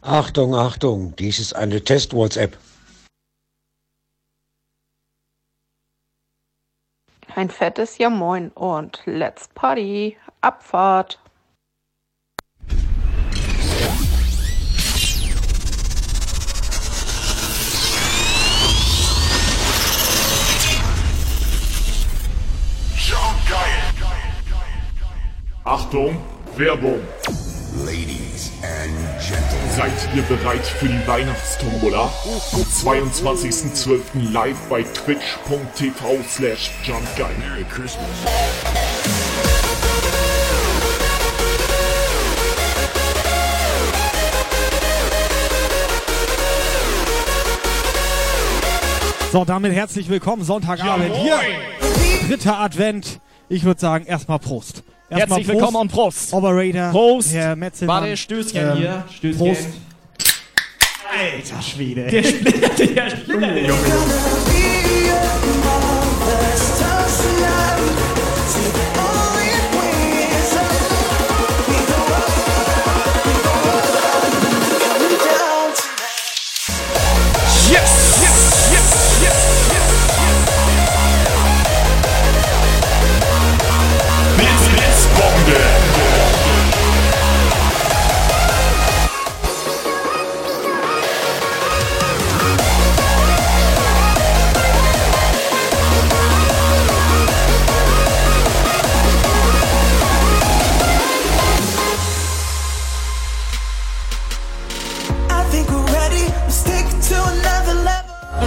Achtung, Achtung, dies ist eine Test-WhatsApp. Ein fettes Ja Moin und Let's Party. Abfahrt. Achtung, Werbung. Ladies and. Seid ihr bereit für die Weihnachtstombola? 22.12. live bei twitch.tv slash jumpgeil. Merry Christmas. So, damit herzlich willkommen, Sonntagabend hier. Dritter Advent. Ich würde sagen, erstmal Prost. Herzlich willkommen und Prost. Operator. Prost. Herr Metzelmann. Warte, Stößchen Ähm, hier. Stößchen. Prost. Alter Schwede. Der Splitter, der Splitter.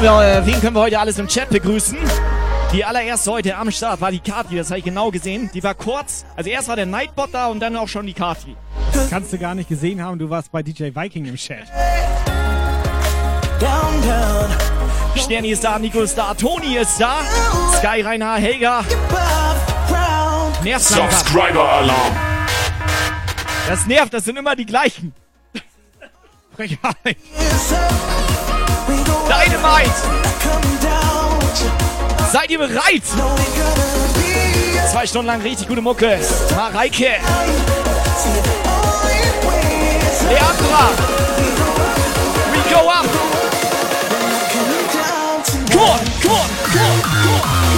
Und wir, äh, wen können wir heute alles im Chat begrüßen? Die allererste heute am Start war die Kati, das habe ich genau gesehen. Die war kurz, also erst war der Nightbot da und dann auch schon die Kati. Kannst du gar nicht gesehen haben, du warst bei DJ Viking im Chat. Down, down. Sterni ist da, Nico ist da, Toni ist da, Sky, Rainer, Helga, nervt einfach. Subscriber-Alarm. Das nervt, das sind immer die gleichen. Frechheit. Dynamite, seid ihr bereit? Zwei Stunden lang richtig gute Mucke. Mareike. Leandra, we go up. Come on, come on, come on, come on.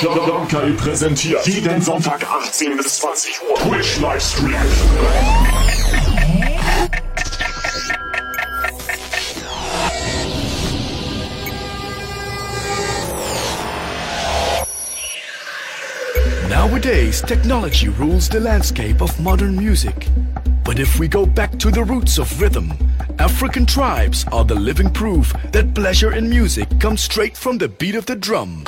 Go, go. Präsentiert jeden Sonntag 18 bis 20 Uhr. Twitch Livestream. Nowadays, technology rules the landscape of modern music. But if we go back to the roots of rhythm, African tribes are the living proof that pleasure in music comes straight from the beat of the drum.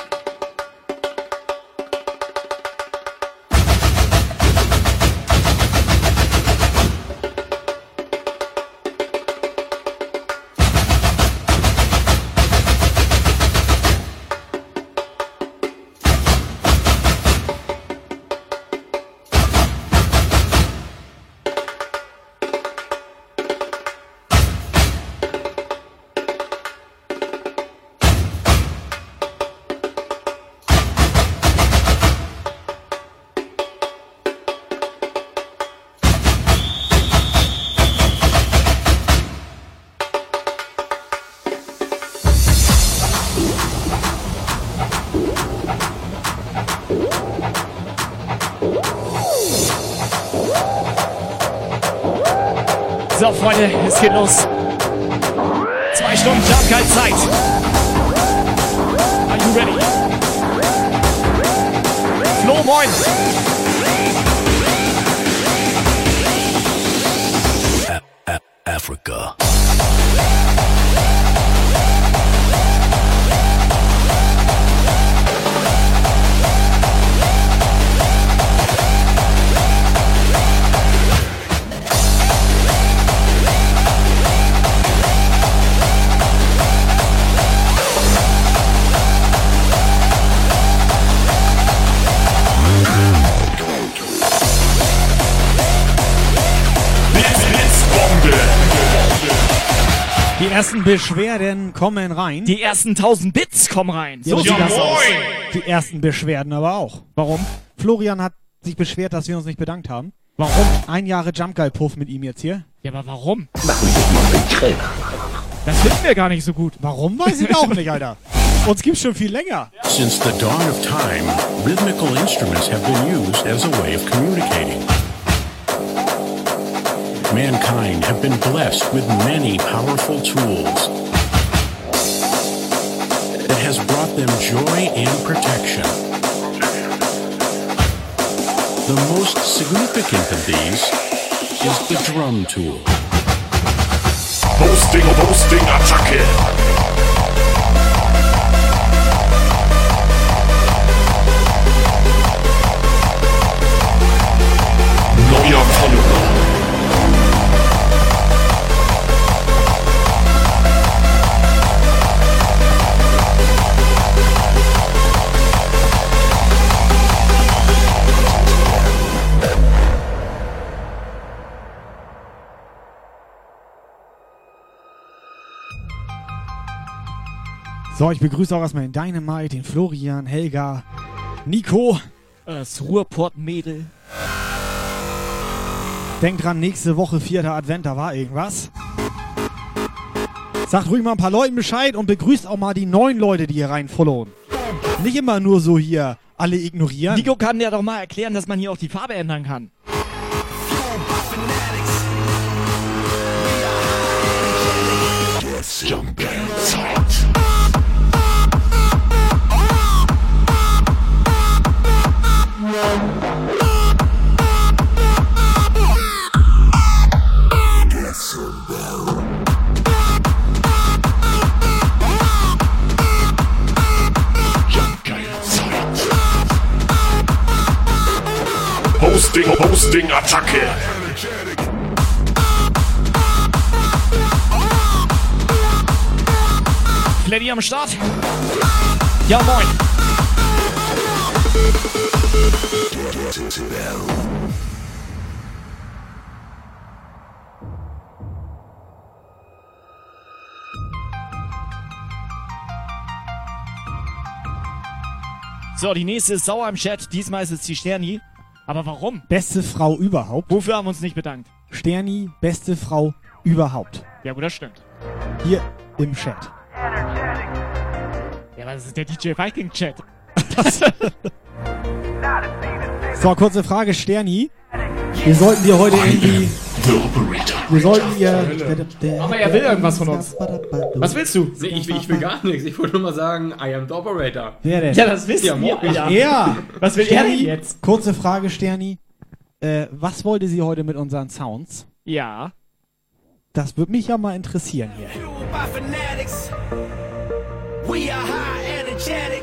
Beschwerden kommen rein. Die ersten 1000 Bits kommen rein. So Ja, sieht das aus. Die ersten Beschwerden aber auch. Warum? Florian hat sich beschwert, dass wir uns nicht bedankt haben. Warum? Ein Jahre Jump Guy Puff mit ihm jetzt hier. Ja, aber warum? Das finden wir gar nicht so gut. Warum weiß ich auch nicht, Alter. Uns gibt's schon viel länger. Since the dawn of time, rhythmical instruments have been used as a way of communicating. Mankind have been blessed with many powerful tools that has brought them joy and protection. The most significant of these is the drum tool. Hosting, Hosting, Attacke. Neuer Follower. So, ich begrüße auch erstmal den Dynamite, den Florian, Helga, Nico. Das Ruhrport-Mädel. Denkt dran, nächste Woche, vierter Advent, da war irgendwas. Sagt ruhig mal ein paar Leuten Bescheid und begrüßt auch mal die neuen Leute, die hier rein followen. Nicht immer nur so hier alle ignorieren. Nico kann ja doch mal erklären, dass man hier auch die Farbe ändern kann. Jump'n'Zeit. Hosting, Hosting, Attacke. Fleddy am Start. Ja, moin. So, die nächste ist sauer im Chat. Diesmal ist es die Sterni. Aber warum? Beste Frau überhaupt. Wofür haben wir uns nicht bedankt? Sterni, beste Frau überhaupt. Ja, gut, das stimmt. Hier im Chat. Ja, aber das ist der DJ Viking Chat. So, kurze Frage, Sterni. Wir sollten dir heute irgendwie. The Operator. Wir sollten ihr. Aber er will irgendwas von uns. Was willst du? Nee, ich, will- ich will gar nichts. Ich wollte nur mal sagen, I am the operator. Wer denn? Ja, das wisst ihr. Ja. Ja. Was will er denn jetzt? Kurze Frage, Sterni. Äh, was wollte sie heute mit unseren Sounds? Ja. Das würde mich ja mal interessieren hier. We are high energetic.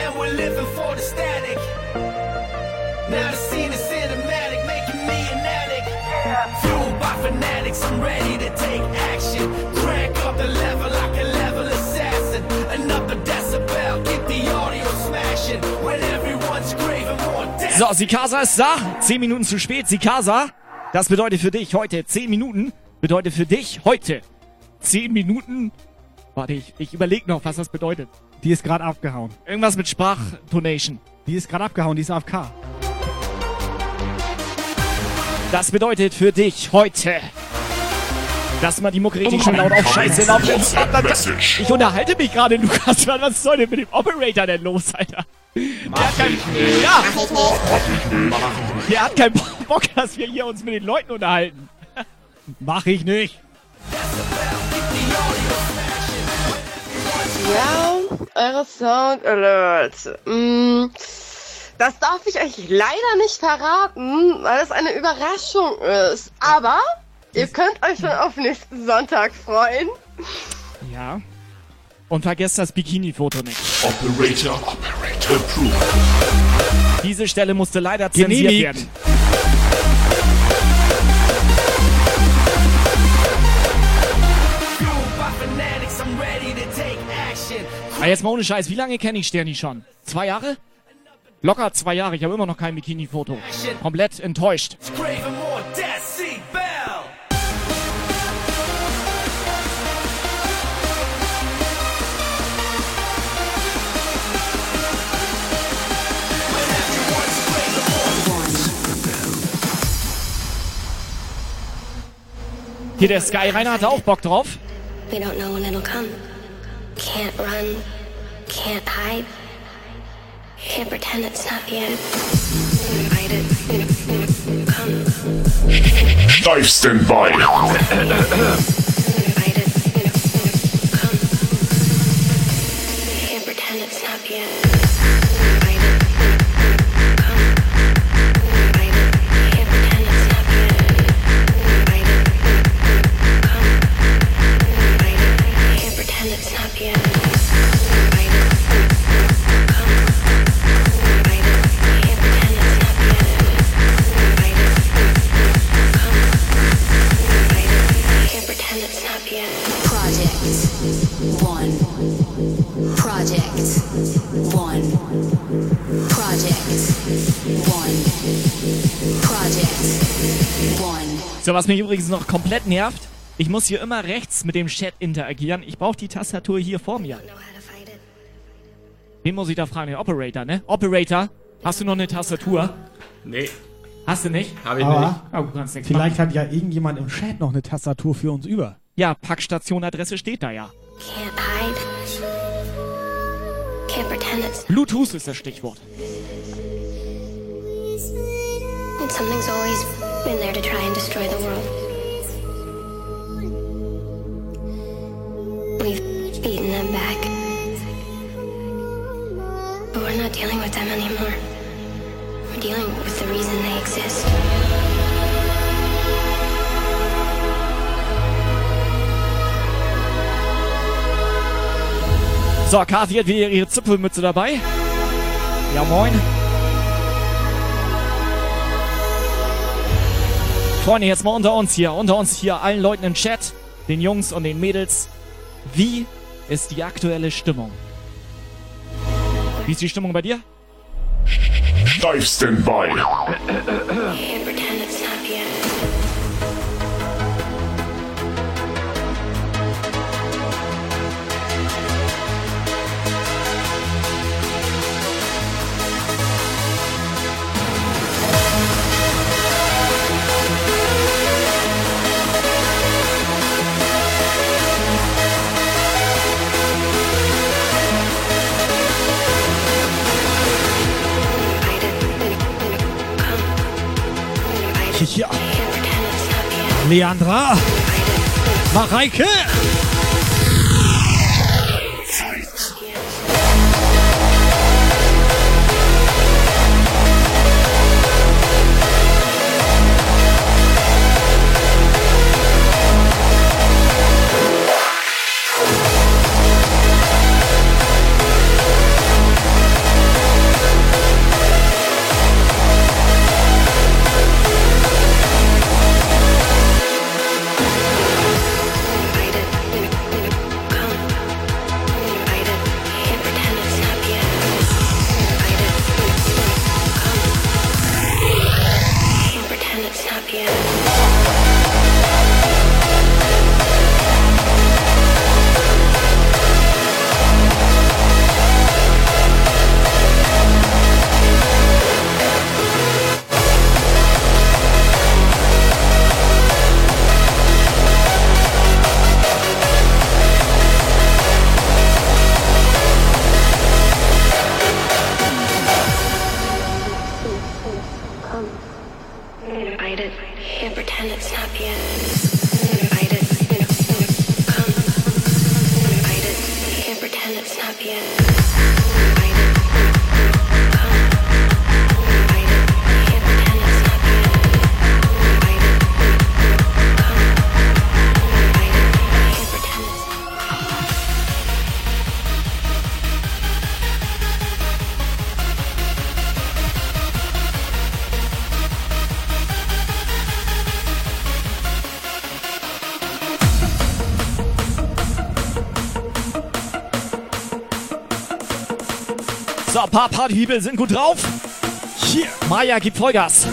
And we're living for the static. Now the scene is cinematic, making me an addict. Fueled by fanatics, I'm ready to take action. Crank up the level like a level assassin. Another decibel, get the audio smashing. When everyone's craving more death. So, Sikasa ist da. Zehn Minuten zu spät. Sikasa, das bedeutet für dich heute zehn Minuten. Bedeutet für dich heute zehn Minuten. Warte, ich, ich überlege noch, was das bedeutet. Die ist gerade abgehauen. Irgendwas mit Sprachtonation. Die ist gerade abgehauen, die ist AFK. Das bedeutet für dich heute. Lass mal die Mucke richtig schön laut auf Scheiße laufen. Ich unterhalte mich gerade, Lukas. Was soll denn mit dem Operator denn los, Alter? Der hat keinen, ja, der hat keinen Bock, dass wir hier uns mit den Leuten unterhalten. Mach ich nicht. Ja, eure Sound Alerts. Mm, das darf ich euch leider nicht verraten, weil es eine Überraschung ist. Aber ihr könnt euch schon auf nächsten Sonntag freuen. Ja. Und vergesst das Bikini-Foto nicht. Operator, Operator approved. Diese Stelle musste leider zensiert Genehmigt. werden. Aber jetzt mal ohne Scheiß, wie lange kenne ich Sterni schon? Zwei Jahre? Locker zwei Jahre, ich habe immer noch kein Bikini-Foto. Komplett enttäuscht. Hier der Sky Rainer hatte auch Bock drauf. We don't know when it'll come. Can't run, can't hide. Can't pretend it's not yet. Fight it, come. Steif Standby. Can't pretend it's not yet. So, was mich übrigens noch komplett nervt, ich muss hier immer rechts mit dem Chat interagieren. Ich brauche die Tastatur hier vor mir. Wen muss ich da fragen? Den Operator, ne? Operator, hast du noch eine Tastatur? Nee. Hast du nicht? Hab ich Aber nicht. Oh, du kannst nichts vielleicht machen. hat ja irgendjemand im Chat noch eine Tastatur für uns über. Ja, Packstationadresse steht da ja. Can't hide. Can't pretend it's Bluetooth ist das Stichwort. And something's always been there to try and destroy the world. Dealing with them anymore. We're dealing with the reason they exist. So, Kathi hat wieder ihre Zipfelmütze dabei. Ja, moin. Freunde, jetzt mal unter uns hier, unter uns hier, allen Leuten im Chat, den Jungs und den Mädels. Wie ist die aktuelle Stimmung? Wie ist die Stimmung bei dir? Steif Standby. Ja. Leandra. Mareike. Paar Partyhiebel sind gut drauf. Hier, Maya gibt Vollgas.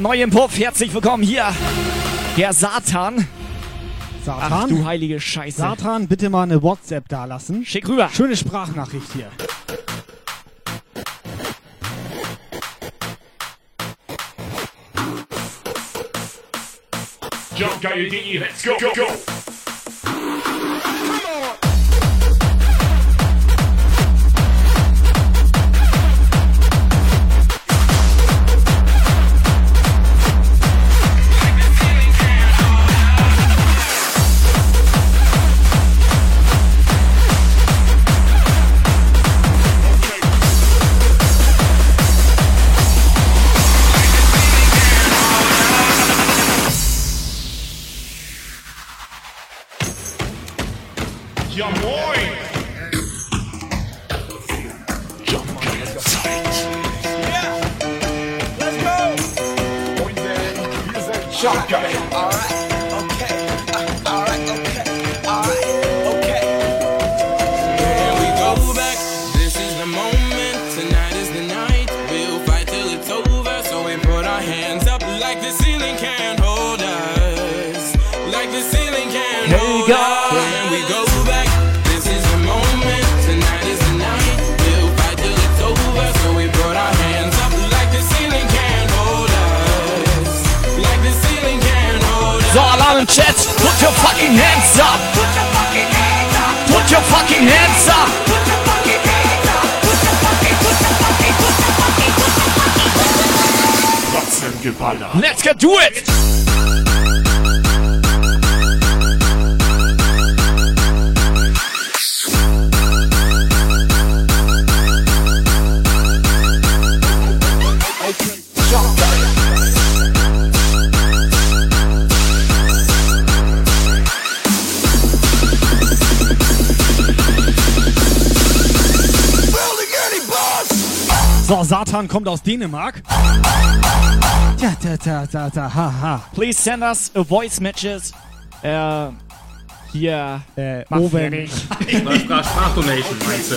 neu im Puff. Herzlich willkommen hier. Der Satan. Satan. Ach du heilige Scheiße. Satan, bitte mal eine WhatsApp da lassen. Schick rüber. Schöne Sprachnachricht hier. Jumpgeil.de, let's go, go, go. on chats. Put your fucking hands up. Put your fucking hands up. Let's get do it. So, Satan kommt aus Dänemark. Ja, da, da, da, da, haha. Please send us a voice matches. Äh, hier. Äh, Owen. Sprachdonation, meinst du?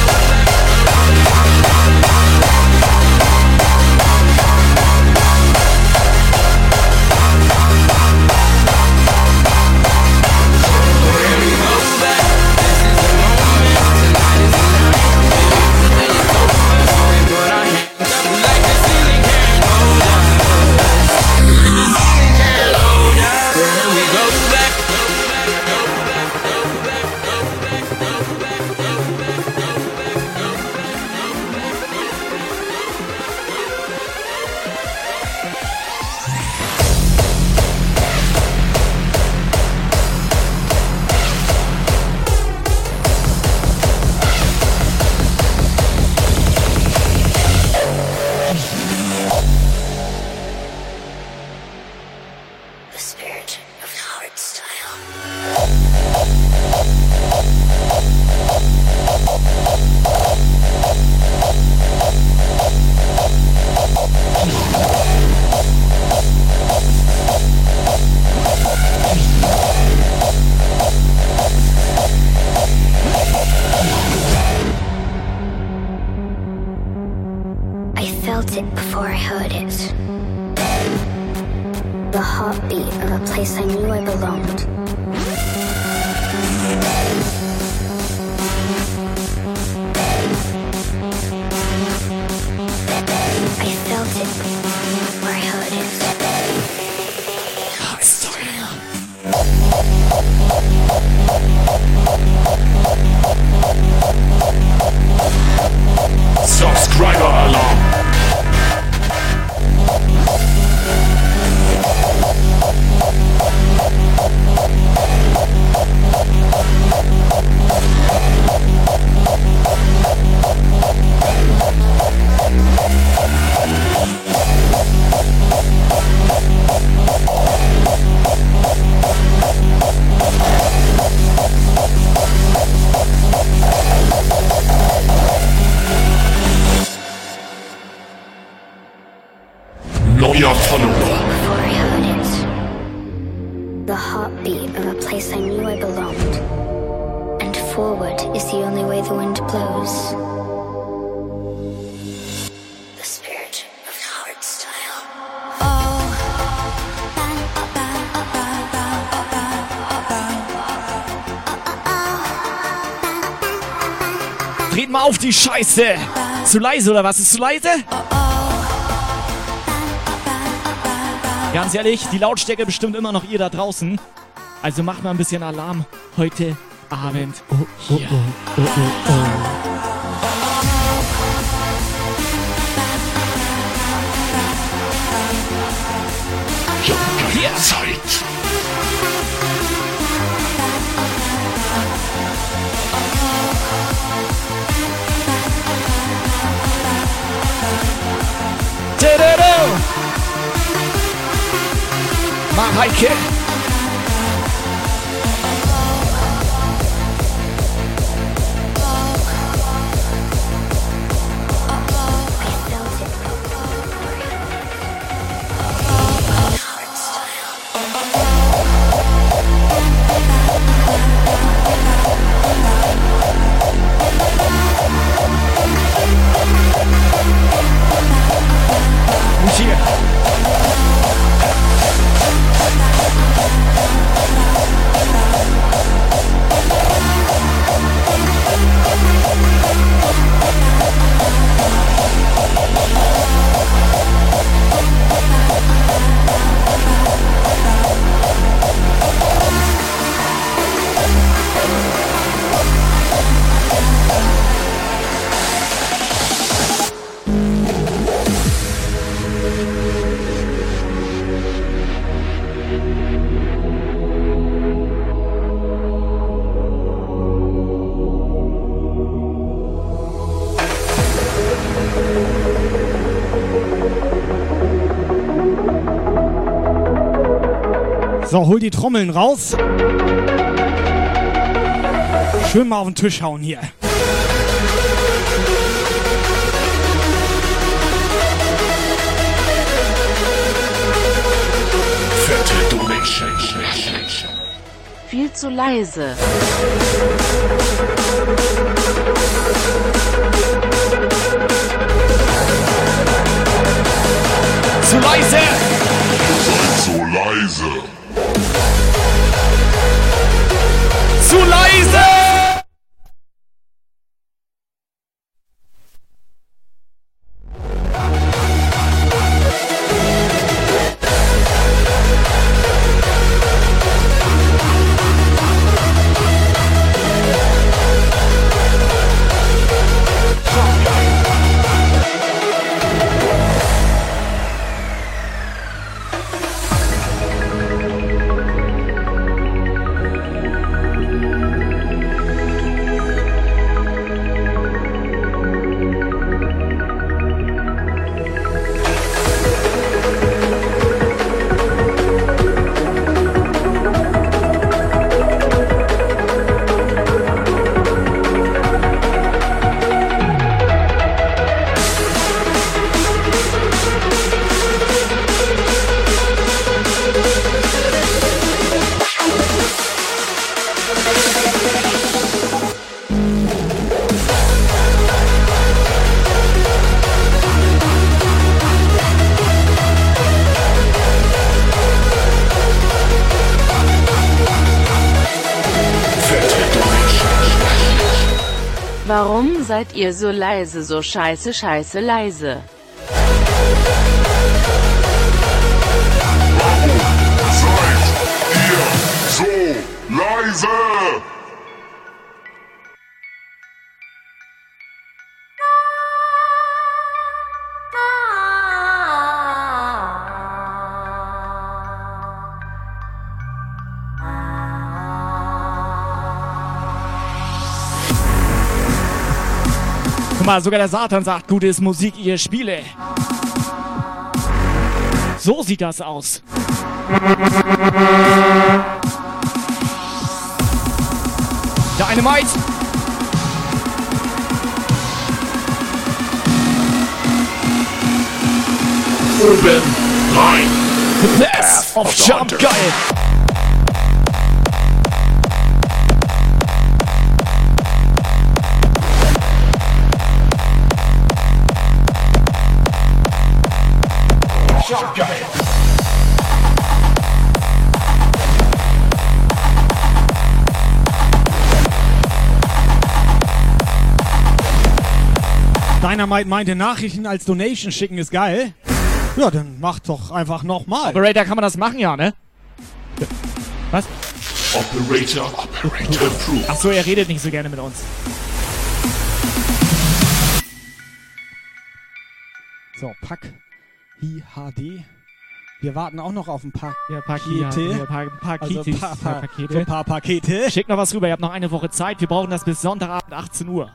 Zu leise oder was? Ist zu leise? Ganz ehrlich, die Lautstärke bestimmt immer noch ihr da draußen. Also macht mal ein bisschen Alarm heute Abend. Oh, hier. Hier. Zeit. My high kick. Hol die Trommeln raus. Schön mal auf den Tisch hauen hier. Viel zu leise. Zu leise. So leise. Zu leise. Ihr so leise, so scheiße, scheiße leise? Mal, sogar der Satan sagt, gute ist Musik, ihr Spiele. So sieht das aus. Dynamite. Oben rein. The best of Jump, geil. Dynamite meinte, Nachrichten als Donation schicken ist geil. Ja, dann mach doch einfach nochmal. Operator, kann man das machen, ja, ne? Was? Operator, Operator approved. Ach so, er redet nicht so gerne mit uns. So, Pack Hi HD. Wir warten auch noch auf ein paar Ja, Pakete. Pakete. Ja, pa Paketes. Also pa pa Ja, Pakete. So ein paar Pakete. Schickt noch was rüber, ihr habt noch eine Woche Zeit. Wir brauchen das bis Sonntagabend 18 Uhr.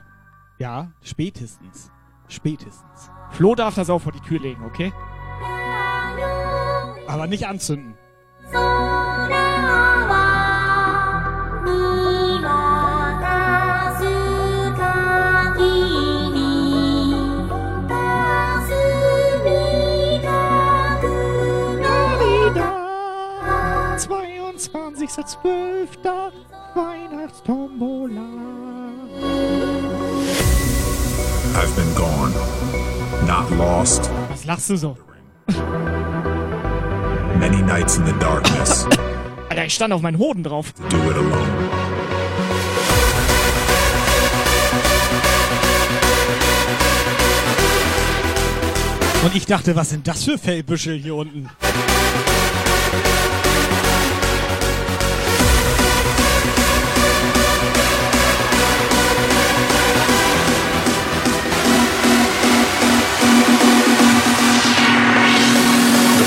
Ja, spätestens. Spätestens. Flo darf das auch vor die Tür legen, okay? Aber nicht anzünden. 22.12. Weihnachtstombola. I've been gone, not lost. Was lachst du so? Many nights in the darkness. Alter, ich stand auf meinen Hoden drauf. Do it alone. Und ich dachte, was sind das für Fellbüschel hier unten?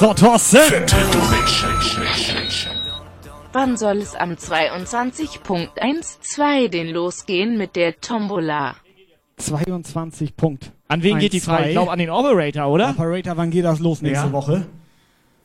So, Thorsten. Wann soll es am 22.12 den losgehen mit der Tombola? 22 Punkt. An wen geht die Frage? Ich glaube an den Operator, oder? Operator, wann geht das los nächste Ja. Woche?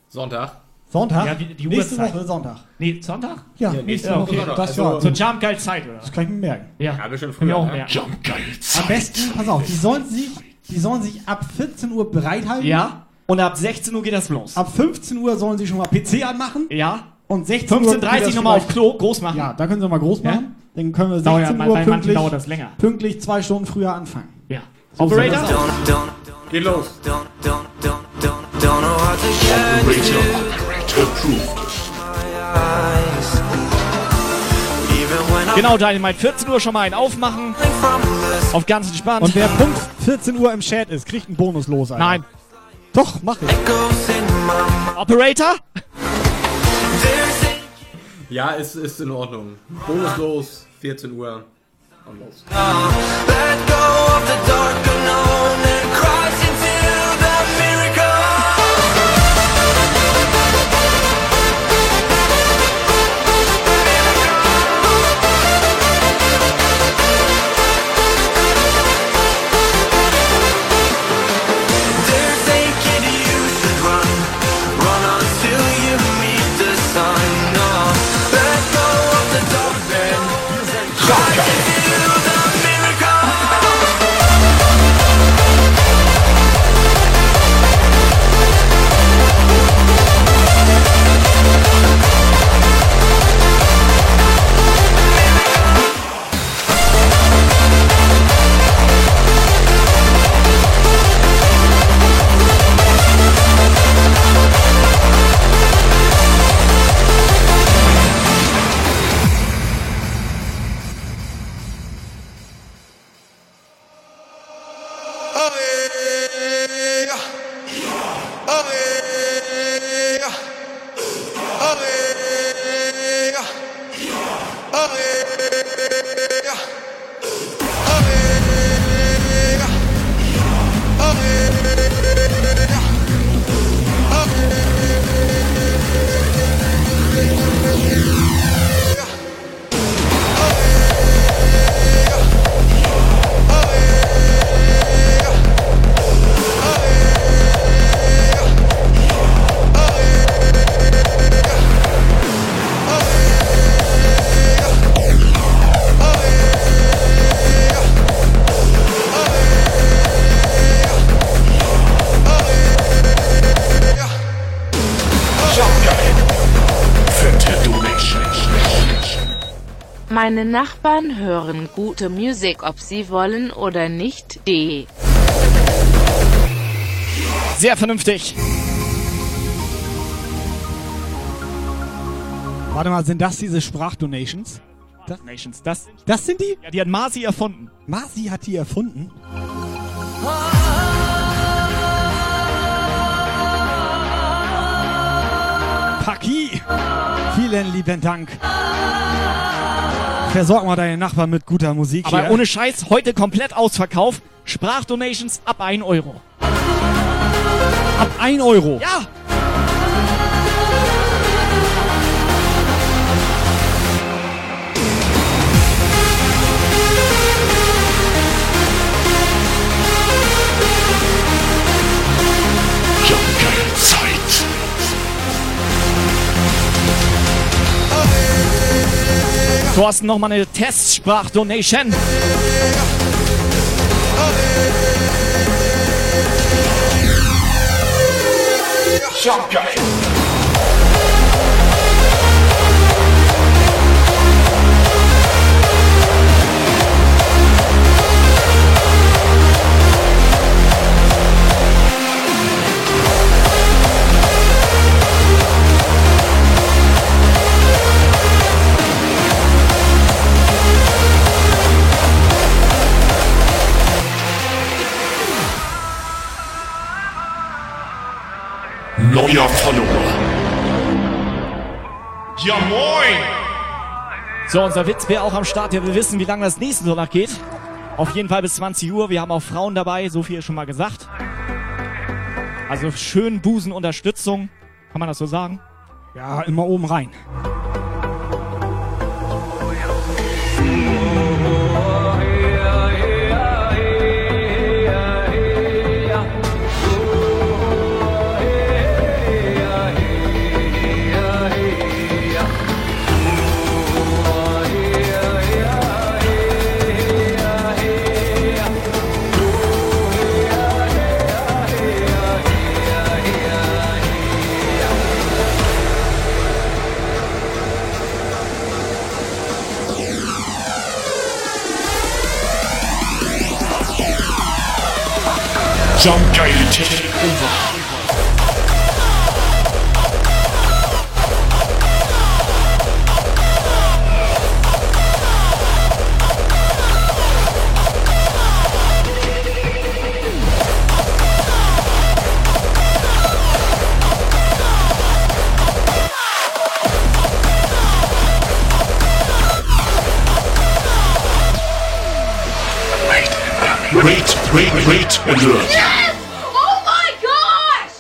Sonntag. Sonntag? Ja, die, die nächste Uhrzeit. Woche Sonntag. Nee, Sonntag? Ja, Ja, nächste Woche. Woche. Das Also, war So Jump Geil Zeit, oder? Das kann ich mir merken. Ja. Ja, bestimmt wir früher. auch ja. merken. Jump Guy. Am besten, pass auf, die sollen sich, die sollen sich ab 14 Uhr bereithalten. Ja. Und ab 16 Uhr geht das los. Ab 15 Uhr sollen sie schon mal PC anmachen. Ja. Und 16 Uhr. 15.30 geht das nochmal auf Klo, groß machen. Ja, da können sie mal groß Ja? machen. Dann können wir Dauert 16 ja, Uhr bei pünktlich, dauert das länger. pünktlich zwei Stunden früher anfangen. Ja. So Operator? Geht los. don't, don't, Genau, Dynamite. 14 Uhr schon mal einen aufmachen. Auf ganz entspannt. Und wer Punkt 14 Uhr im Chat ist, kriegt einen Bonus los. Alter. Nein. Doch, mach ich. Operator? Ja, ist, ist in Ordnung. Bonus los, 14 Uhr. Und los. Let go Meine Nachbarn hören gute Musik, ob sie wollen oder nicht. D. Sehr vernünftig. Warte mal, sind das diese Sprachdonations? Das, Nations, das, das sind die? ja, die hat Marzi erfunden. Marci hat die erfunden. Paki, vielen lieben Dank. Versorg mal deine Nachbarn mit guter Musik Aber hier. ohne Scheiß, heute komplett Ausverkauf. Sprachdonations ab 1 Euro. Ab 1 Euro. Ja! Ja, Thorsten, nochmal eine Testsprachdonation. Geil. Neuer Follower. Ja, moin. So, unser Witz wäre auch am Start. Ja, wir wissen, wie lange das nächste Sonntag geht. Auf jeden Fall bis 20 Uhr. Wir haben auch Frauen dabei, so viel ist schon mal gesagt. Also schön Busenunterstützung. Kann man das so sagen? Ja, immer oben rein. Jump geile Technik over. Wait, wait, wait. Yes! Oh my gosh!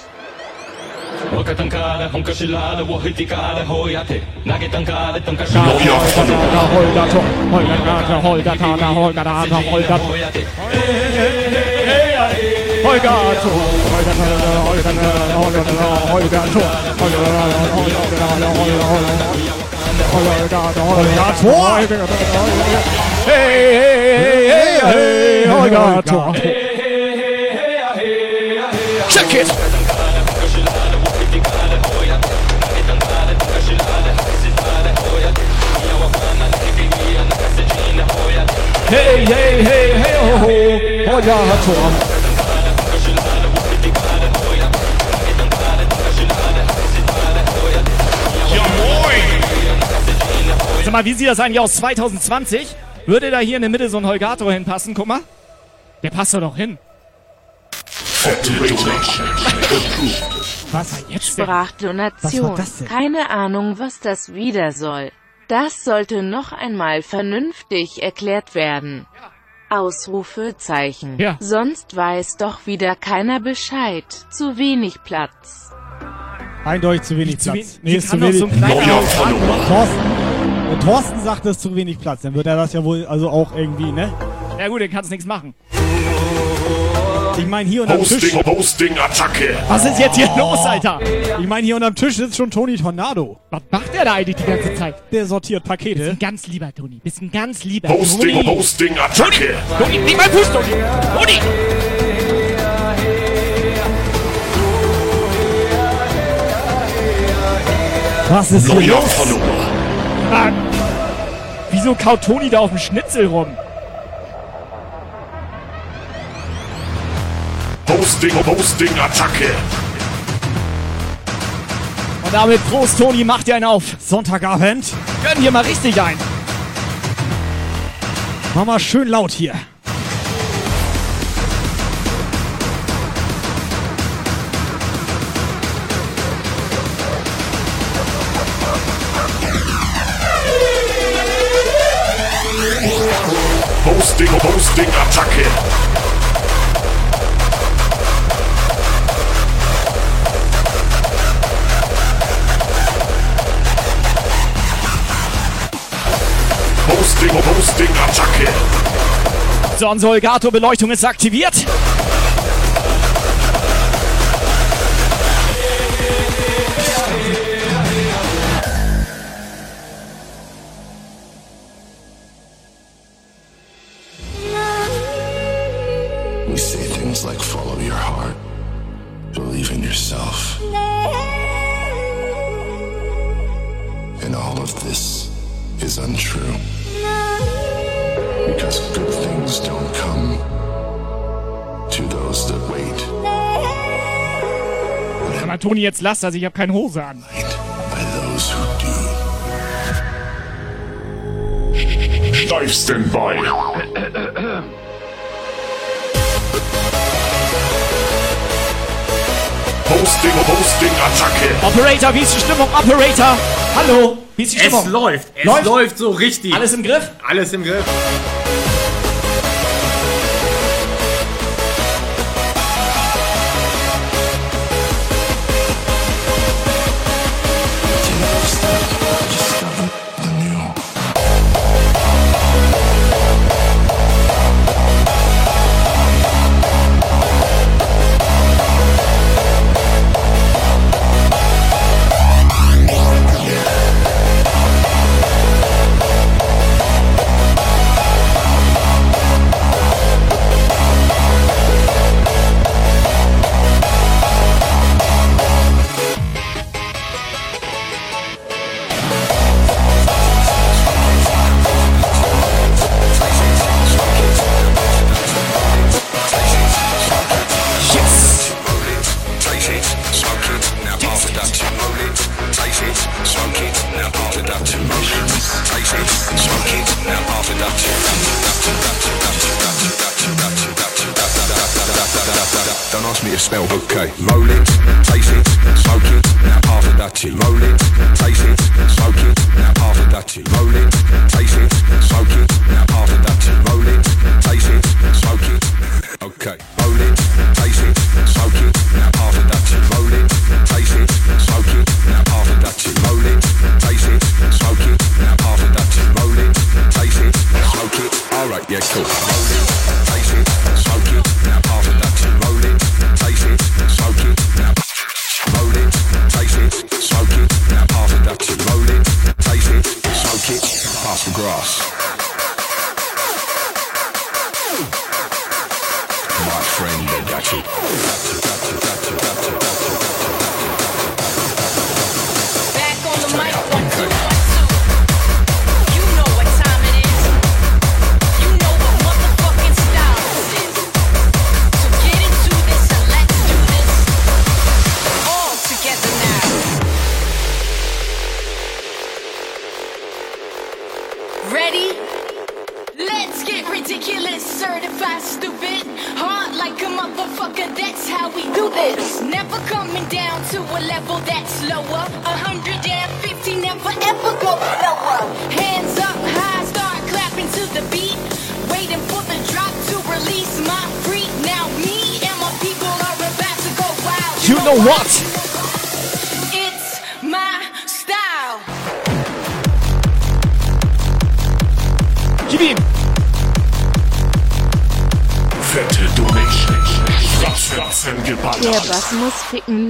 Hey, hey, hey, hey, hey, Alligator. Check it! Hey, hey, hey, hey, ho, ho, Alligator. Ja, moin! Sag mal, wie sieht das eigentlich aus 2020? Würde da hier in der Mitte so ein Holgato hinpassen? Guck mal. Der passt doch doch hin. Was? Jetzt denn? Sprachdonation. Was war das denn? Keine Ahnung, was das wieder soll. Das sollte noch einmal vernünftig erklärt werden. Ausrufezeichen. Ja. Sonst weiß doch wieder keiner Bescheid. Zu wenig Platz. Eindeutig zu wenig Zu Platz. we- Nee, wie ist zu wenig. Neuer Follower. Thorsten, wenn Thorsten sagt, es ist zu wenig Platz, dann wird er das ja wohl also auch irgendwie, ne? Ja gut, den kannst nichts machen. Ich meine, hier unterm Tisch. Hosting, Hosting, Attacke. Was ist jetzt hier los, Alter? Ich meine, hier unterm Tisch sitzt schon Toni Tornado. Was macht der da eigentlich die ganze Zeit? Der sortiert Pakete. Bist ein ganz lieber, Toni. Bist ein ganz lieber. Hosting, Toni. Hosting, Attacke. Toni, nicht mein Fuß, Toni. Toni! Was ist hier los? Wie Wieso kaut Toni da auf dem Schnitzel rum? Hosting, Hosting, Attacke. Und damit Prost, Toni, mach dir einen auf. Sonntagabend. Gönn dir mal richtig ein. Mach mal schön laut hier. Hosting, Hosting, Attacke. Hosting, Hosting, Attacke. So, unsere Elgato-Beleuchtung ist aktiviert. Say things like follow your heart, believe in yourself. And all of this is untrue. Because good things don't come to those that wait. Sag mal, Toni, jetzt lass das, ich habe keine Hose an. By those who do. Steif Standby. Hosting, Hosting, Attacke. Operator, wie ist die Stimmung? Operator! Hallo! Wie ist die Stimmung? Es läuft. Es Läuft? läuft, so richtig. Alles im Griff? Alles im Griff.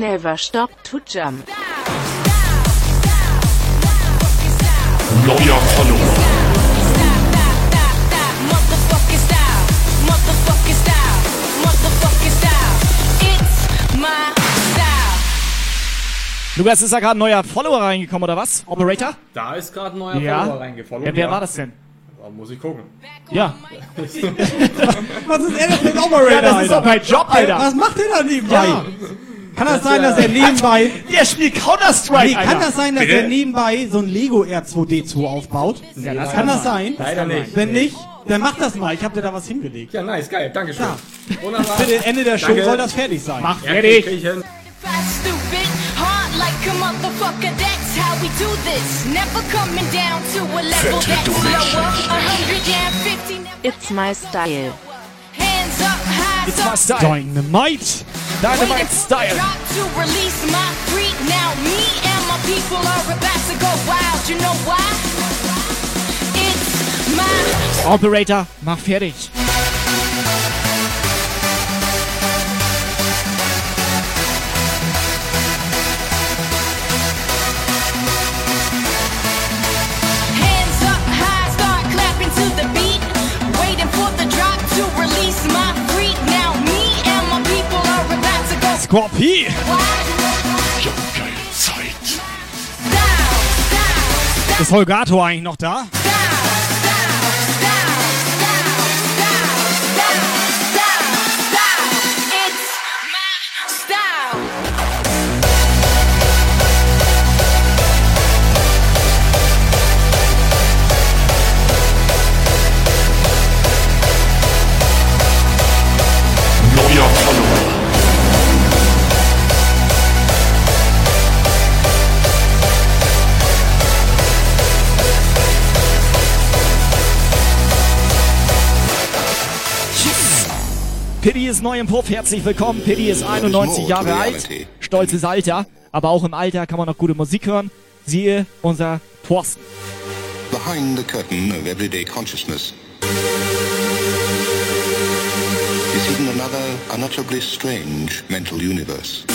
Never stop to jump. Neuer Follower. Lukas, ist da gerade ein neuer Follower reingekommen, oder was? Operator? Da ist gerade ein neuer Ja. Follower reingefolgt. Ja, wer war das denn? Da muss ich gucken. Ja. Was ist er denn für ein Operator? Ja, das ist doch mein Job, Alter. Was macht der da nebenbei? Ja. Kann das, Das, sein, äh, dass er nebenbei. Der spielt Counter-Strike, Nee, kann Alter. das sein, dass Bitte? er nebenbei so ein Lego R2D2 aufbaut? Ja, das kann das sein. Leider nicht. Wenn nicht, dann mach das mal. Ich habe dir da was hingelegt. Ja, nice, geil. Dankeschön. Wunderbar. Bitte, Ende der Show Danke. soll das fertig sein. Mach Ja, fertig. 150 It's my style. hands up high. It's my style. Dynamite. Dynamite Style. Drop to release my freak. Now me and my people are about to go wild. You know why? It's my Operator, mach fertig. Scorpi. Zeit. Ist Holgato eigentlich noch da? Piddy ist neu im Puff, herzlich willkommen. Piddy ist 91 Jahre alt, stolzes Alter, aber auch im Alter kann man noch gute Musik hören. Siehe unser Thorsten. Behind the curtain of everyday consciousness is hidden another unutterably strange mental universe.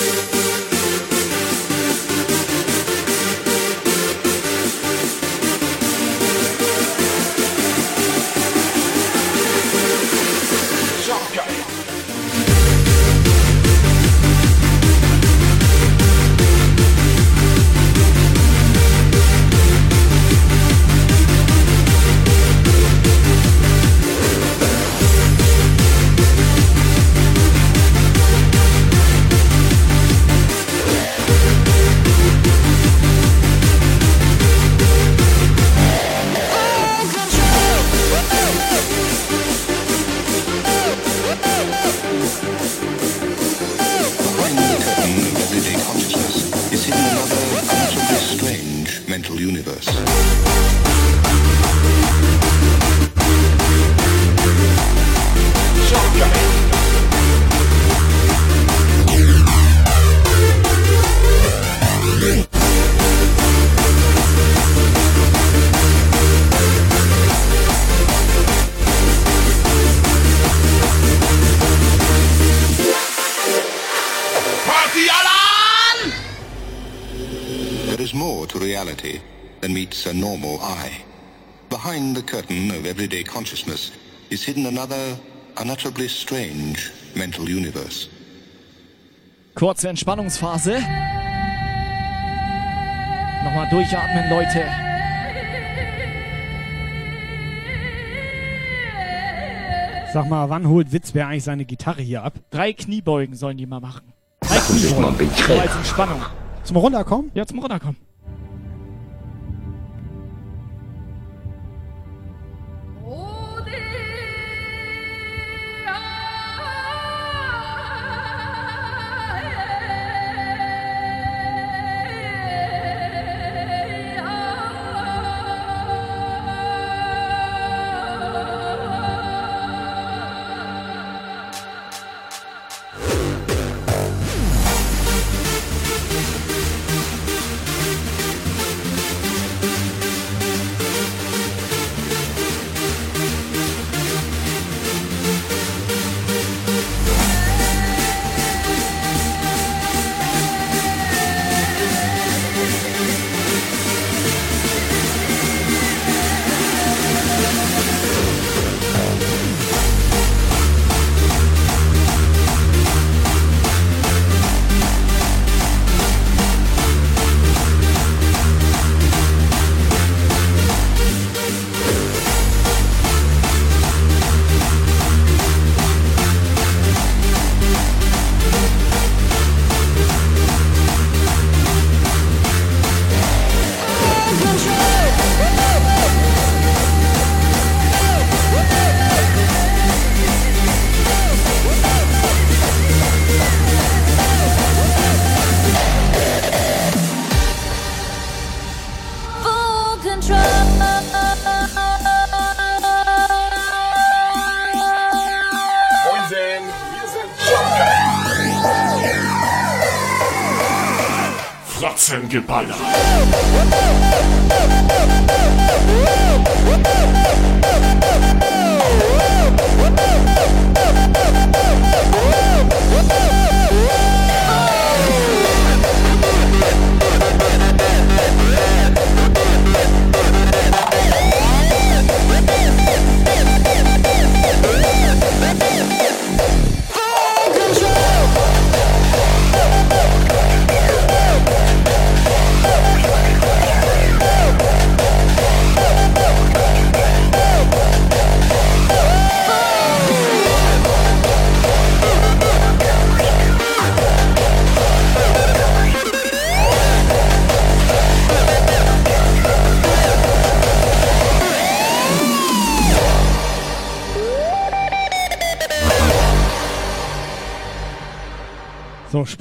Is hidden another unutterably strange mental universe. Kurze Entspannungsphase. Nochmal durchatmen, Leute. Sag mal, wann holt Witzbär eigentlich seine Gitarre hier ab? Drei Kniebeugen sollen die mal machen. Drei Kniebeugen. So als Entspannung. Zum Runterkommen? Ja, zum Runterkommen.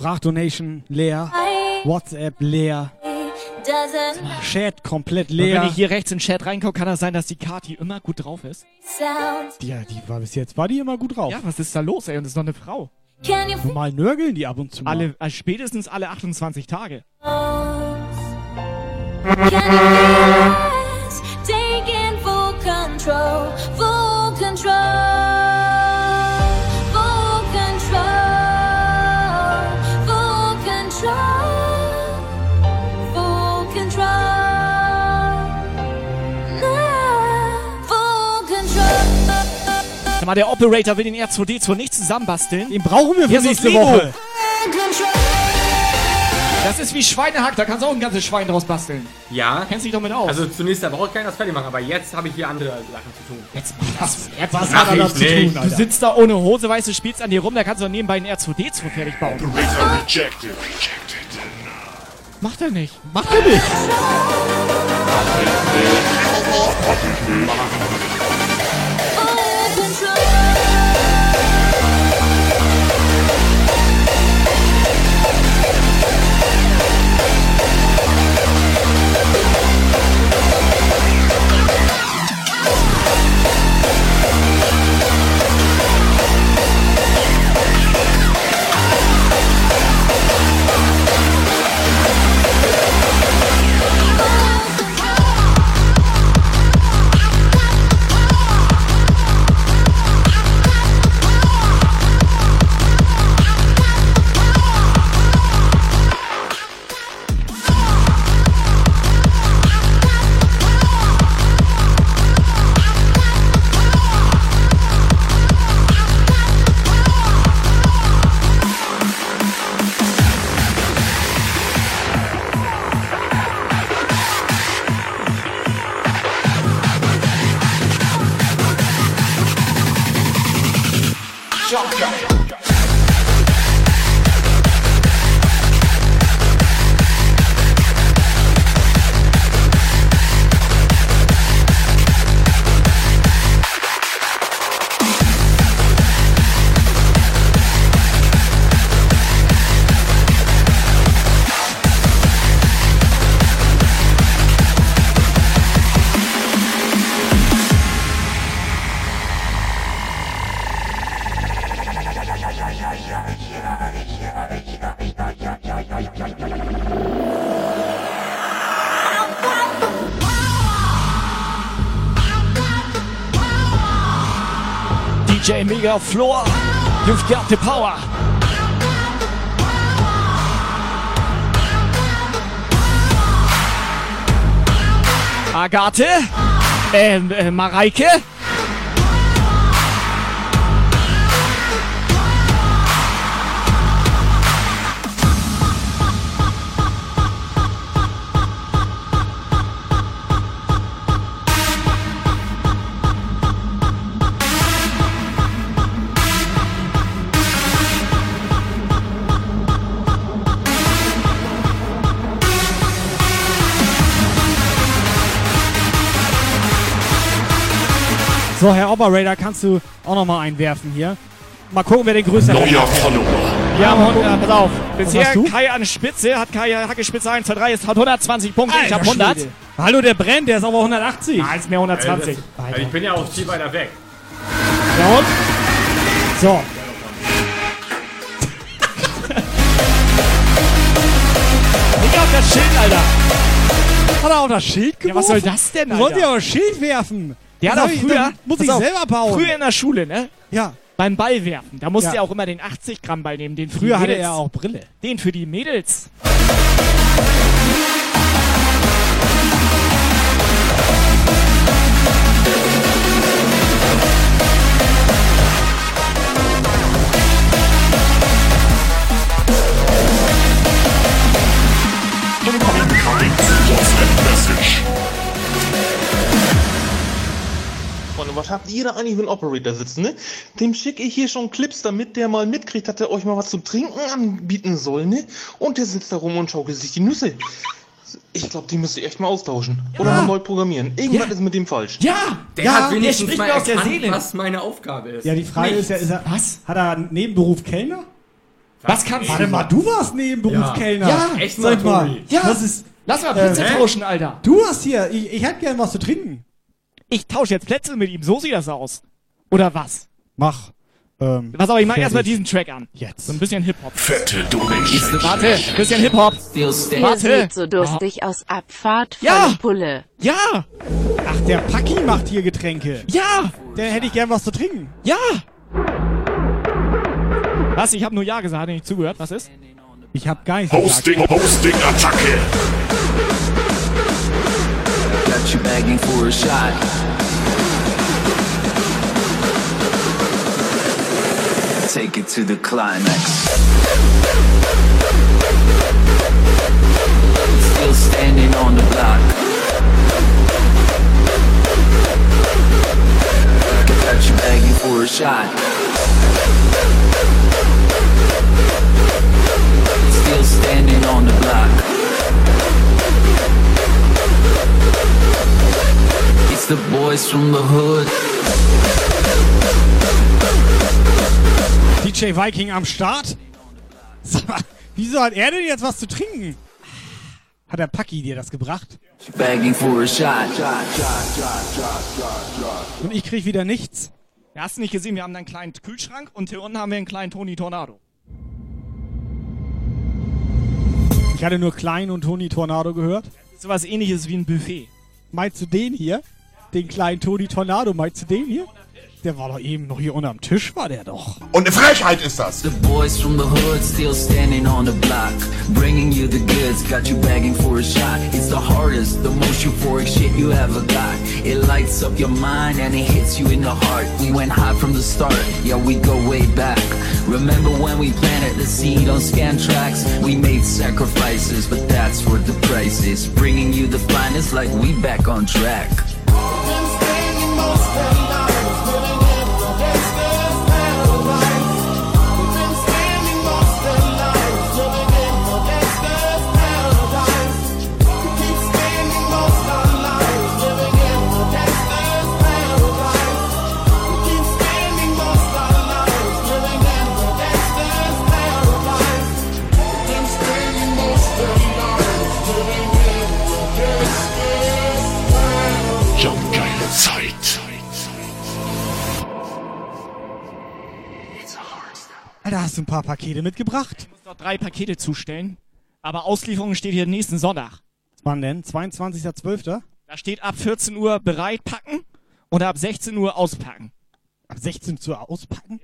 Sprachdonation leer. WhatsApp leer. Doesn't Chat komplett Und leer. wenn ich hier rechts in den Chat reingucke, kann das sein, dass die Kati immer gut drauf ist? Ja, die war bis jetzt, war die immer gut drauf. Ja, was ist da los, ey? Und das ist doch eine Frau. Normal nörgeln die ab und zu mal. Alle, äh, spätestens alle 28 Tage. Mal, der Operator will den R2D2 nicht zusammenbasteln. Den brauchen wir für Hier nächste das. Woche. Das ist wie Schweinehack, da kannst du auch ein ganzes Schwein draus basteln. Ja. Kennst dich doch mit aus. Also zunächst da brauche ich keiner das fertig machen, aber jetzt habe ich hier andere Sachen zu tun. Jetzt was, jetzt was hat er ich da zu tun? Du sitzt da ohne Hose, weißt du, spielst an dir rum, da kannst du doch nebenbei einen R2D2 fertig bauen. Rejected. Macht er nicht. Macht er nicht. DJ Mega Floor, you've got the power. Agathe, ähm, äh, Mareike. So, Herr Operator, kannst du auch noch mal einwerfen hier? Mal gucken, wer den größeren Neuer hat. Follower. Wir haben 100, pass auf. Bisher? Kai an Spitze, hat Kai Hacke Spitze 1, 2, 3, ist, hat 120 Punkte, ich Alter habe 100. Schwede. Hallo, der brennt, der ist aber 180. Ah, ist mehr 120. Äh, das- Ich bin ja auch viel weiter weg. Ja, und? So. Mega das Schild, Alter. Hat er auch das Schild geworfen? Ja, was soll das denn, Alter? ja auch ein Schild werfen. Der hat auch ich- früher. muss ich auf, selber bauen. Früher in der Schule, ne? Ja. Beim Ball werfen. Da musste Ja. er auch immer den 80 Gramm Ball nehmen. Den Früher hatte er auch Brille. Den für die Mädels. Was habt ihr da eigentlich für einen Operator sitzen, ne? Dem schicke ich hier schon Clips, damit der mal mitkriegt, dass er euch mal was zu trinken anbieten soll, ne? Und der sitzt da rum und schaukelt sich die Nüsse. Ich glaube, die müsst ihr echt mal austauschen. Oder mal neu programmieren. Irgendwas ist mit dem falsch. Ja! Der Ja, hat der wenigstens spricht mal mir aus der Seele. was meine Aufgabe ist. Ja, die Frage ist ja, ist er, Was? hat er einen Nebenberuf Kellner? Was kannst Warte mal, du warst Nebenberuf Ja. Kellner. Ja, echt Sag mal. Ja. Das ist, Lass mal Äh, Plätze hä? tauschen, Alter. du hast hier, ich, ich hätte gern was zu trinken. Ich tausche jetzt Plätze mit ihm. So sieht das aus. Oder was? Mach. Ähm, Pass auf, ich mach erstmal diesen Track an. Jetzt. So ein bisschen Hip-Hop. Fette Donation. Warte, bisschen Hip-Hop. Warte. seht so durstig aus. Abfahrt, Ja. volle Pulle. Ja! Ach, der Paki macht hier Getränke. Ja! Der hätte ich gern was zu trinken. Ja! Was? Ich habe nur Ja gesagt, hat er nicht zugehört. Was ist? Ich hab gar nichts gesagt. Hosting, Hosting, Attacke. Got you begging for a shot. Take it to the climax. Still standing on the block. Got you begging for a shot. The boys from the hood. DJ Viking am Start. Sag mal, wieso hat er denn jetzt was zu trinken? Hat der Paki dir das gebracht? Begging for a shot. Und ich krieg wieder nichts. Ja, hast du nicht gesehen, wir haben da einen kleinen Kühlschrank und hier unten haben wir einen kleinen Tony Tornado. Ich hatte nur Klein und Toni Tornado gehört. Sowas ähnliches wie ein Buffet. Meinst du den hier? Den kleinen Toni Tornado, meinst du den hier? Der war doch eben noch hier unterm Tisch, war der doch. Und eine Frechheit ist das. The boys from the hood still standing on the block. Bringing you the goods, got you begging for a shot. It's the hardest, the most euphoric shit you ever got. It lights up your mind and it hits you in the heart. We went high from the start, yeah, we go way back. Remember when we planted the seed on scan tracks? We made sacrifices, but that's worth the price is. Bringing you the finest like we back on track. Alter, hast du ein paar Pakete mitgebracht? Ich muss noch drei Pakete zustellen. Aber Auslieferung steht hier nächsten Sonntag. Wann denn? 22.12.? Da steht ab 14 Uhr bereit packen und ab 16 Uhr auspacken. Ab 16 Uhr auspacken?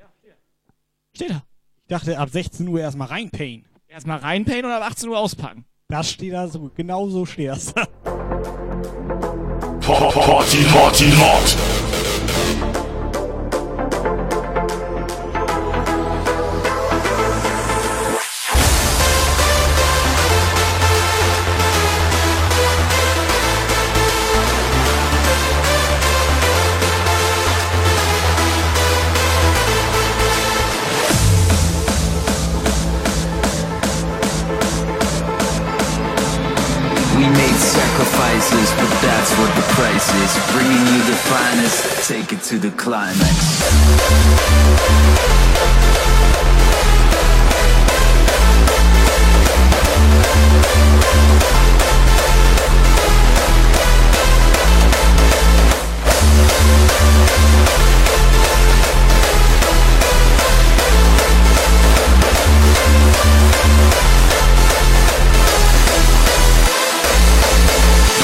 Steht da. Ich dachte, ab 16 Uhr erstmal reinpayen. Erstmal reinpayen und ab 18 Uhr auspacken. Das steht da so, genau so steht das. Party, Party, Hot. Sacrifices, but that's what the price is. Bringing you the finest, take it to the climax.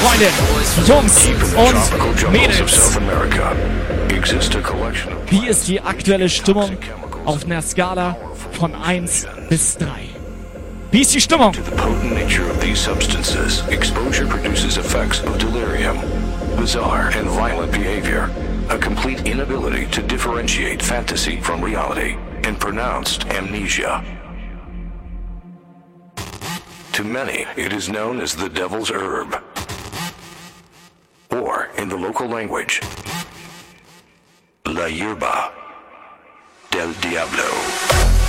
Freunde, Jungs und Mädels. Wie ist die aktuelle Stimmung auf einer Skala von 1 bis 3? Wie ist die Stimmung? Exposure produces effects of delirium, bizarre and violent behavior, a complete inability to differentiate fantasy from reality, and pronounced amnesia. To many, it is known as the devil's herb. Or, in the local language, La Yerba del Diablo.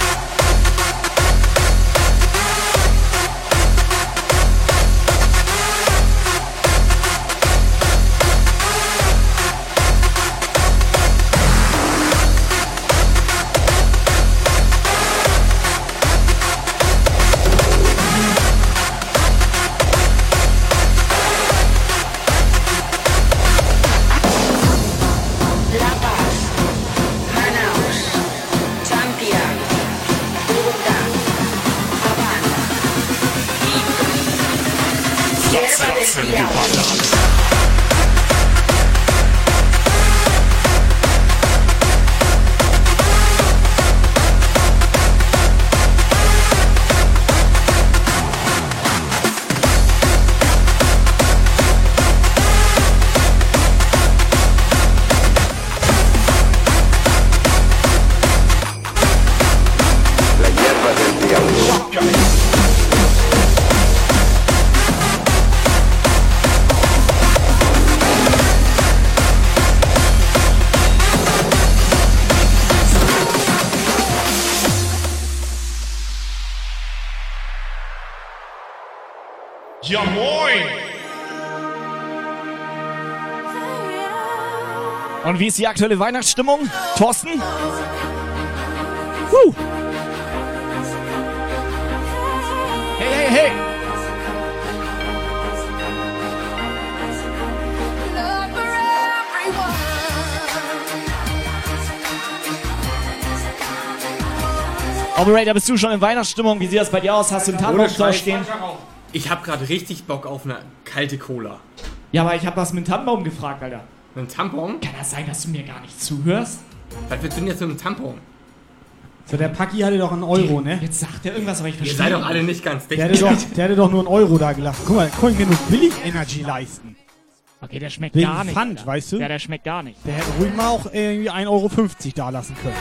Und wie ist die aktuelle Weihnachtsstimmung? Thorsten? Huh. Hey, hey, hey! Operator, bist du schon in Weihnachtsstimmung? Wie sieht das bei dir aus? Hast du einen Tannenbaum da stehen? Ich hab gerade richtig Bock auf eine kalte Cola. Ja, aber ich habe was mit dem Tannenbaum gefragt, Alter. Ein Tampon? Kann das sein, dass du mir gar nicht zuhörst? Was willst du denn jetzt mit einem Tampon? So, der Paki hatte doch einen Euro, ne? Jetzt sagt er irgendwas, aber ich Ihr verstehe seid doch alle nicht ganz dicht. Der hatte, doch, der hatte doch nur einen Euro da gelassen. Guck mal, ich mir nur billig Energy leisten. Okay, der schmeckt Wegen gar nicht. Pfand, Alter. weißt du? Ja, der schmeckt gar nicht. Der hätte ruhig mal auch irgendwie 1,50 Euro da lassen können.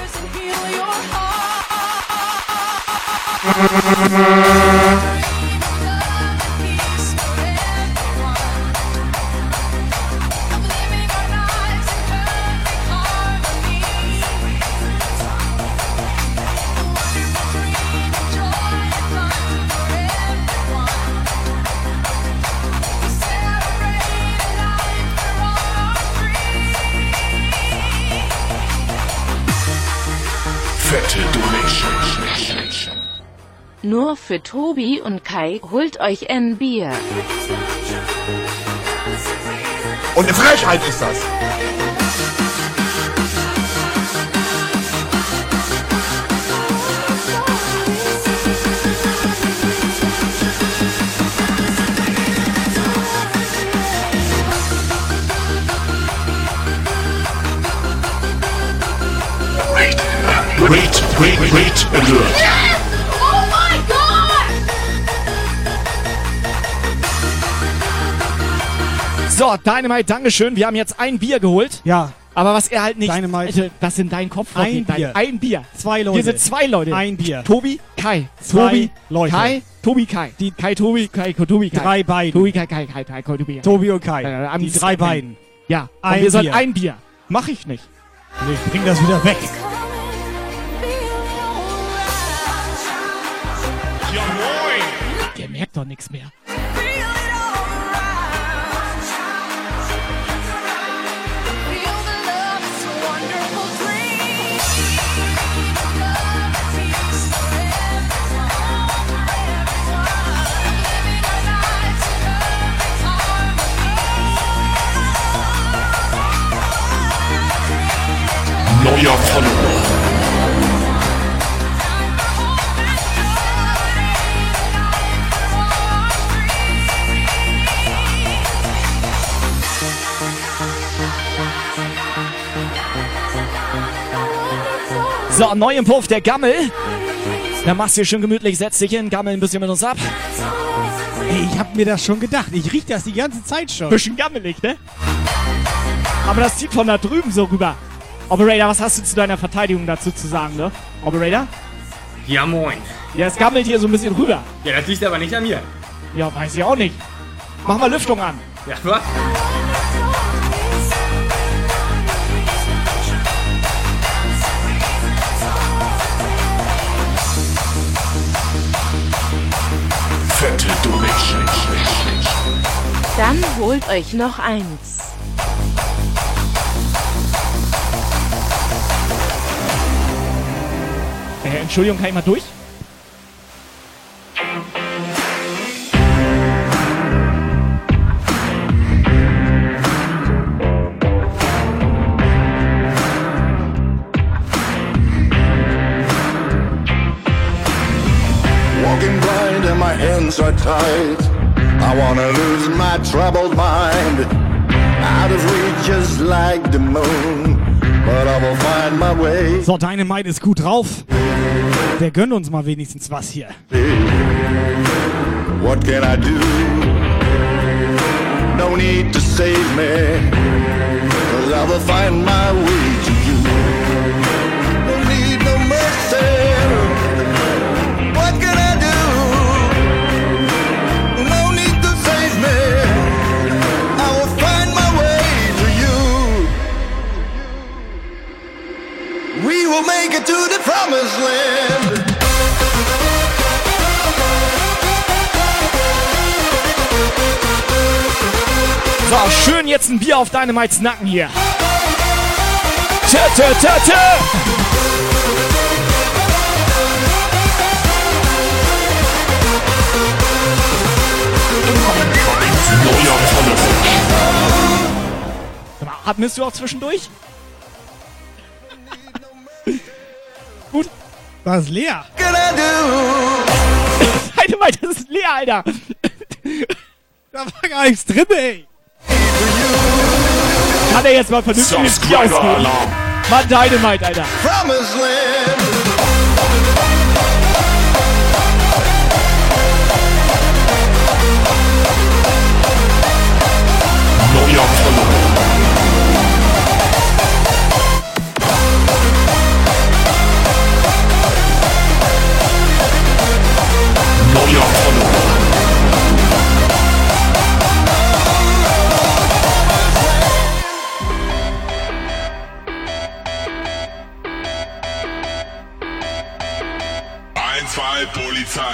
Nur für Tobi und Kai holt euch ein Bier. Und eine Frechheit ist das. Wait, wait, wait, alert. So, Dynamite, Dankeschön. Wir haben jetzt ein Bier geholt. Ja. Aber was er halt nicht. Dynamite. Was in deinen Kopf Ein. Bier. Ein Bier. Zwei Leute. Hier sind zwei Leute. Ein Bier. Tobi, Kai. Zwei Tobi, Leute. Kai, Tobi, Kai. Die Kai, Tobi, Kai, Tobi, Kai. Drei beiden. Tobi, Kai, Kai, Kai, Kai, Kai, Tobi. Tobi und Kai. Äh, Die drei beiden. Ja. Und Ein wir sollen Bier. ein Bier. Mach ich nicht. Nee, ich bring das wieder weg. Ja moin! Der merkt doch nichts mehr. neuer Follower. So, neu Puff, der Gammel. Da machst du dir schön gemütlich, setz dich hin, Gammel ein bisschen mit uns ab. Hey, ich hab mir das schon gedacht. Ich riech das die ganze Zeit schon. Bisschen gammelig, ne? Aber das zieht von da drüben so rüber. Operator, was hast du zu deiner Verteidigung dazu zu sagen, ne? Operator? Ja, moin. Ja, es gammelt hier so ein bisschen rüber. Ja, das liegt aber nicht an mir. Ja, weiß ich auch nicht. Mach mal Lüftung an. Ja, was? Fette. Dann holt euch noch eins. Äh, Entschuldigung, kann ich mal durch? Walking blind and my hands are. I wanna lose my troubled mind. Out of reach just like the moon. But I will find my way. So, Dynamite ist gut drauf. Der gönnt uns mal wenigstens was hier. What can I do? No need to save me. Cause I will find my way jetzt ein Bier auf Dynamites Nacken hier. Tö, tö, tö, tö. Mal, Atmest du auch zwischendurch? Gut. Das ist leer. Dynamite, das ist leer, Alter. Da war gar nichts drin, ey. Kann er jetzt mal vernünftiges Bier ausgeben? Mann, Dynamite, Alter. Promised land.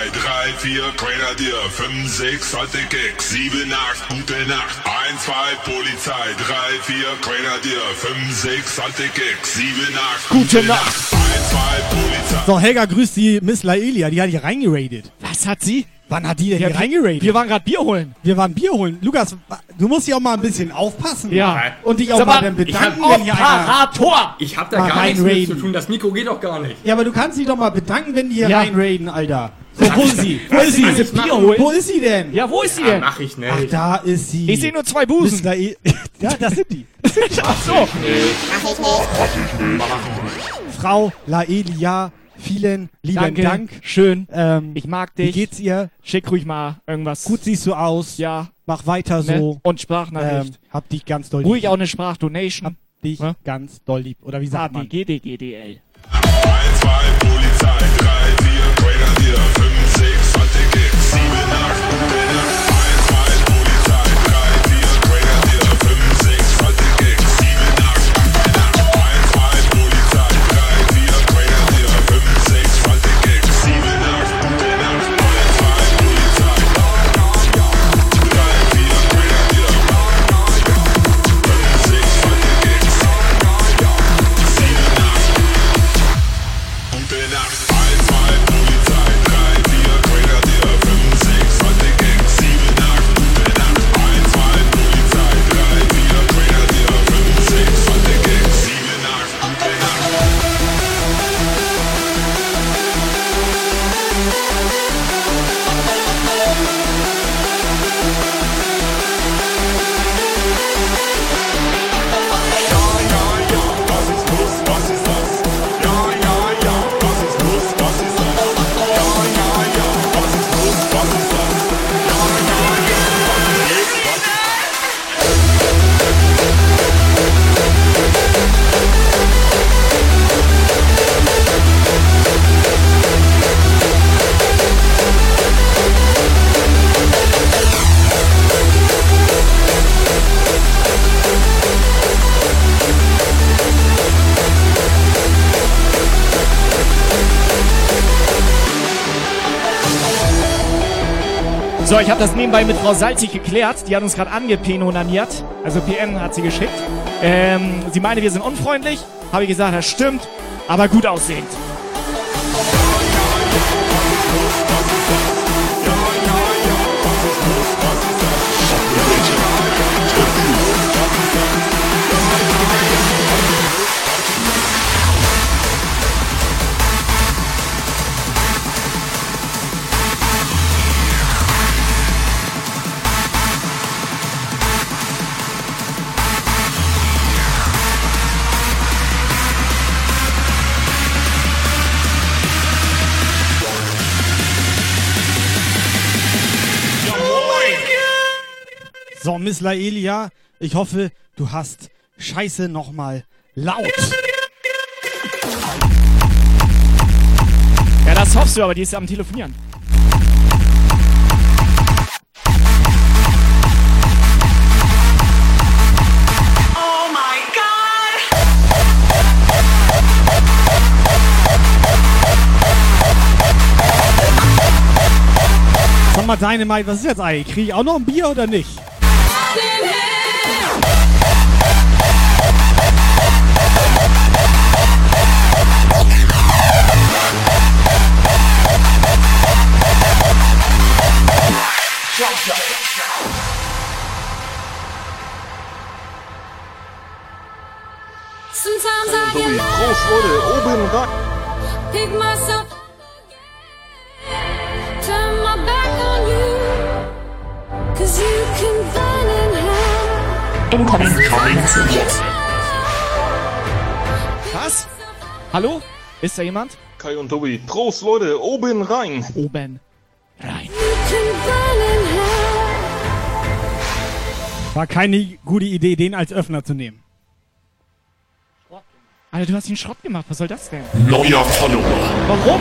2, 3, 4, Grenadier, 5, 6, alte Keks, 7, 8, gute Nacht, 1, 2, Polizei, 3, 4, Grenadier, 5, 6, alte Keks, 7, 8, gute, Nacht, 1, 2, Polizei. So, Helga grüßt die Miss Laelia, die hat hier reingeradet. Was hat sie? Wann hat die denn ja, hier reingeradet? Wir waren gerade Bier holen. Wir waren Bier holen. Lukas, du musst dich auch mal ein bisschen aufpassen. Ja. Und dich auch mal, mal bedanken, ich wenn hier Parator. Ich hab da gar nichts mit zu tun. Das Mikro geht doch gar nicht. Ja, aber du kannst dich doch mal bedanken, wenn die hier ja. reinraden, Alter. So, wo ist sie? Wo ist sie? Wo ist sie denn? Ja, wo ist sie denn? mach ich nicht. Ach, da ist sie. Ich sehe nur zwei Busen. E- da ja, das sind die. Ach so. Mach ich. Mach ich nicht. Frau Laelia, vielen lieben Danke. Dank. Schön. Ähm, ich mag dich. Wie geht's ihr? Schick ruhig mal irgendwas. Gut siehst du aus. Ja. Mach weiter ne? so. Ne? Und Sprachnachricht. Ähm, hab dich ganz doll lieb. Ruhig auch eine Sprachdonation. Hab dich ne? ganz doll lieb. Oder wie sagt man? GDGDL. 1, 2, Polizei, 3. So, ich habe das nebenbei mit Frau Salzig geklärt. Die hat uns gerade angepenonaniert. Also PN hat sie geschickt. Ähm, sie meinte, wir sind unfreundlich. Habe ich gesagt, das stimmt. Aber gut aussehend. So, Miss Laelia, ich hoffe, du hast Scheiße nochmal laut. Ja, das hoffst du, aber die ist ja am Telefonieren. Oh! Sag mal, Dynamite, was ist jetzt eigentlich? Kriege ich auch noch ein Bier oder nicht? Cause you can burn in hell. Incoming. Was? Hallo? Ist da jemand? Kai und Tobi, Prost, Leute, oben rein. Oben rein. War keine gute Idee, den als Öffner zu nehmen. Alter, du hast ihn Schrott gemacht. Was soll das denn? Neuer Follower. Warum?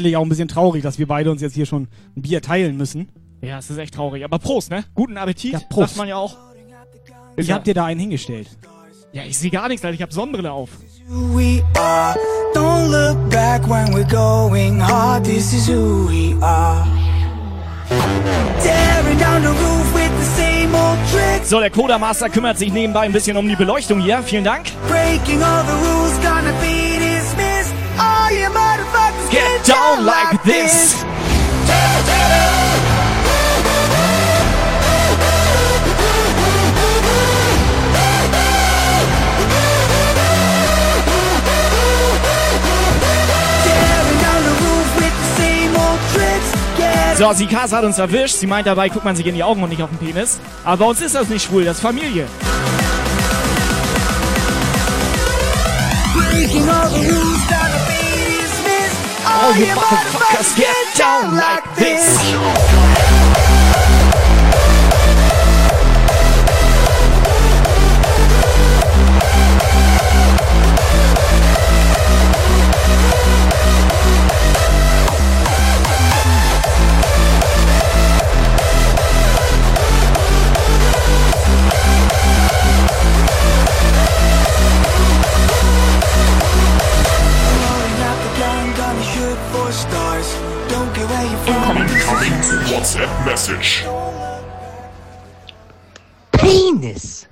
Ehrlich, auch ein bisschen traurig, dass wir beide uns jetzt hier schon ein Bier teilen müssen. Ja, es ist echt traurig. Aber Prost, ne? Guten Appetit. Ja, Prost. Sagt man ja auch. Ich ja. hab dir da einen hingestellt. Ja, ich sehe gar nichts, Alter. Ich hab Sonnenbrille auf. we are. Don't look back when we're going hard. This is who we are. Tearing down the roof with the same old tricks. So, der Coda Master kümmert sich nebenbei ein bisschen um die Beleuchtung hier. Vielen Dank. Breaking all the rules, gonna be. All you motherfuckers Get down like this. Tearing down same old tricks. Get So, Sikasa hat uns erwischt. Sie meint dabei, guckt man sich in die Augen und nicht auf den Penis. Aber bei uns ist das nicht schwul, das ist Familie. breaking all the rules. All you motherfuckers get down like this. WhatsApp message. Penis!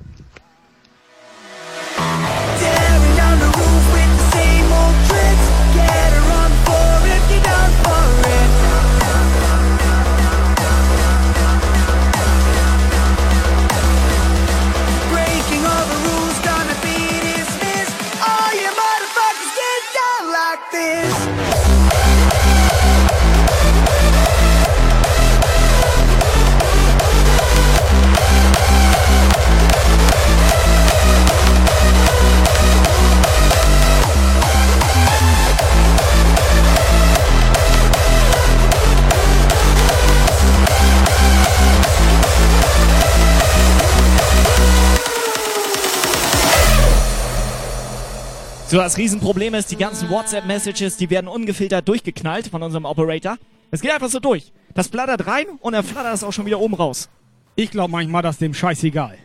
So, das Riesenproblem ist, die ganzen WhatsApp-Messages, die werden ungefiltert durchgeknallt von unserem Operator. Es geht einfach so durch. Das flattert rein und dann flattert es auch schon wieder oben raus. Ich glaube manchmal, das ist dem scheißegal.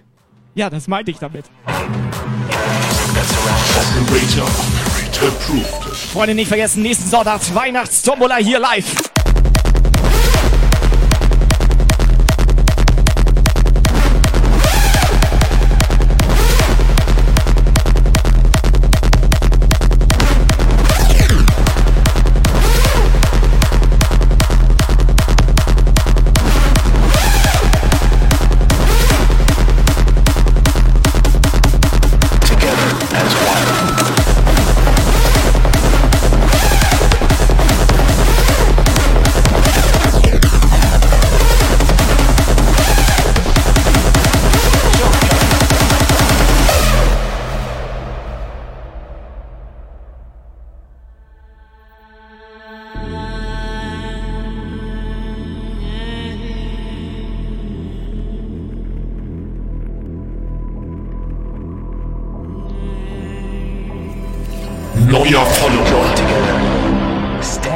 Ja, das meinte ich damit. Freunde, nicht vergessen, nächsten Sonntag Weihnachtstombola hier live.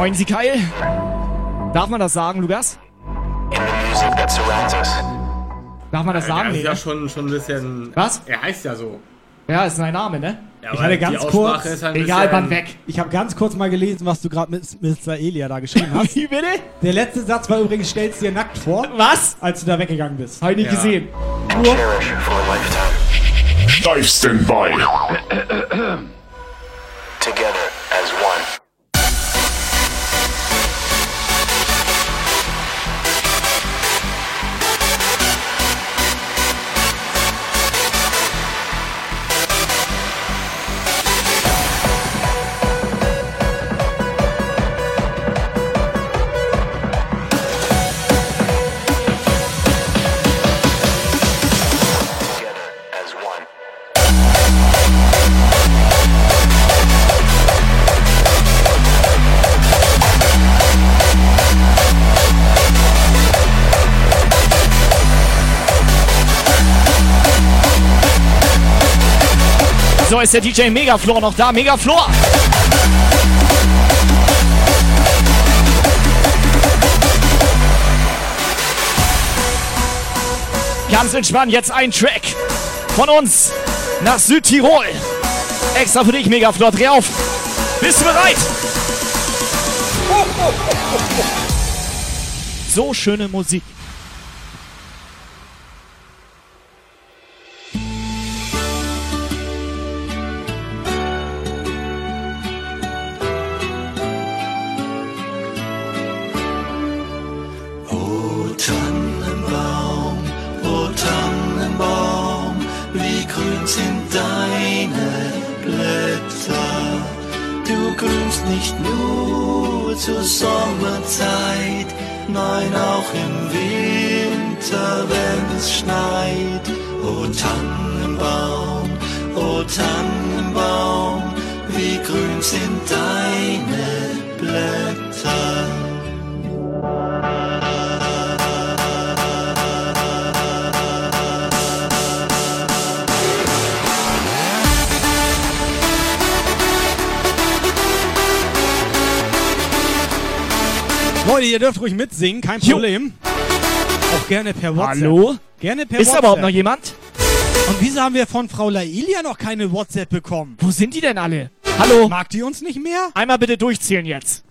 Moin, Sie Keil. Darf man das sagen, Lukas? Darf man das sagen? Das ist ja schon, schon ein bisschen. Was? Er heißt ja so. Ja, ist sein Name, ne? Ja, Ich aber hatte ganz kurz. ist halt Egal, wann weg. Ich habe ganz kurz mal gelesen, was du gerade mit Mr. Elia da geschrieben hast. Wie bitte? Der letzte Satz war übrigens, stellst dir nackt vor. Was? Als du da weggegangen bist. Hab ich nicht Ja. gesehen. Steif Standby. Together ist der DJ Megaflor noch da? Megaflor! Ganz entspannt, jetzt ein Track von uns nach Südtirol. Extra für dich, Megaflor, dreh auf. Bist du bereit? So schöne Musik. Ruhig mitsingen, kein Problem. Auch gerne per WhatsApp. Hallo? Gerne per Ist WhatsApp. überhaupt noch jemand? Und wieso haben wir von Frau Lailia noch keine WhatsApp bekommen? Wo sind die denn alle? Hallo? Mag die uns nicht mehr? Einmal bitte durchzählen jetzt.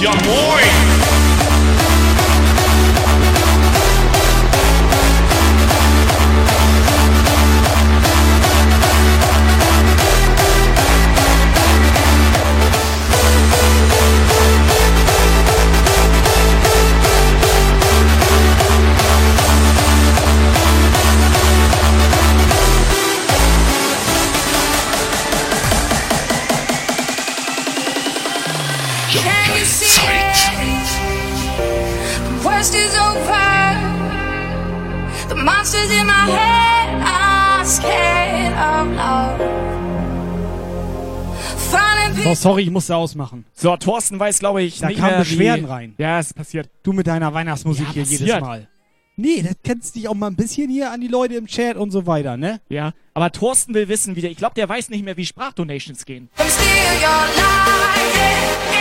Ja moin! The worst is over. The monsters in my head are scared of love. So, sorry, ich musste ausmachen. So, Thorsten weiß, glaube ich, Da nicht kamen mehr, Beschwerden wie... rein. Ja, es passiert. Du mit deiner Weihnachtsmusik Ja, hier jedes passiert. Mal. Nee, das kennst dich auch mal ein bisschen hier an die Leute im Chat und so weiter, ne? Ja, aber Thorsten will wissen, wie der... Ich glaube, der weiß nicht mehr, wie Sprachdonations gehen. them steal your life. Don't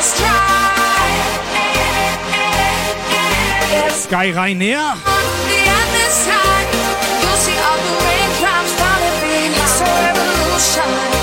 beneath. It's a revolution,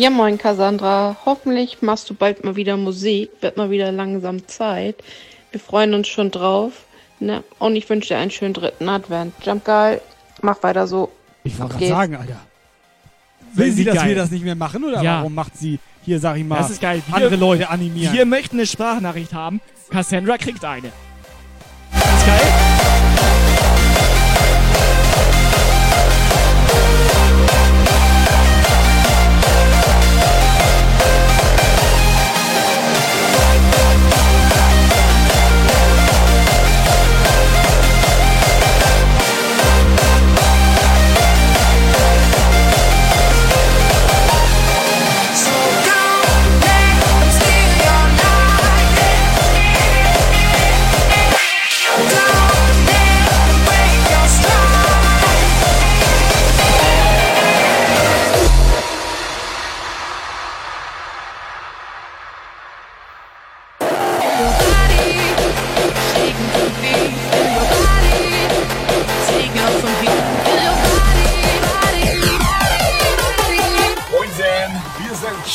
Ja, moin Cassandra. Hoffentlich machst du bald mal wieder Musik. Wird mal wieder langsam Zeit. Wir freuen uns schon drauf. Ne? Und ich wünsche dir einen schönen dritten Advent. Jump geil. Mach weiter so. Ich wollte gerade sagen, Alter. Will sie dass geil. wir das nicht mehr machen oder Ja. warum macht sie hier, sag ich mal, Das ist geil. Wir- andere Leute animieren? Wir möchten eine Sprachnachricht haben. Cassandra kriegt eine.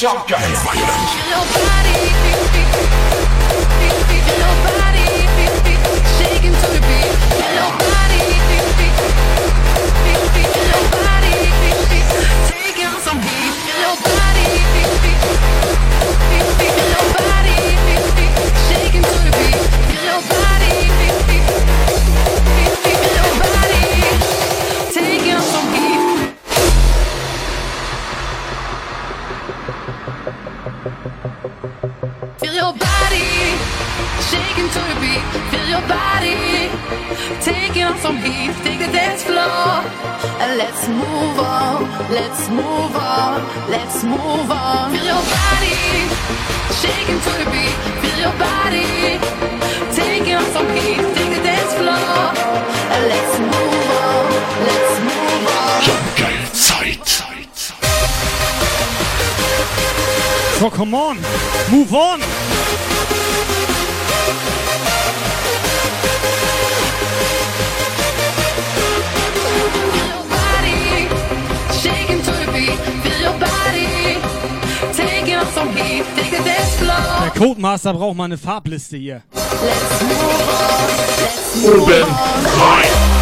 Wir sind shaking to the beat. Feel your body taking on some heat. Take the dance floor and let's move on. Let's move on. Let's move on. Feel your body shaking to the beat. Feel your body taking on some heat. Take the dance floor and let's move on. Let's move on. Jump Geil Zeit. So, come on. Move on. Der Codemaster braucht mal eine Farbliste hier. Let's move on. Let's move on.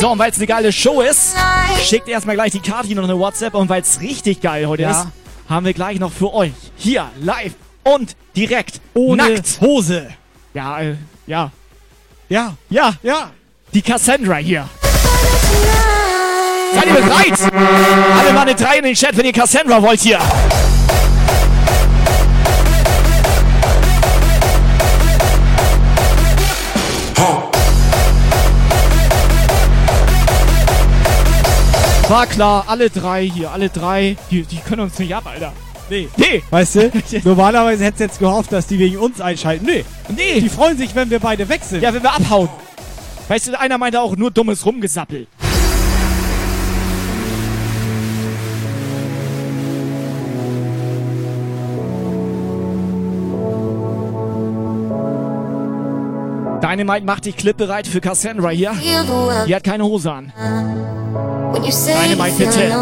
So, und weil es eine geile Show ist, schickt erstmal gleich die Kati noch eine WhatsApp. Und weil es richtig geil heute Ja. ist, haben wir gleich noch für euch hier live und direkt Ohne nackt. Hose. Ja, äh, ja. Ja. Ja. Ja. Die Cassandra hier. Seid ihr bereit? Alle mal eine 3 in den Chat, wenn ihr Cassandra wollt hier. War klar, alle drei hier, alle drei, die, die können uns nicht ab, Alter. Nee. Nee. Weißt du? Normalerweise hättest du jetzt gehofft, dass die wegen uns einschalten. Nee. Nee. Die freuen sich, wenn wir beide sind. Ja, wenn wir abhauen. Weißt du, einer meinte auch nur dummes Rumgesappel. Dynamite macht die Clip bereit für Cassandra hier. Die hat keine Hose an. Dynamite, bitte.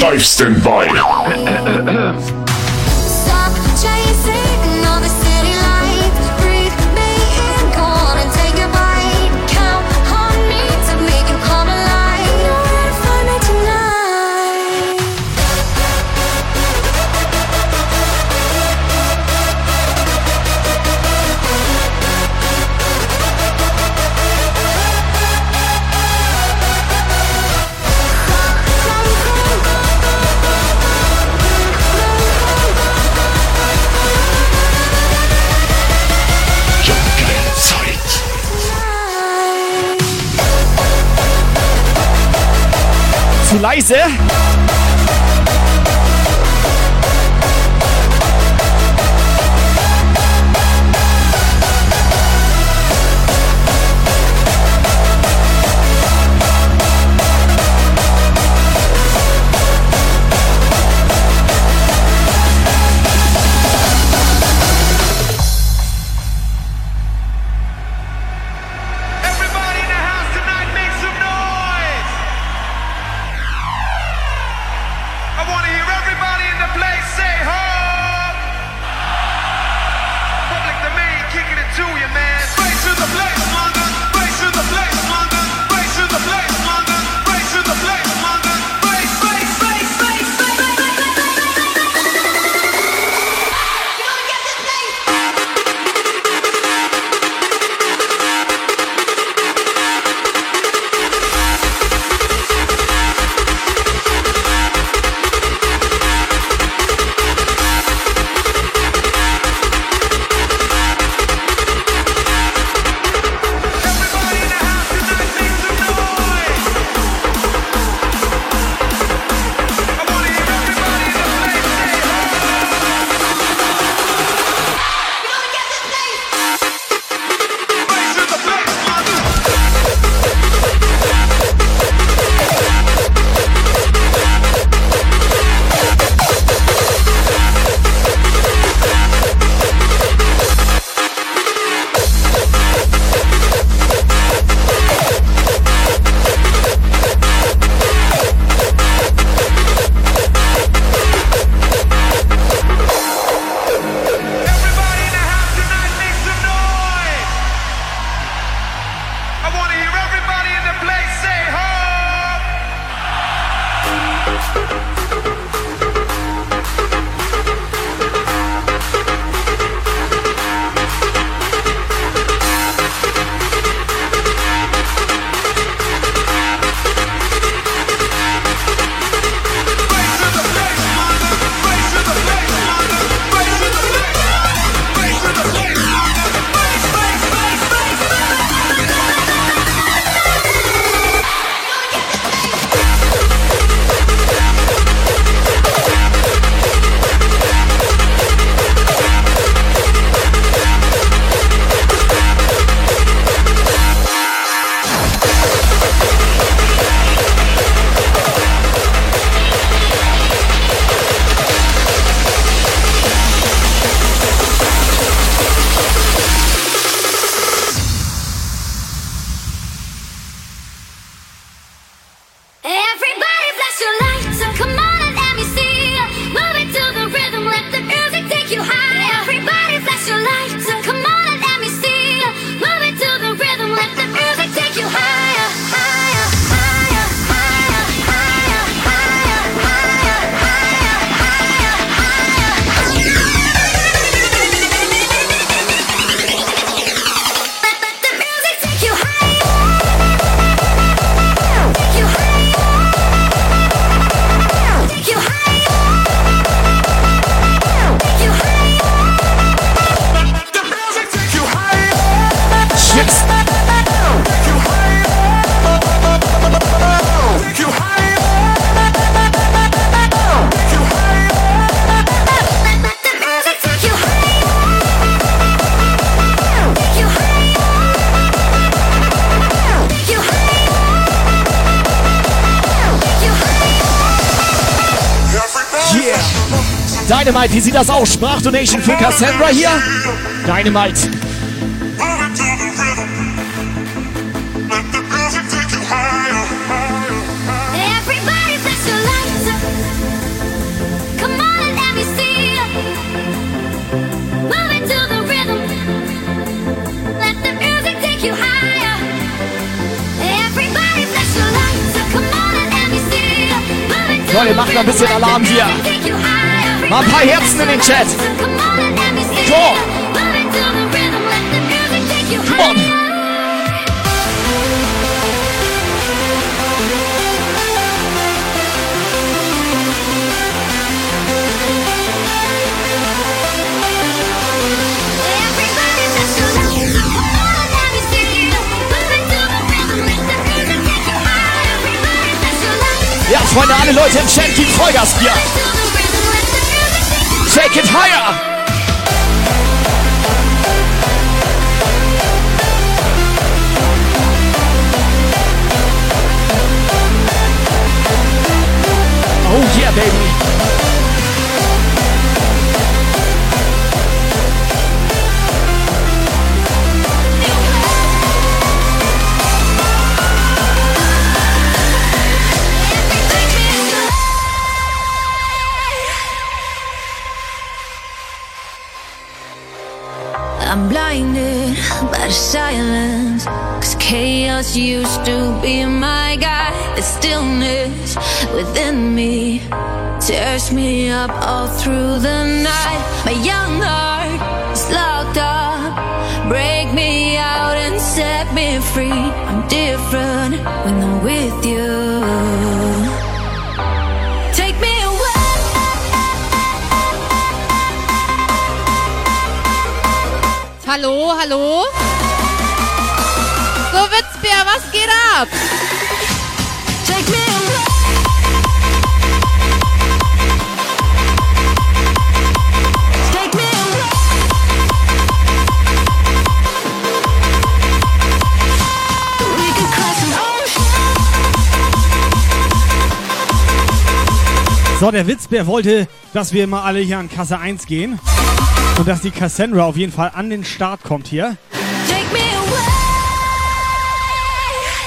Live Standby. Zu leise. On and let me see you. Moving to Leute, macht mal ein bisschen Alarm hier. Mal ein paar Herzen in den Chat. Come on. Ja, Freunde, alle Leute im Chat, gib Vollgas hier. Take higher. Oh yeah, baby. Tears me up all through the night. My young heart is locked up. Break me out and set me free. I'm different when I'm with you. Take me away. Hallo, hallo? So, Witzbär, was geht ab? So, der Witzbär wollte, dass wir mal alle hier an Kasse 1 gehen. Und dass die Cassandra auf jeden Fall an den Start kommt hier.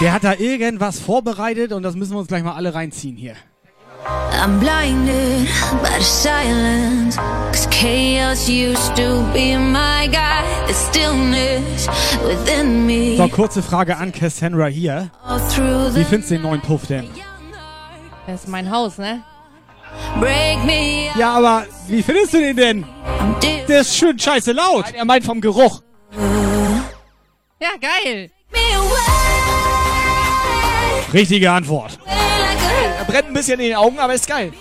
Der hat da irgendwas vorbereitet und das müssen wir uns gleich mal alle reinziehen hier. I'm blinded by the silence. Cause chaos used to be my guide. The stillness within me. So, kurze Frage an Cassandra hier. Wie findest du den neuen Puff denn? Das ist mein Haus, ne? Ja, aber wie findest du den denn? Der ist schön scheiße laut. Er meint vom Geruch. Ja, geil. Richtige Antwort. Er brennt ein bisschen in den Augen, aber ist geil.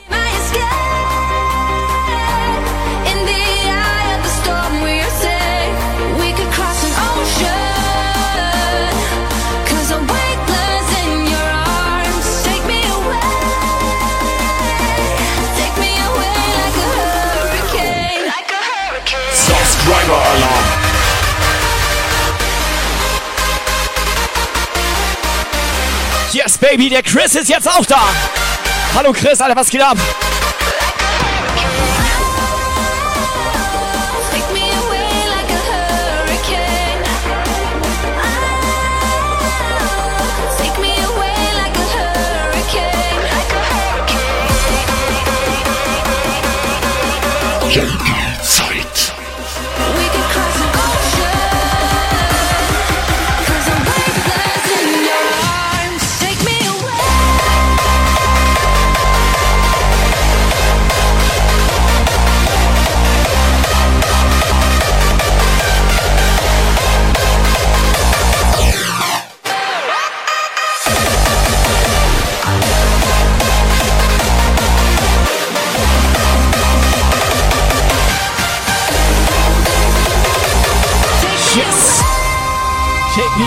Subscriber Alarm. Yes, Baby, der Chris ist jetzt auch da. Hallo Chris, Alter, was geht ab?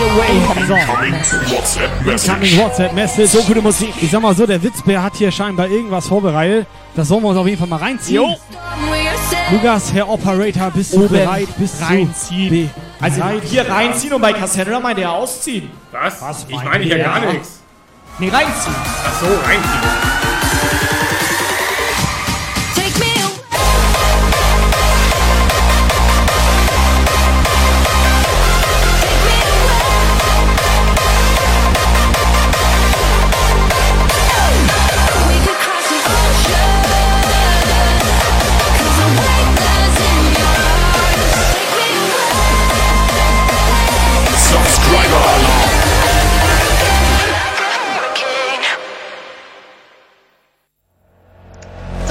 Away. So. Incoming WhatsApp Message. So gute Musik. Ich sag mal so, der Witzbär hat hier scheinbar irgendwas vorbereitet. Das sollen wir uns auf jeden Fall mal reinziehen. Jo. Lukas, Herr Operator, bist du Oben bereit? Bist reinziehen. Du Also bereit? hier reinziehen und bei Cassandra meint er ausziehen. Was? ich meint meine hier gar nichts. Nee, reinziehen. Ach so, reinziehen.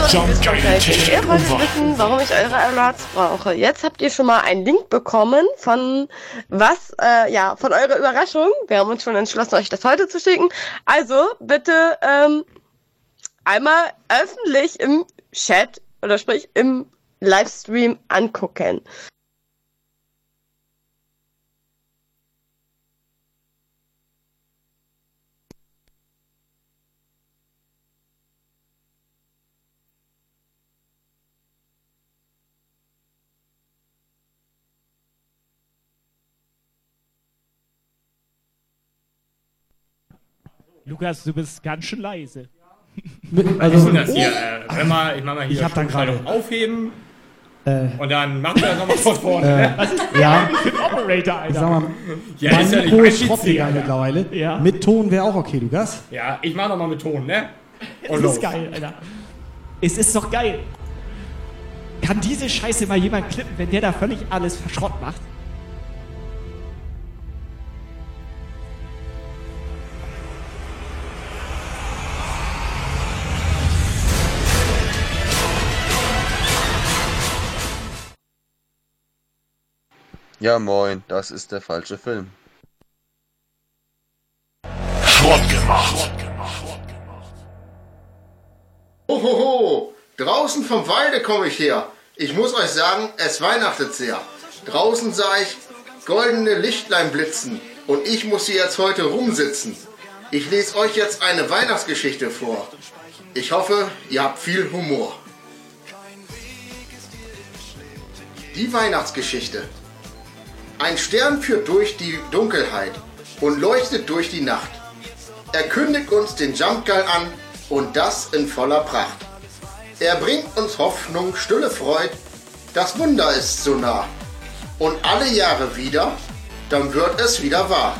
Ist Frank. Ihr wollt wissen, warum ich eure Alerts brauche. Jetzt habt ihr schon mal einen Link bekommen von was, äh, ja, von eurer Überraschung. Wir haben uns schon entschlossen, euch das heute zu schicken. Also bitte ähm, einmal öffentlich im Chat oder sprich im Livestream angucken. Lukas, du bist ganz schön leise. Was ist denn das hier? Äh, wenn mal, ich mach mal hier Ich hab dann gerade- aufheben Äh, und dann macht er das nochmal von vorne. Äh? Was ist ja. für ein Operator, Alter? Ich sag mal, ja, mein ist ja nicht Mikro mein ist schrottiger mittlerweile. Ja. Mit Ton wäre auch okay, Lukas. Ja, ich mach nochmal mit Ton, ne? Es Und ist los. geil, Alter. Es ist doch geil. Kann diese Scheiße mal jemand klippen, wenn der da völlig alles verschrott macht? Ja moin, das ist der falsche Film. Schrott gemacht. Hohoho, draußen vom Walde komme ich her. Ich muss euch sagen, es weihnachtet sehr. Draußen sah ich goldene Lichtlein blitzen und ich muss hier jetzt heute rumsitzen. Ich lese euch jetzt eine Weihnachtsgeschichte vor. Ich hoffe, ihr habt viel Humor. Die Weihnachtsgeschichte. Ein Stern führt durch die Dunkelheit und leuchtet durch die Nacht. Er kündigt uns den Jumpgeil an und das in voller Pracht. Er bringt uns Hoffnung, stille Freud, das Wunder ist so nah. Und alle Jahre wieder, dann wird es wieder wahr.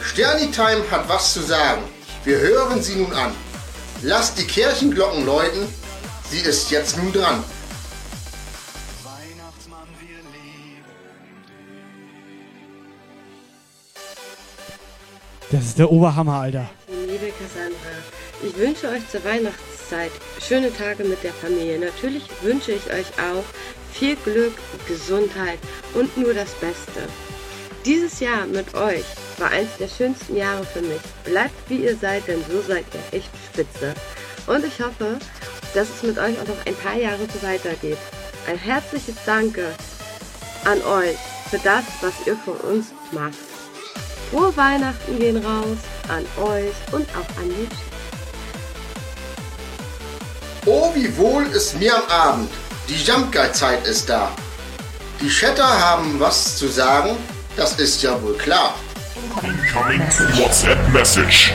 Sternitime hat was zu sagen, wir hören sie nun an. Lasst die Kirchenglocken läuten, sie ist jetzt nun dran. Das ist der Oberhammer, Alter. Liebe Cassandra, ich wünsche euch zur Weihnachtszeit schöne Tage mit der Familie. Natürlich wünsche ich euch auch viel Glück, Gesundheit und nur das Beste. Dieses Jahr mit euch war eins der schönsten Jahre für mich. Bleibt wie ihr seid, denn so seid ihr echt spitze. Und ich hoffe, dass es mit euch auch noch ein paar Jahre so weitergeht. Ein herzliches Danke an euch für das, was ihr für uns macht. Frohe Weihnachten gehen raus an euch und auch an die Oh, wie wohl ist mir am Abend. Die Jumpguy-Zeit ist da. Die Chatter haben was zu sagen, das ist ja wohl klar. Incoming WhatsApp Message.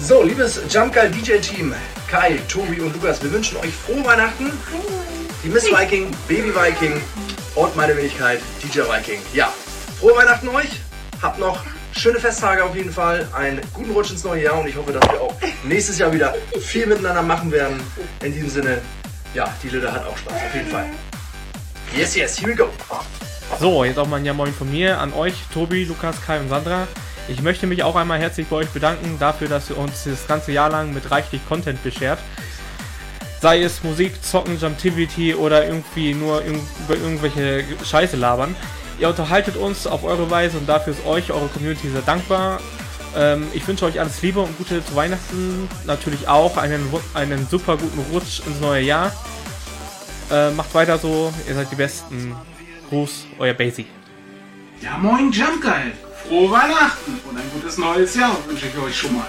So, liebes Jumpgeil DJ-Team, Kai, Tobi und Lukas, wir wünschen euch frohe Weihnachten. Die Miss Viking, Baby Viking und meine Wenigkeit, DJ Viking. Ja, frohe Weihnachten euch. Habt noch schöne Festtage auf jeden Fall. Einen guten Rutsch ins neue Jahr und ich hoffe, dass wir auch nächstes Jahr wieder viel miteinander machen werden. In diesem Sinne, ja, die Lüde hat auch Spaß, auf jeden Fall. Yes, yes, here we go. So, jetzt auch mal ein Ja Moin von mir an euch, Tobi, Lukas, Kai und Sandra. Ich möchte mich auch einmal herzlich bei euch bedanken dafür, dass ihr uns das ganze Jahr lang mit reichlich Content beschert. Sei es Musik, Zocken, Jumptivity oder irgendwie nur über irgendwelche Scheiße labern. Ihr unterhaltet uns auf eure Weise und dafür ist euch, eure Community sehr dankbar. Ähm, ich wünsche euch alles Liebe und Gute zu Weihnachten. Natürlich auch einen, einen super guten Rutsch ins neue Jahr. Äh, macht weiter so, ihr seid die Besten. Gruß, euer Basie. Ja, moin Jumpgeil. Frohe Weihnachten und ein gutes neues Jahr wünsche ich euch schon mal.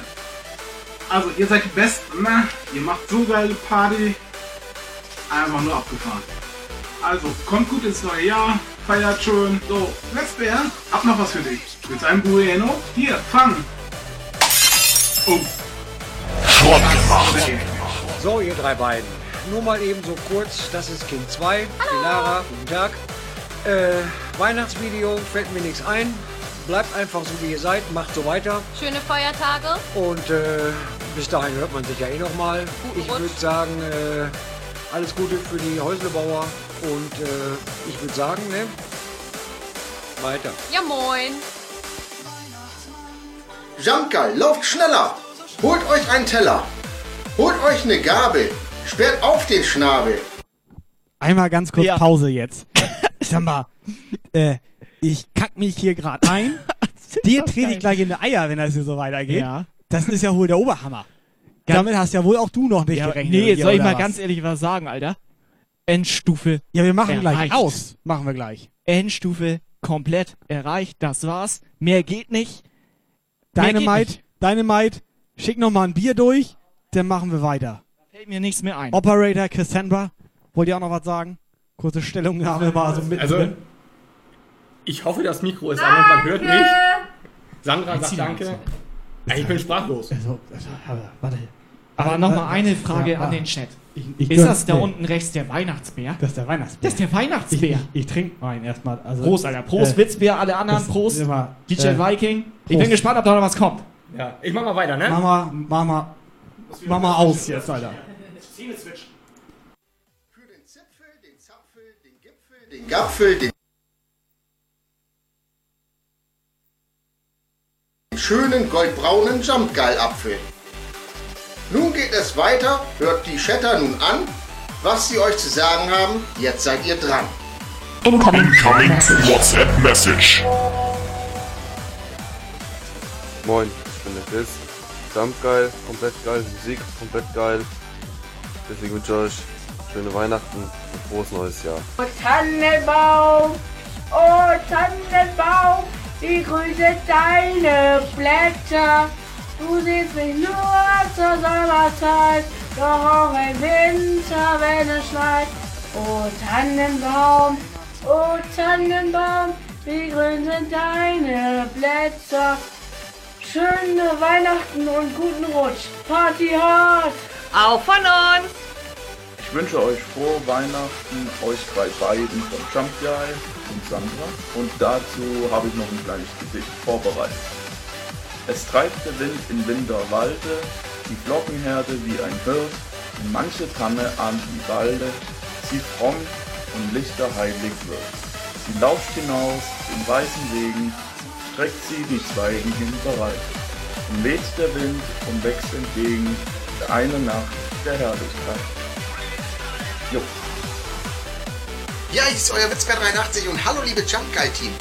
Also, ihr seid die Besten, ne? Ihr macht so geile Party. Einfach nur abgefahren. Also, kommt gut ins neue Jahr, feiert schön. So, Westbär, hab noch was für dich. Willst du einen Bueno? Hier, fang. Oh. Schrott gemacht. So, ihr drei beiden. Nur mal eben so kurz, das ist King 2, die Lara, guten Tag. Äh, Weihnachtsvideo fällt mir nichts ein. Bleibt einfach so wie ihr seid, macht so weiter. Schöne Feiertage. Und äh, bis dahin hört man sich ja eh nochmal. Ich würde sagen, äh, alles Gute für die Häuslebauer. Und äh, ich würde sagen, ne? Weiter. Ja, moin. Jumpgeil, lauft schneller! Holt euch einen Teller! Holt euch eine Gabel. Sperrt auf den Schnabel. Einmal ganz kurz Ja. Pause jetzt. Sag mal, äh, ich kack mich hier gerade ein. Dir trete ich gleich in die Eier, wenn das hier so weitergeht. Ja. Das ist ja wohl der Oberhammer. Damit hast ja wohl auch du noch nicht Ja, gerechnet. nee, hier, soll ich oder mal was? ganz ehrlich was sagen, Alter? Endstufe. Ja, wir machen gleich erreicht. aus. Machen wir gleich. Endstufe komplett erreicht. Das war's. Mehr geht nicht. Dynamite. Dynamite, schick noch mal ein Bier durch, dann machen wir weiter. Fällt mir nichts mehr ein. Operator Cassandra, wollt ihr auch noch was sagen? Kurze Stellungnahme mal so mit. Also, ich hoffe, das Mikro ist an und man hört mich. Sandra sagt Danke. ich bin sprachlos. Also, warte. Aber Warte, nochmal eine Frage Ja, an den Chat. Ich- ich ist das da nee. unten rechts der Weihnachtsbär? Das ist der Weihnachtsbär. Das ist der Weihnachtsbär. Ich, ich trinke meinen erstmal. Also, Prost, Alter. Prost, äh, Witzbär, alle anderen. das Prost. ist immer, DJ äh, Viking. Ich Prost. bin gespannt, ob da noch was kommt. Ja, ich mach mal weiter, ne? Mach mal, mach mal, mach mal aus jetzt, Alter. Den Gapfel, den schönen goldbraunen Jumpgeil-Apfel. Nun geht es weiter, hört die Chatter nun an. Was sie euch zu sagen haben, jetzt seid ihr dran. Incoming WhatsApp Message. Moin, ich bin der Chris. Jump geil, komplett geil, Musik komplett geil. Deswegen wünsche ich euch schöne Weihnachten und frohes neues Jahr. Oh Tannenbaum, oh Tannenbaum, wie grün sind deine Blätter. Du siehst mich nur zur Sommerzeit, doch auch im Winter, wenn es schneit. Oh Tannenbaum, oh Tannenbaum, wie grün sind deine Blätter. Schöne Weihnachten und guten Rutsch. Party hard! Auch von uns! Ich wünsche euch frohe Weihnachten, euch drei beiden von Jump Guy und Sandra. Und dazu habe ich noch ein kleines Gedicht vorbereitet. Es treibt der Wind in Winterwalde, die Glockenherde wie ein Hirt, und manche Tanne ahnt wie Walde, sie fromm und lichterheilig wird. Sie lauft hinaus den weißen Wegen, streckt sie die Zweigen hin bereit. Und weht der Wind und wächst entgegen der eine Nacht der Herrlichkeit. Jo. Ja, ich ist euer Witzbär 83 und hallo liebe Jump Guy Team.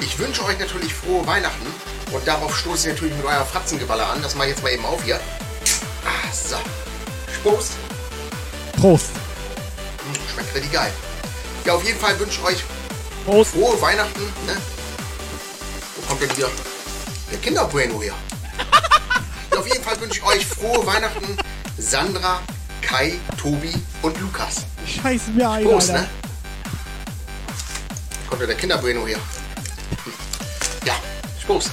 Ich wünsche euch natürlich frohe Weihnachten und darauf stoße ich natürlich mit euer Fratzengeballer an. Das mache ich jetzt mal eben auf hier. Ah, so. Prost. Prost. Hm, Schmeckt richtig geil. Ja, auf jeden Fall wünsche ich euch Prost. frohe Weihnachten. Ne? Wo kommt denn wieder der Kinderbueno her? ja, auf jeden Fall wünsche ich euch frohe Weihnachten. Sandra, Kai, Tobi und Lukas. Scheiß mir ein, Prost, Alter. ne? Kommt ja der Kinderbueno her. Ja, Prost.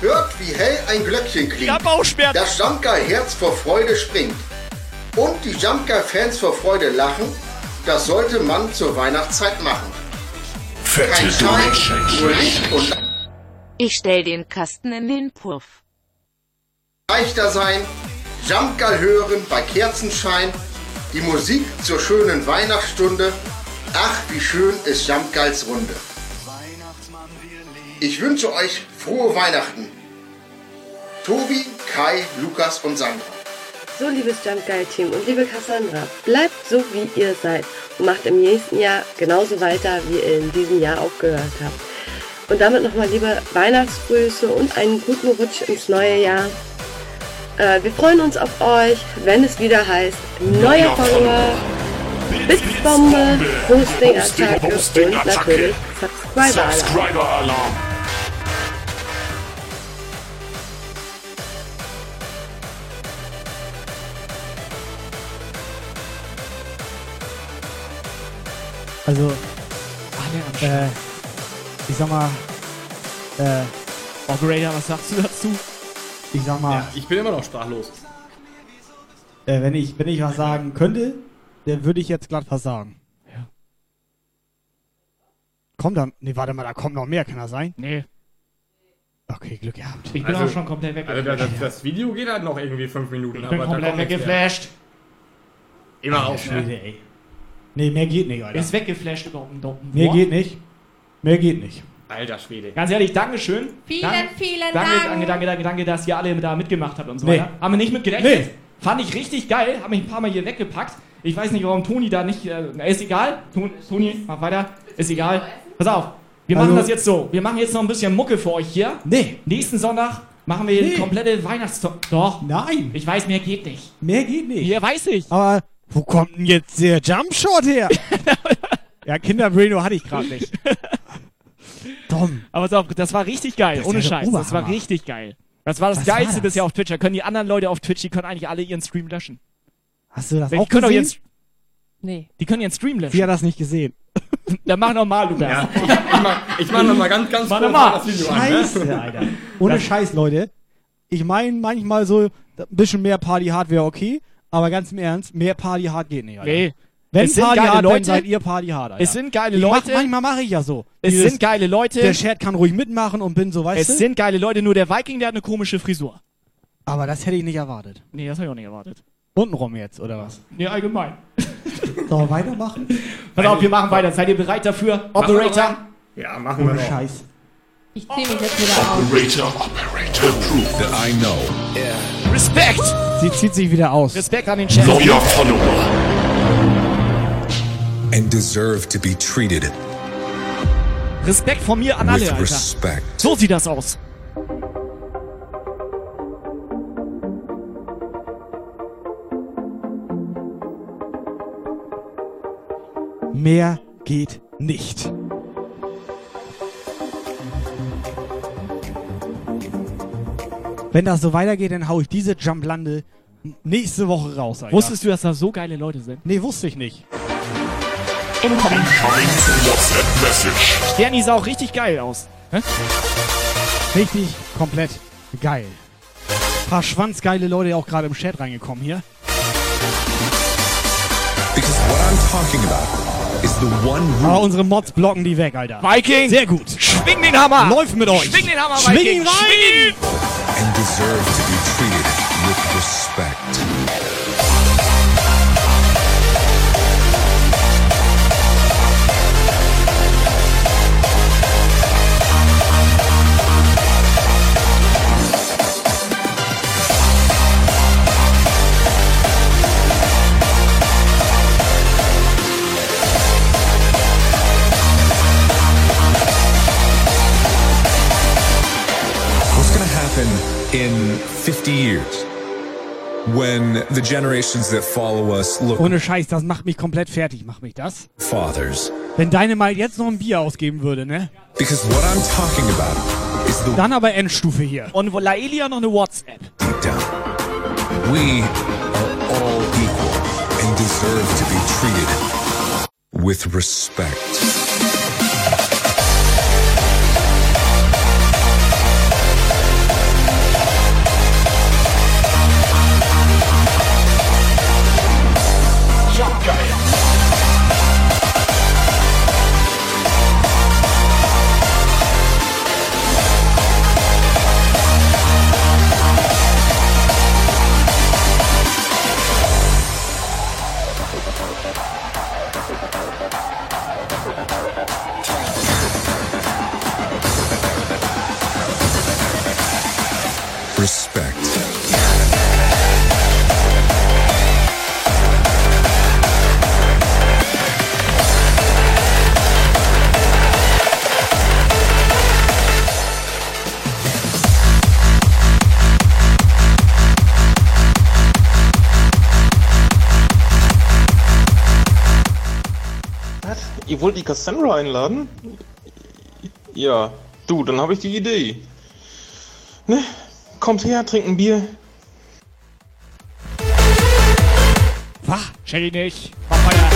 Hört, wie hell ein Glöckchen klingt. Ja, Bauchschmerzen. Das Jumpguy-Herz vor Freude springt. Und die Jumpguy-Fans vor Freude lachen. Das sollte man zur Weihnachtszeit machen. Licht und Ich stell den Kasten in den Puff. leichter sein. Jumpguy hören bei Kerzenschein. Die Musik zur schönen Weihnachtsstunde. Ach, wie schön ist Jumpguys Runde. Ich wünsche euch frohe Weihnachten. Tobi, Kai, Lukas und Sandra. So, liebes Jump Guy Team und liebe Cassandra, bleibt so, wie ihr seid und macht im nächsten Jahr genauso weiter, wie ihr in diesem Jahr aufgehört habt. Und damit nochmal liebe Weihnachtsgrüße und einen guten Rutsch ins neue Jahr. Äh, wir freuen uns auf euch, wenn es wieder heißt Neuer Follower, Blitzbombe, Hosting-Attacke und natürlich Subscriber-Alarm. Subscriber-Alarm. Also, äh, ich sag mal, äh, Operator, was sagst du dazu? ich sag mal, Ja, ich bin immer noch sprachlos. äh, wenn ich, wenn ich was sagen könnte, dann würde ich jetzt glatt was sagen. Ja. Kommt da, nee, warte mal, da kommt noch mehr, kann das sein? Nee. Okay, Glück gehabt. Ich bin auch schon komplett Also das, weggeflasht. das, Video geht halt noch irgendwie fünf Minuten. Ich bin aber komplett weggeflasht. Immer Alter auf, Schwede, ne? ey. Nee, mehr geht nicht, Alter. Er ist weggeflasht über ein Doppen. Mehr geht nicht. Mehr geht nicht. Alter Schwede. Ganz ehrlich, Dankeschön. Vielen, Dank- vielen danke, Dank. Danke, danke, danke, danke, dass ihr alle da mitgemacht habt und so Nee. weiter. Haben wir nicht mit gerechnet. Nee. Fand ich richtig geil. Hab mich ein paar Mal hier weggepackt. Ich weiß nicht, warum Toni da nicht. Äh, ist egal. Ton- Toni, mach weiter. Ist egal. Pass auf. Wir machen Also- das jetzt so. Wir machen jetzt noch ein bisschen Mucke für euch hier. Nee. Nächsten Sonntag machen wir Nee. die komplette Weihnachts... Doch. Nein. Ich weiß, mehr geht nicht. Mehr geht nicht. Hier weiß ich. Aber wo kommt denn jetzt der Jumpshot her? ja, Kinderbraino hatte ich gerade nicht. Dumm. Aber pass auf, das war richtig geil. Das Ohne ja Scheiß. Das war richtig geil. Das war das Was war Geilste das? bisher auf Twitch. Da können die anderen Leute auf Twitch, die können eigentlich alle ihren Stream löschen. Hast du das Die auch können doch gesehen? jetzt, Nee. die können ihren Stream löschen. Sie hat das nicht gesehen. Dann mach nochmal, Lukas. Ja, ich, ich mach, ich mach noch mal ganz, ganz Mach kurz noch mal. das Video an. Scheiße, Ne? Alter. Ohne Das- Scheiß, Leute. Ich meine manchmal so, ein bisschen mehr Party Hard wäre okay, aber ganz im Ernst, mehr Party Hard geht nicht, Alter. Nee. Wenn Es Party Hard, dann Leute. seid ihr Party Hard, Alter. Es sind geile Ich mach, Leute. manchmal mache ich ja so. Es Dieses, sind geile Leute. Der Chat kann ruhig mitmachen und bin so, weißt es du? sind geile Leute, nur der Viking, der hat eine komische Frisur. aber das hätte ich nicht erwartet. Nee, das habe ich auch nicht erwartet. Untenrum jetzt, oder was? Nee, allgemein. Sollen wir weitermachen? Pass auf, wir machen weiter. Seid ihr bereit dafür? Operator? Ja, machen wir. Scheiß. Ich zieh mich jetzt wieder aus. Operator, operator, proof that I know. Respekt! Sie zieht sich wieder aus. Respekt an den Chat. Loyal follower. and deserve to be treated Respekt von mir an alle, Alter. respect. So sieht das aus. Mehr geht nicht. Wenn das so weitergeht, dann hau ich diese Jump-Lande nächste Woche raus, Alter. Wusstest du, dass da so geile Leute sind? Nee, wusste ich nicht. Incoming. Sterni sah auch richtig geil aus. Hä? Richtig, komplett geil. paar schwanzgeile Leute auch gerade im Chat reingekommen hier. Because what I'm talking about Aber unsere Mods blocken die weg, Alter. Viking! Sehr gut. Schwing den Hammer! Läuft mit euch. Schwing den Hammer, Schwing Viking! ihn rein! Schwing ihn! and deserve to be treated with respect. 50 years when the generations that follow us look Ohne Scheiß, das macht mich komplett fertig, macht mich das. fathers? Wenn deine mal jetzt noch ein Bier ausgeben würde, ne? Because what I'm talking about is the Dann aber Endstufe hier. Und wo Laelia noch eine WhatsApp. deep down. We are all equal and deserve to be treated with respect. Respect. Ihr wollt die Cassandra einladen? Ja, du, dann habe ich die Idee. Ne? Kommt her, trinkt ein Bier. Wach. Check ich nicht. Mach weiter.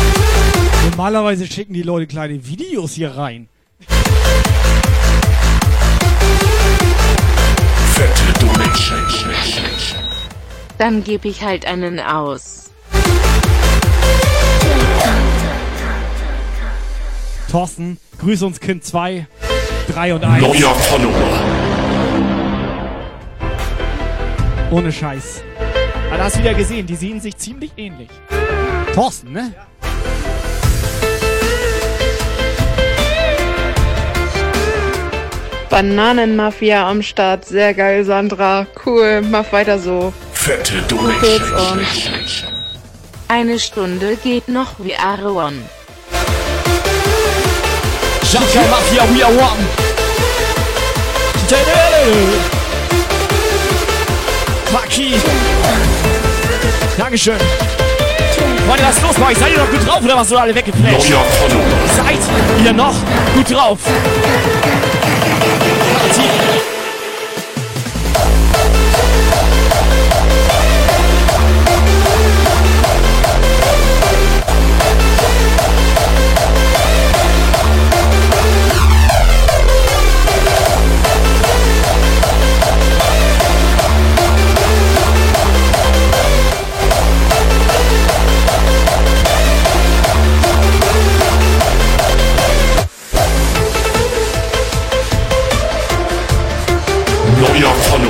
Normalerweise schicken die Leute kleine Videos hier rein. Dann gebe ich halt einen aus. Thorsten, grüß uns Kind 2, 3 und 1. Neuer Follower. Ohne Scheiß. Aber da hast du wieder gesehen, die sehen sich ziemlich ähnlich. Thorsten, ne? Bananenmafia am Start. Sehr geil, Sandra. Cool, mach weiter so. Fette Donation. Eine Stunde geht noch wie Aaron. Jungle Mafia, we are one. Maki. Dankeschön. Freunde, was ist los bei euch? Seid ihr noch gut drauf oder was so alle weggeflasht? Seid ihr noch gut drauf? Neuer Follower.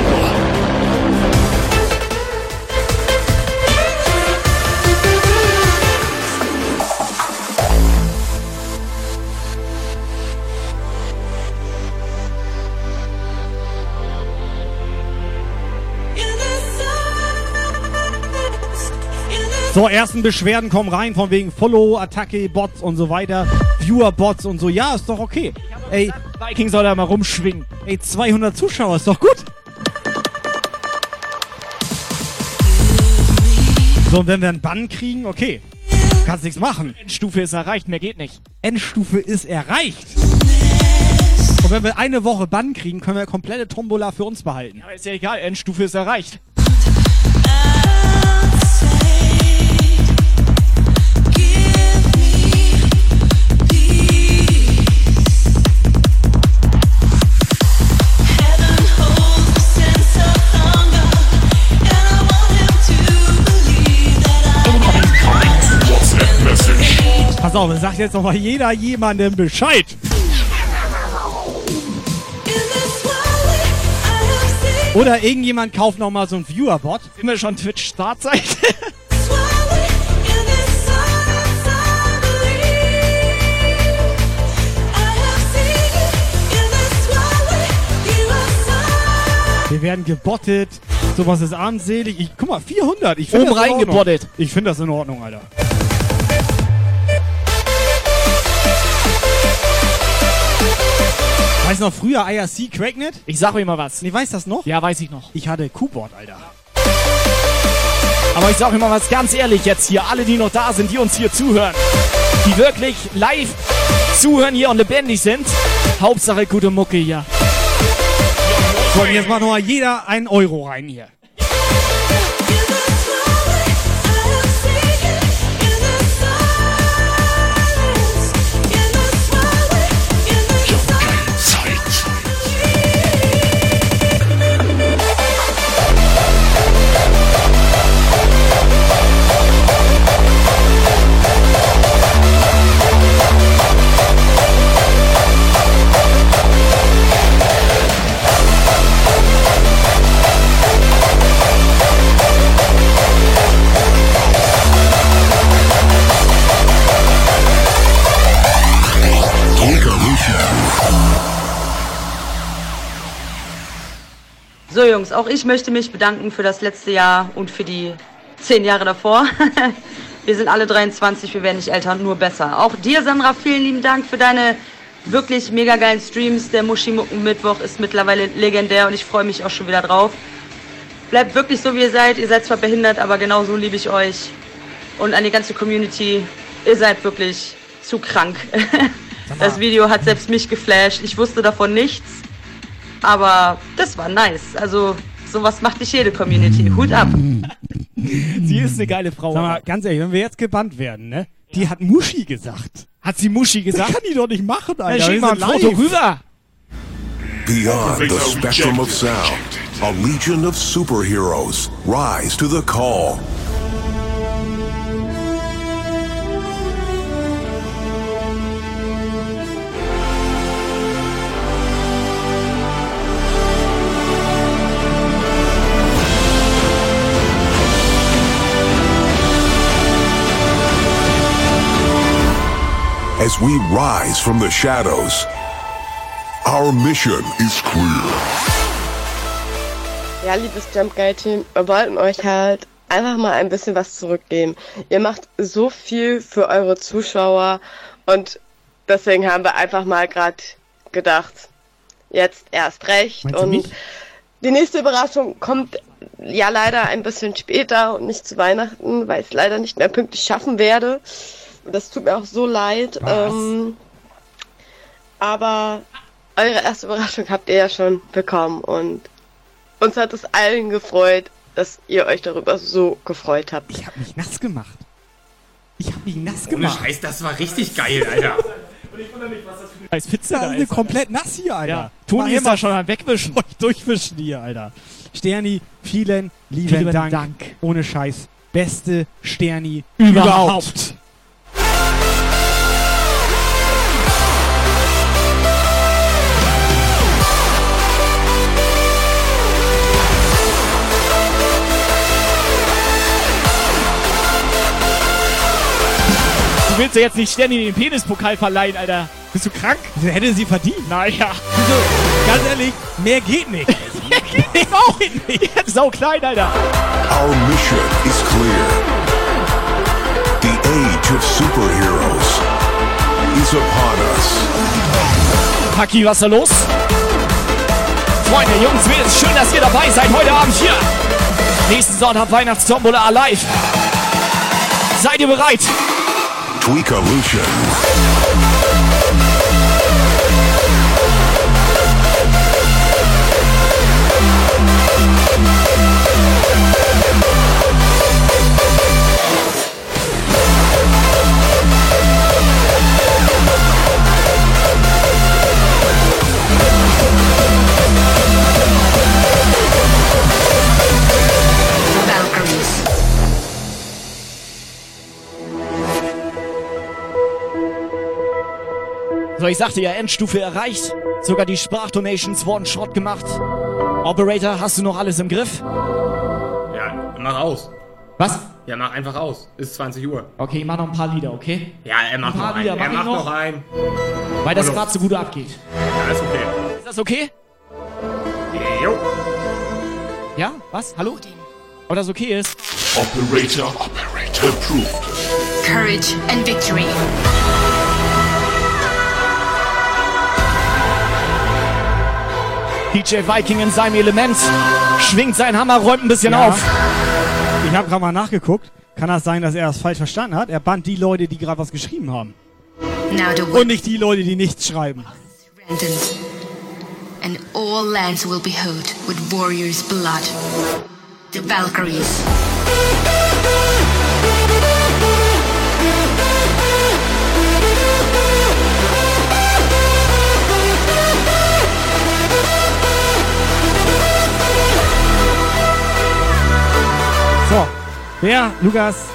So, ersten Beschwerden kommen rein von wegen Follow, Attacke, Bots und so weiter. Viewer-Bots und so. Ja, ist doch okay. Ey, Viking soll da mal rumschwingen. Ey, 200 Zuschauer ist doch gut. So, und wenn wir einen Bann kriegen, okay. Kannst nichts machen. Endstufe ist erreicht, mehr geht nicht. Endstufe ist erreicht. Und wenn wir eine Woche Bann kriegen, können wir komplette Tombola für uns behalten. Aber ist ja egal, Endstufe ist erreicht. Pass auf, sagt jetzt noch mal jeder jemandem Bescheid. Oder irgendjemand kauft noch mal so einen Viewer-Bot. Sind wir schon Twitch-Startseite? Wir werden gebottet. Sowas ist armselig. Ich, guck mal, 400. Ich Oben das in rein Ordnung. gebottet. Ich finde das in Ordnung, Alter. Weiß noch früher IRC Cracknet? Ich sag euch mal was. Nee, weiß das noch? Ja, weiß ich noch. Ich hatte Q-Bot, Alter. Aber ich sag euch mal was ganz ehrlich jetzt hier, alle die noch da sind, die uns hier zuhören, die wirklich live zuhören hier und lebendig sind, Hauptsache gute Mucke hier. So, und jetzt macht noch mal jeder einen Euro rein hier. So Jungs, auch ich möchte mich bedanken für das letzte Jahr und für die zehn Jahre davor. wir sind alle 23, wir werden nicht älter, nur besser. Auch dir, Sandra, vielen lieben Dank für deine wirklich mega geilen Streams. Der Muschimucken Mittwoch ist mittlerweile legendär und ich freue mich auch schon wieder drauf. Bleibt wirklich so, wie ihr seid. Ihr seid zwar behindert, aber genauso liebe ich euch. Und an die ganze Community, ihr seid wirklich zu krank. Das Video hat selbst mich geflasht. Ich wusste davon nichts. Aber das war nice. Also sowas macht nicht jede Community. Hut ab. Sie ist eine geile Frau. Sag mal, ganz ehrlich, wenn wir jetzt gebannt werden, ne? Die hat Muschi gesagt. Hat sie Muschi gesagt? Das kann die doch nicht machen, Alter. schick Wir mal ein sind Foto live. rüber. Beyond the spectrum of sound, a legion of superheroes rise to the call. As we rise from the shadows, Our mission is clear. Ja, liebes Jump Guy Team, wir wollten euch halt einfach mal ein bisschen was zurückgeben. Ihr macht so viel für eure Zuschauer und deswegen haben wir einfach mal gerade gedacht, jetzt erst recht Meinst und die nächste Überraschung kommt ja leider ein bisschen später und nicht zu Weihnachten, weil ich es leider nicht mehr pünktlich schaffen werde. Und das tut mir auch so leid. Was? Ähm, aber eure erste Überraschung habt ihr ja schon bekommen und uns hat es allen gefreut, dass ihr euch darüber so gefreut habt. Ich habe mich nass gemacht. Ich habe mich nass Ohne gemacht. Scheiß, das war richtig geil, Alter. Scheiß Pizza Das da ist eine ist. komplett nass hier, Alter. Ja. Toni ist immer da schon am Wegwischen. euch durchwischen hier, Alter. Sterni, vielen lieben, Vielen Dank. Dank. Ohne Scheiß. Beste Sterni Überhaupt. Du willst ja jetzt nicht ständig den Penispokal verleihen, Alter. Bist du krank? Das hätte sie verdient. Naja. Also, ganz ehrlich, mehr geht nicht. Ich auch nicht. Jetzt sau klein, Alter. Our mission is clear. Age of superheroes is upon us. Paki, was ist da los? Freunde, Jungs, Mädels, schön, dass ihr dabei seid heute Abend hier. Nächsten Sonntag Weihnachtstombola alive. Seid ihr bereit? Tweakalution. So, ich sagte ja, Endstufe erreicht. Sogar die Sprachdonations wurden Schrott gemacht. Operator, hast du noch alles im Griff? Ja, mach aus. Was? Ja, mach einfach aus. Ist 20 Uhr. Okay, mach noch ein paar Lieder, okay? Ja, er macht Ein paar noch einen. Lieder Er mach ich macht noch. noch einen. Weil das gerade so gut abgeht. Ja, ist okay. Ist das okay? Jo. Ja? Was? Hallo? Ob das okay ist? Operator, operator approved. Courage and victory. DJ Viking in seinem Element. Schwingt seinen Hammer, räumt ein bisschen Ja. auf. Ich habe gerade mal nachgeguckt. Kann das sein, dass er das falsch verstanden hat? Er bannt die Leute, die gerade was geschrieben haben. Und nicht die Leute, die nichts schreiben. And all lands will be hoed with warriors' blood. The Valkyries. Wer, Lukas,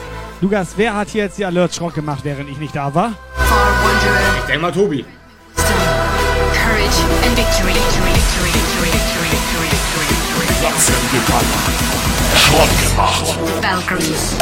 Lukas, wer hat hier jetzt die Alert-Schrock gemacht, während ich nicht da war? Ich denke mal Tobi. Langsam geballert. Schrott gemacht. Valkyries.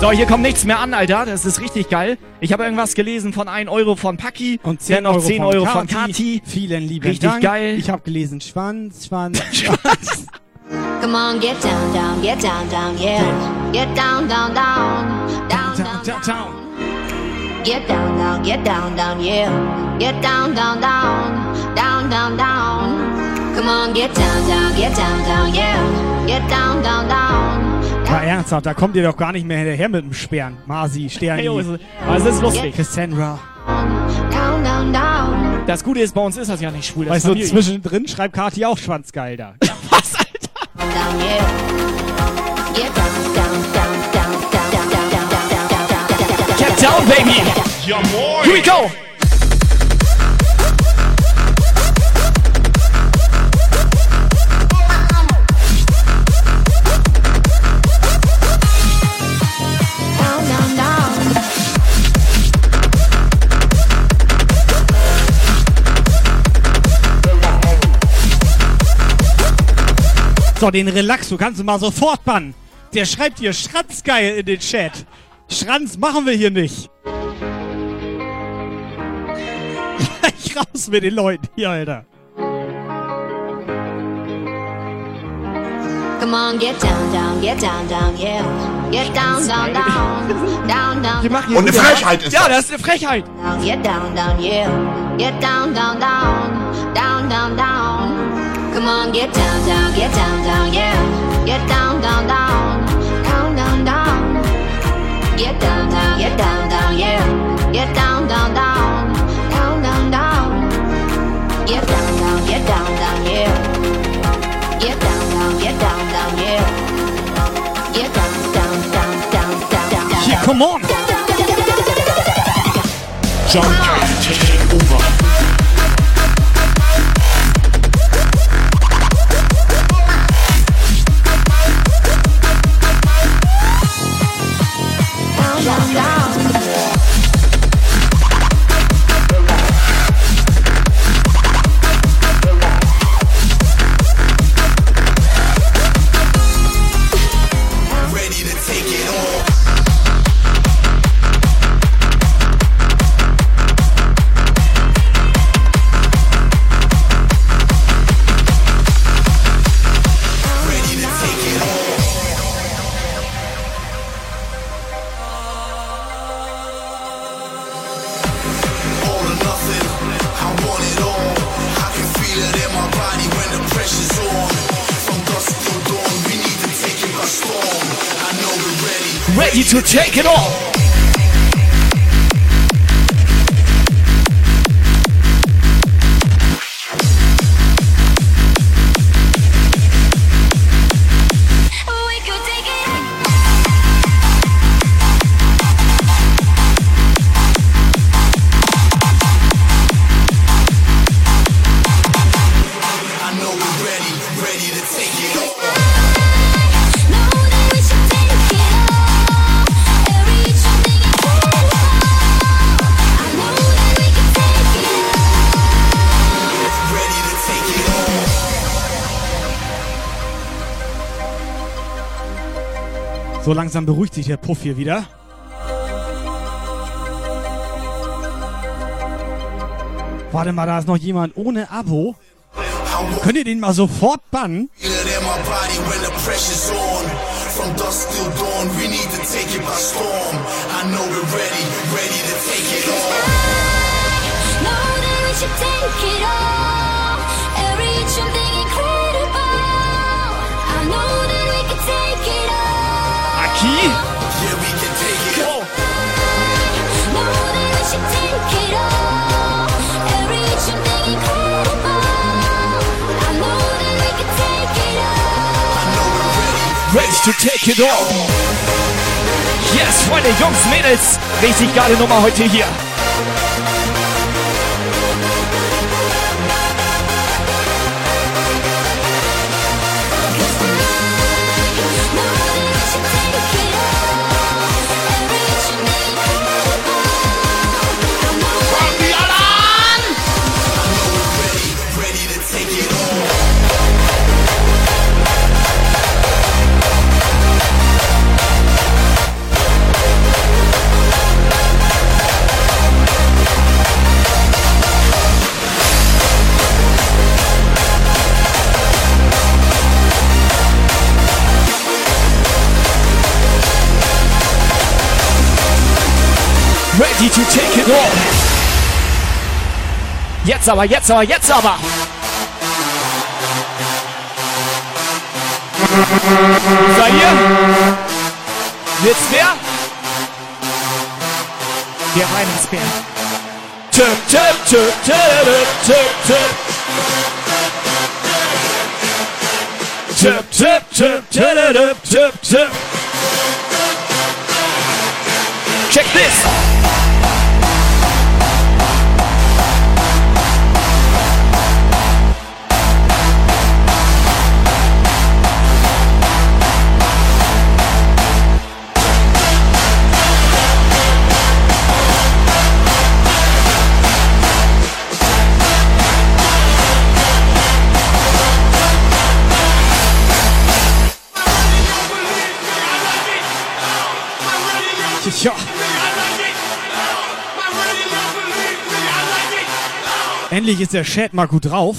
So, hier kommt nichts mehr an, Alter. Das ist richtig geil. Ich habe irgendwas gelesen von 1 Euro von Paki. Und 10 noch Euro 10 von Euro von Kati. Kati. Vielen lieben Richtig Dank. geil. Ich habe gelesen Schwanz, Schwanz, Schwanz. Come on, get down, down, get down, down, yeah. Get down, down, down, down, down, down, down. Get down, down, get down, down, yeah. Get down, down, down, down, down, down. Come on, get down, down, get down, down, yeah. Get down, down, down. Mal ernsthaft, da kommt ihr doch gar nicht mehr hinterher mit dem Sperren. Marzi, Sterni. Hey, jo, ist, lustig. Cassandra. Das Gute ist, bei uns ist das ja nicht schwul. Weißt du, so zwischendrin schreibt Kati auch Schwanzgeil da. Was, Alter? Get down, baby! Ja! Here we go! So, den Relax, du kannst ihn mal sofort bannen. Der schreibt hier Schranzgeil in den Chat. Schranz machen wir hier nicht. Gleich raus mit den Leuten hier, Alter. Come on, get down, down, get down, down, yeah. Get down, down, down, down, down. Und eine wieder- Frechheit ist Ja, das. das ist eine Frechheit. down, get down, down, yeah. Get down, down, down, down, down, down. Come on, get down, down, get down, down, yeah. Get down, down, down, down, down, down. Get down, down, get down, down, yeah. Get down, down, down, down, down, down. Get down, down, get down, down, yeah. Get down, down, get down, down, yeah. Get down, down, down, down, down, down. Hier, come on. Junkyard take it all. So langsam beruhigt sich der Puff hier wieder. Warte mal, da ist noch jemand ohne Abo. Könnt ihr den mal sofort bannen? On. From dusk till dawn, we need to take it by storm. I know we're ready, ready to take it all. Take it all and reach something all. Ready to take it all. Yes, Freunde, Jungs, Mädels. Richtig geile Nummer heute hier. Ready to take it all. Jetzt aber, jetzt aber, jetzt aber. Seid ihr? Jetzt wer? Der Weihnachtsbär. Tipp, tipp, tipp, tipp, tipp, tipp. Tipp, tipp, tipp, tipp, tipp, tipp, tipp. Check this. Tja. Endlich ist der Chat mal gut drauf.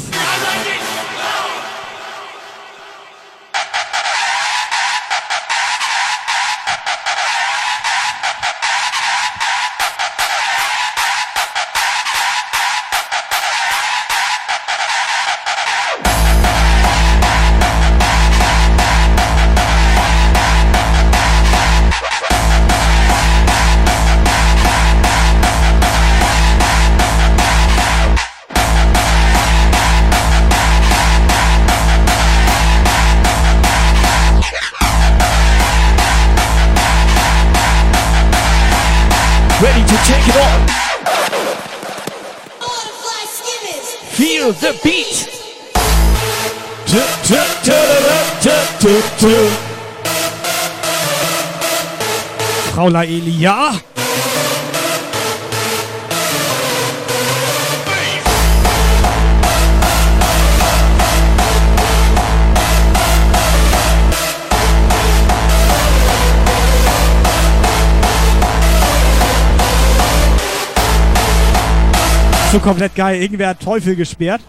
Komplett geil. Irgendwer hat Teufel gesperrt.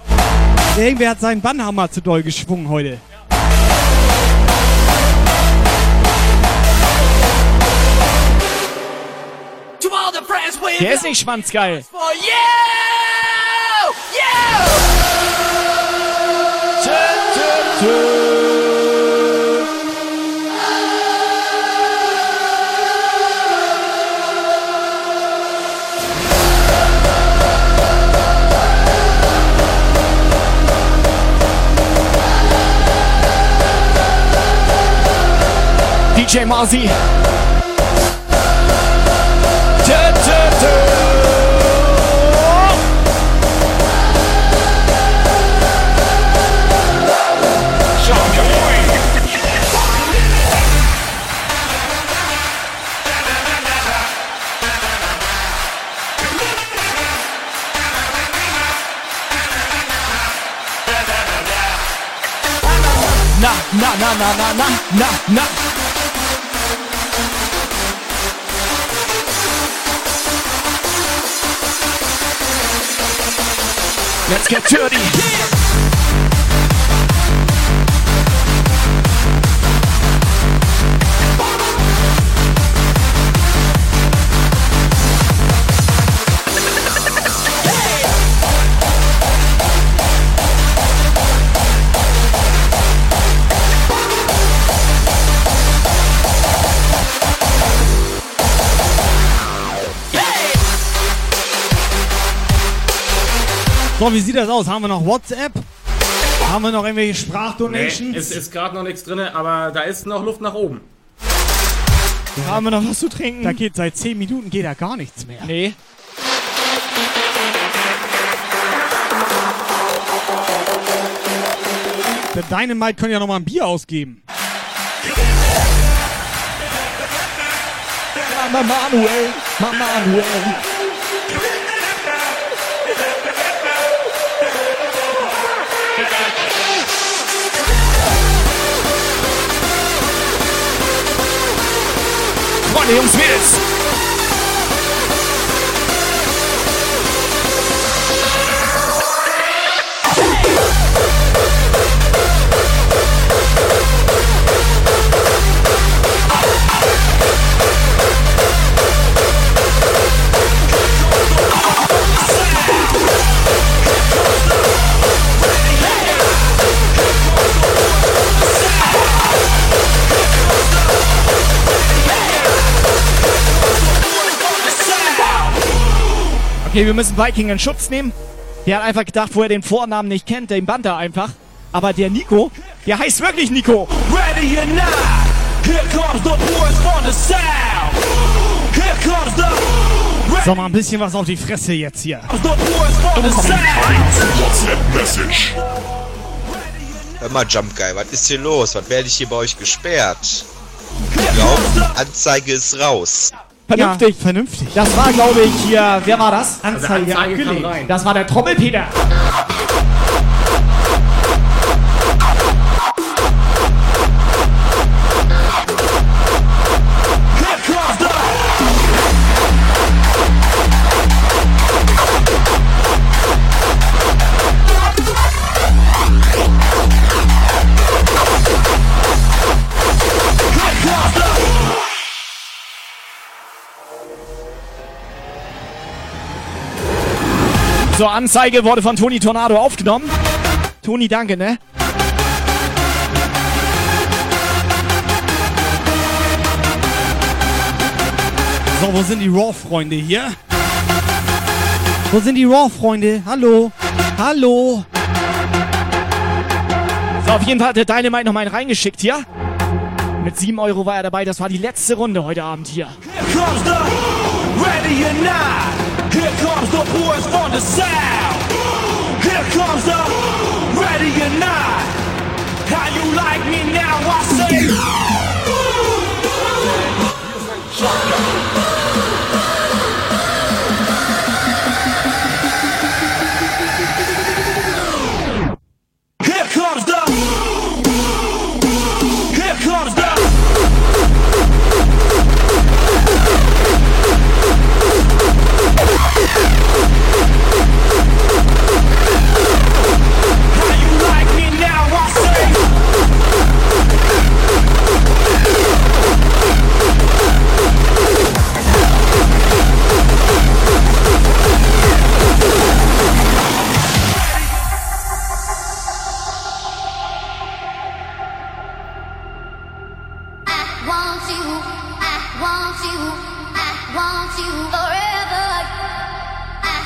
Irgendwer hat seinen Bannhammer zu doll geschwungen heute. Der ist nicht schwanzgeil. DJ Marzi. Tö, tö, tö. Na, na, na, na, na, na, na, Let's get dirty. So, wie sieht das aus? Haben wir noch WhatsApp? Haben wir noch irgendwelche Nee, Sprachdonations? es ist gerade noch nichts drin, aber da ist noch Luft nach oben. Haben wir noch was zu trinken? Da geht seit 10 Minuten geht da gar nichts mehr. Nee. Der Dynamite können ja noch mal ein Bier ausgeben. Mama Manuel, Mama Manuel. Freunde, Jungs, Mädels. Okay, wir müssen Viking in Schutz nehmen. Der hat einfach gedacht, wo er den Vornamen nicht kennt, den bannt er einfach. Aber der Nico, der heißt wirklich Nico. Ready or not, here comes the boys from the south. Here comes the So, mal ein bisschen was auf die Fresse jetzt hier. Hör mal, Jump Guy, was ist hier los? Was werde ich hier bei euch gesperrt? Glauben, Anzeige ist raus. Vernünftig. Ja, vernünftig. Das war, glaube ich, hier, wer war das? Anzeige kam abgelehnt. rein. Das war der Trommelpeter. So, Anzeige wurde von Toni Tornado aufgenommen. Toni, danke, ne? So, wo sind die Raw-Freunde hier? Wo sind die Raw-Freunde? Hallo? Hallo? So, auf jeden Fall hat der Dynamite noch mal einen reingeschickt hier. Mit 7 Euro war er dabei. Das war die letzte Runde heute Abend hier. Here comes the ready or not. Here comes the boys from the south. Here comes the ready or not. How you like me now? I say.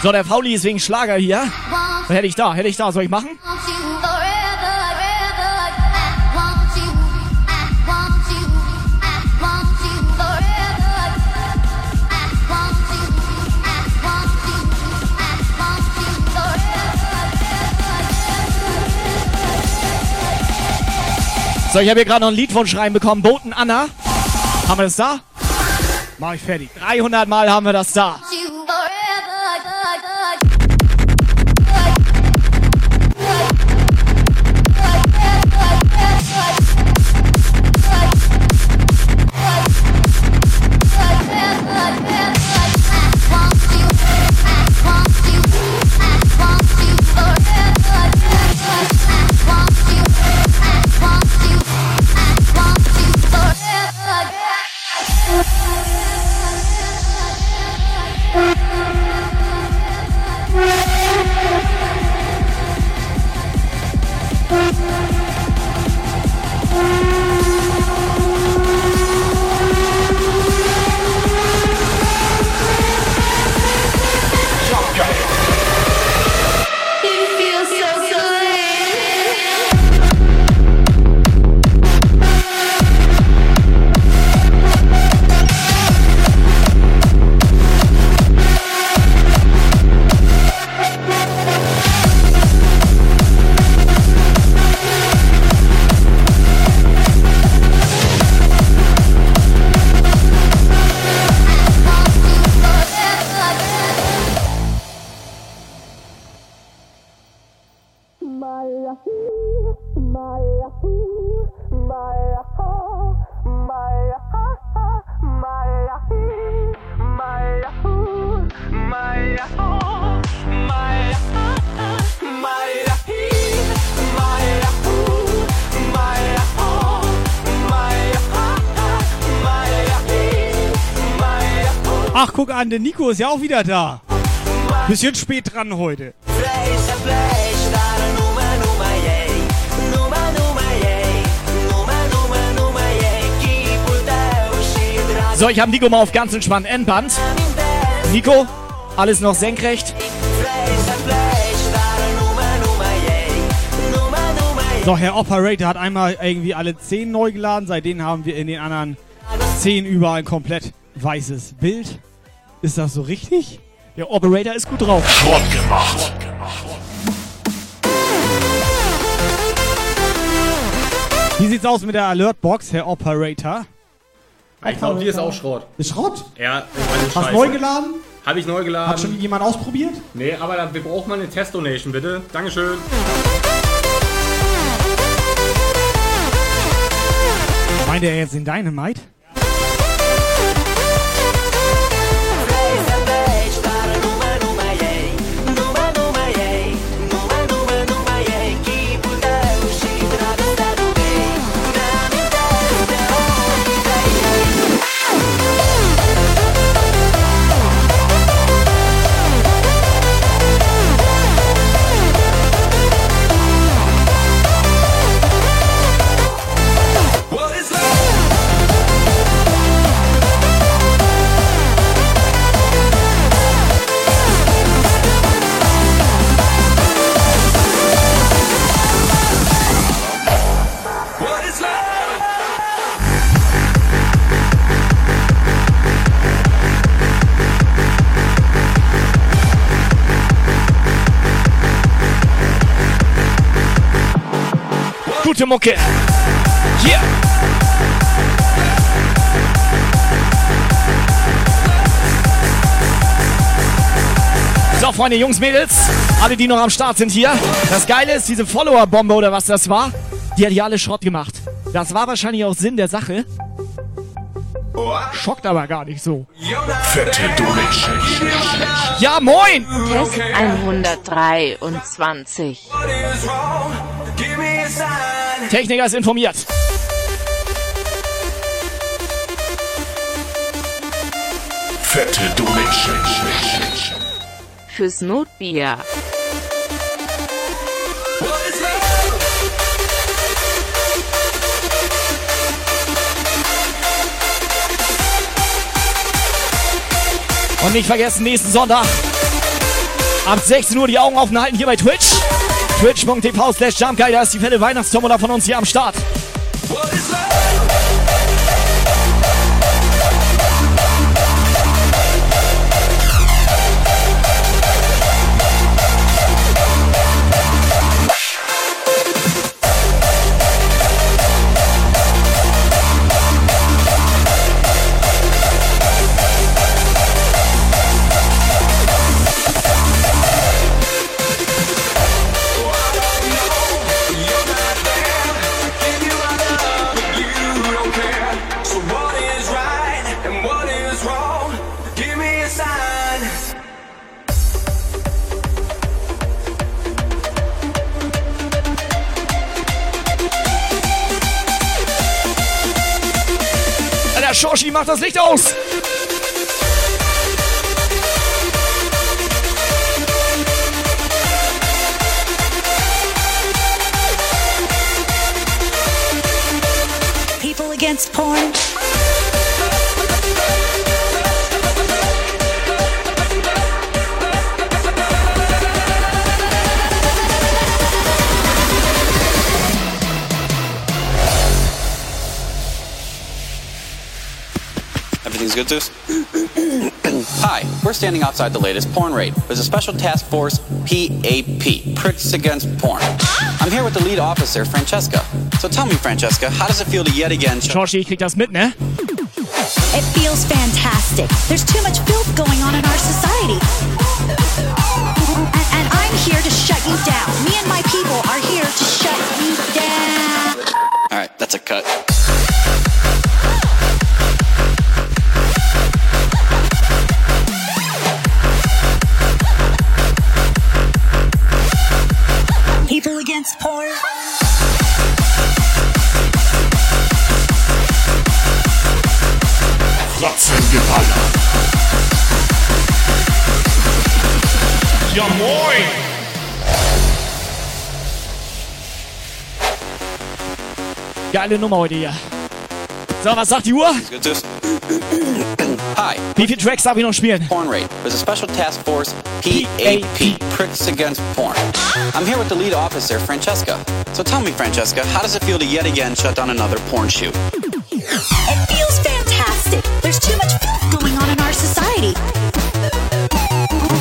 So, der Fauli ist wegen Schlager hier. Hätte ich da, hätte ich da. Soll ich machen? So, ich habe hier gerade noch einen Liedwunsch reinbekommen. Boten Anna. Haben wir das da? Mach ich fertig. 300 Mal haben wir das da. An, der Nico ist ja auch wieder da. Bisschen spät dran heute. So, ich habe Nico mal auf ganz entspannt Endband. Nico, alles noch senkrecht. So, Herr Operator hat einmal irgendwie alle 10 neu geladen. Seitdem haben wir in den anderen 10 überall ein komplett weißes Bild. Ist das so richtig? Der Operator ist gut drauf. Schrott gemacht. Wie sieht's aus mit der Alertbox, Herr Operator? Ich glaube, die ist auch Schrott. Ist Schrott? Ja, Hast neu geladen? Habe ich neu geladen. Hat schon jemand ausprobiert? Nee, aber wir brauchen mal eine Test-Donation, bitte. Dankeschön. Meint er jetzt den Dynamite? Gute Mucke. Hier. So, Freunde, Jungs, Mädels, alle, die noch am Start sind hier. Das Geile ist, diese Follower-Bombe oder was das war, die hat hier alle Schrott gemacht. Das war wahrscheinlich auch Sinn der Sache. Schockt aber gar nicht so. Fette Donation. Ja, moin! Test 123. Techniker ist informiert. Fette Donation. Fürs Notbier. Und nicht vergessen, nächsten Sonntag ab 16 Uhr die Augen offen halten hier bei Twitch. Twitch.tv slash Jumpguy, da ist die fette Weihnachtstombola von uns hier am Start. So Licht aus. Good, Zeus? Hi, we're standing outside the latest porn raid. There's a special task force, PAP, Pricks Against Porn. I'm here with the lead officer, Francesca. So tell me, Francesca, how does it feel to yet again... Shoshi, ich krieg das mit, ne? It feels fantastic. There's too much filth going on in our society. And, and I'm here to shut you down. Me and my people are here to shut you down. Alright, that's a cut. Geile Nummer heute hier. So, was sagt die Uhr? Hi. Wie viele Tracks darf ich noch spielen? Porn raid. There's a special task force, PAP, Pricks Against Porn. I'm here with the lead officer, Francesca. So tell me, Francesca, how does it feel to yet again shut down another porn shoot? It feels fantastic. There's too much filth going on in our society.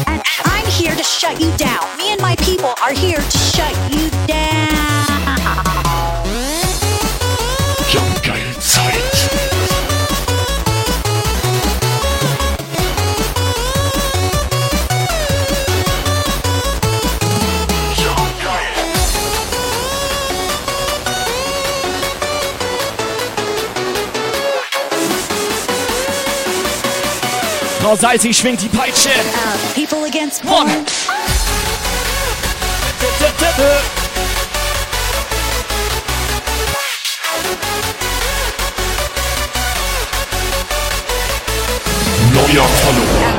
And I'm here to shut you down. Me and my people are here to Frau Salzig schwingt die Peitsche. Uh, people against porn. Neuer Follower.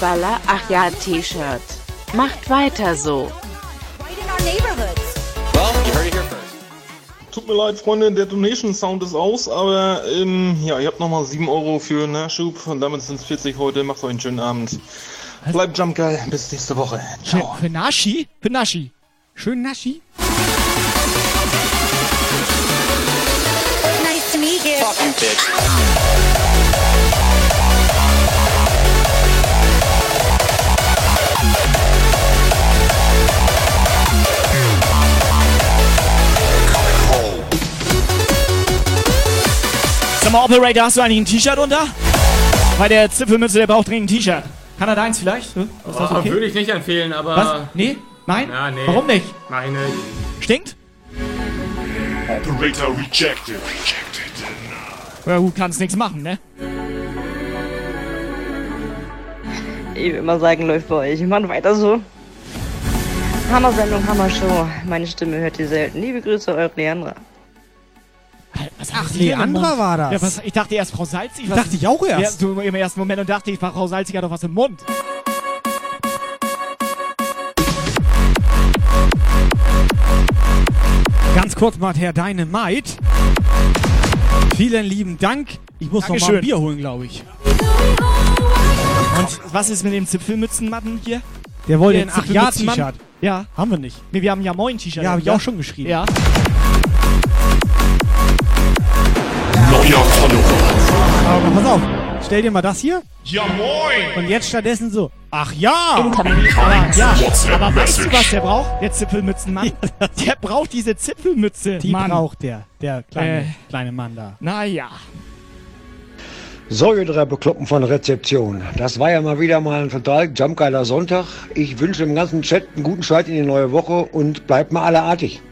Fangeballer, ach ja, T-Shirt. Macht weiter so. Well, you heard it here first. Tut mir leid, Freunde, der Donation Sound ist aus, aber ähm, ja, ihr habt nochmal 7 Euro für Nachschub und damit sind es 40 heute. Macht euch einen schönen Abend. Bleibt jump geil, bis nächste Woche. Für, für Nashi? Für Nashi. Schön Nashi. Nice to meet you. Fuck you, bitch. Sag mal, Operator, hast du eigentlich ein T-Shirt unter? Weil der Zipfelmütze, der braucht dringend ein T-Shirt. Kann er deins vielleicht? Hm? Oh, okay? Würde ich nicht empfehlen, aber. Was? Nee? Nein? Ja, nee. Warum nicht? Ich nicht. Stinkt? Operator rejected. Rejected. Ja gut, kannst nichts machen, ne? Ich will mal sagen, läuft bei euch. Mann, weiter so. Hammer-Sendung, Hammer-Show. Meine Stimme hört ihr selten. Liebe Grüße, eure Leandra. Was Ach, Leandra war das. Ja, was, ich dachte erst Frau Salzig. Dachte ich auch erst. Ja, so im ersten Moment und dachte ich, Frau Salzig hat doch was im Mund. Ganz kurz mal, Herr Dynamite. Vielen lieben Dank. Ich muss noch mal Dankeschön. ein Bier holen, glaube ich. Und was ist mit dem Zipfelmützenmatten hier? Der wollte ein Ach ja Zipfelmützenmann? T-Shirt. Ja. Haben wir nicht. Nee, wir haben ja Moin T-Shirt. Ja, habe ich ja? auch schon geschrieben. Ja. Aber pass auf. Stell dir mal das hier. Ja, moin. Und jetzt stattdessen so. Ach ja. Aber, ja, aber weißt du, was der braucht? Der Zipfelmützenmann? der braucht diese Zipfelmütze. Die Mann. braucht der. Der kleine, Äh. kleine Mann da. Naja. So, ihr drei Bekloppen von Rezeption. Das war ja mal wieder mal ein total jumpgeiler Sonntag. Ich wünsche dem ganzen Chat einen guten Start in die neue Woche und bleibt mal alle artig.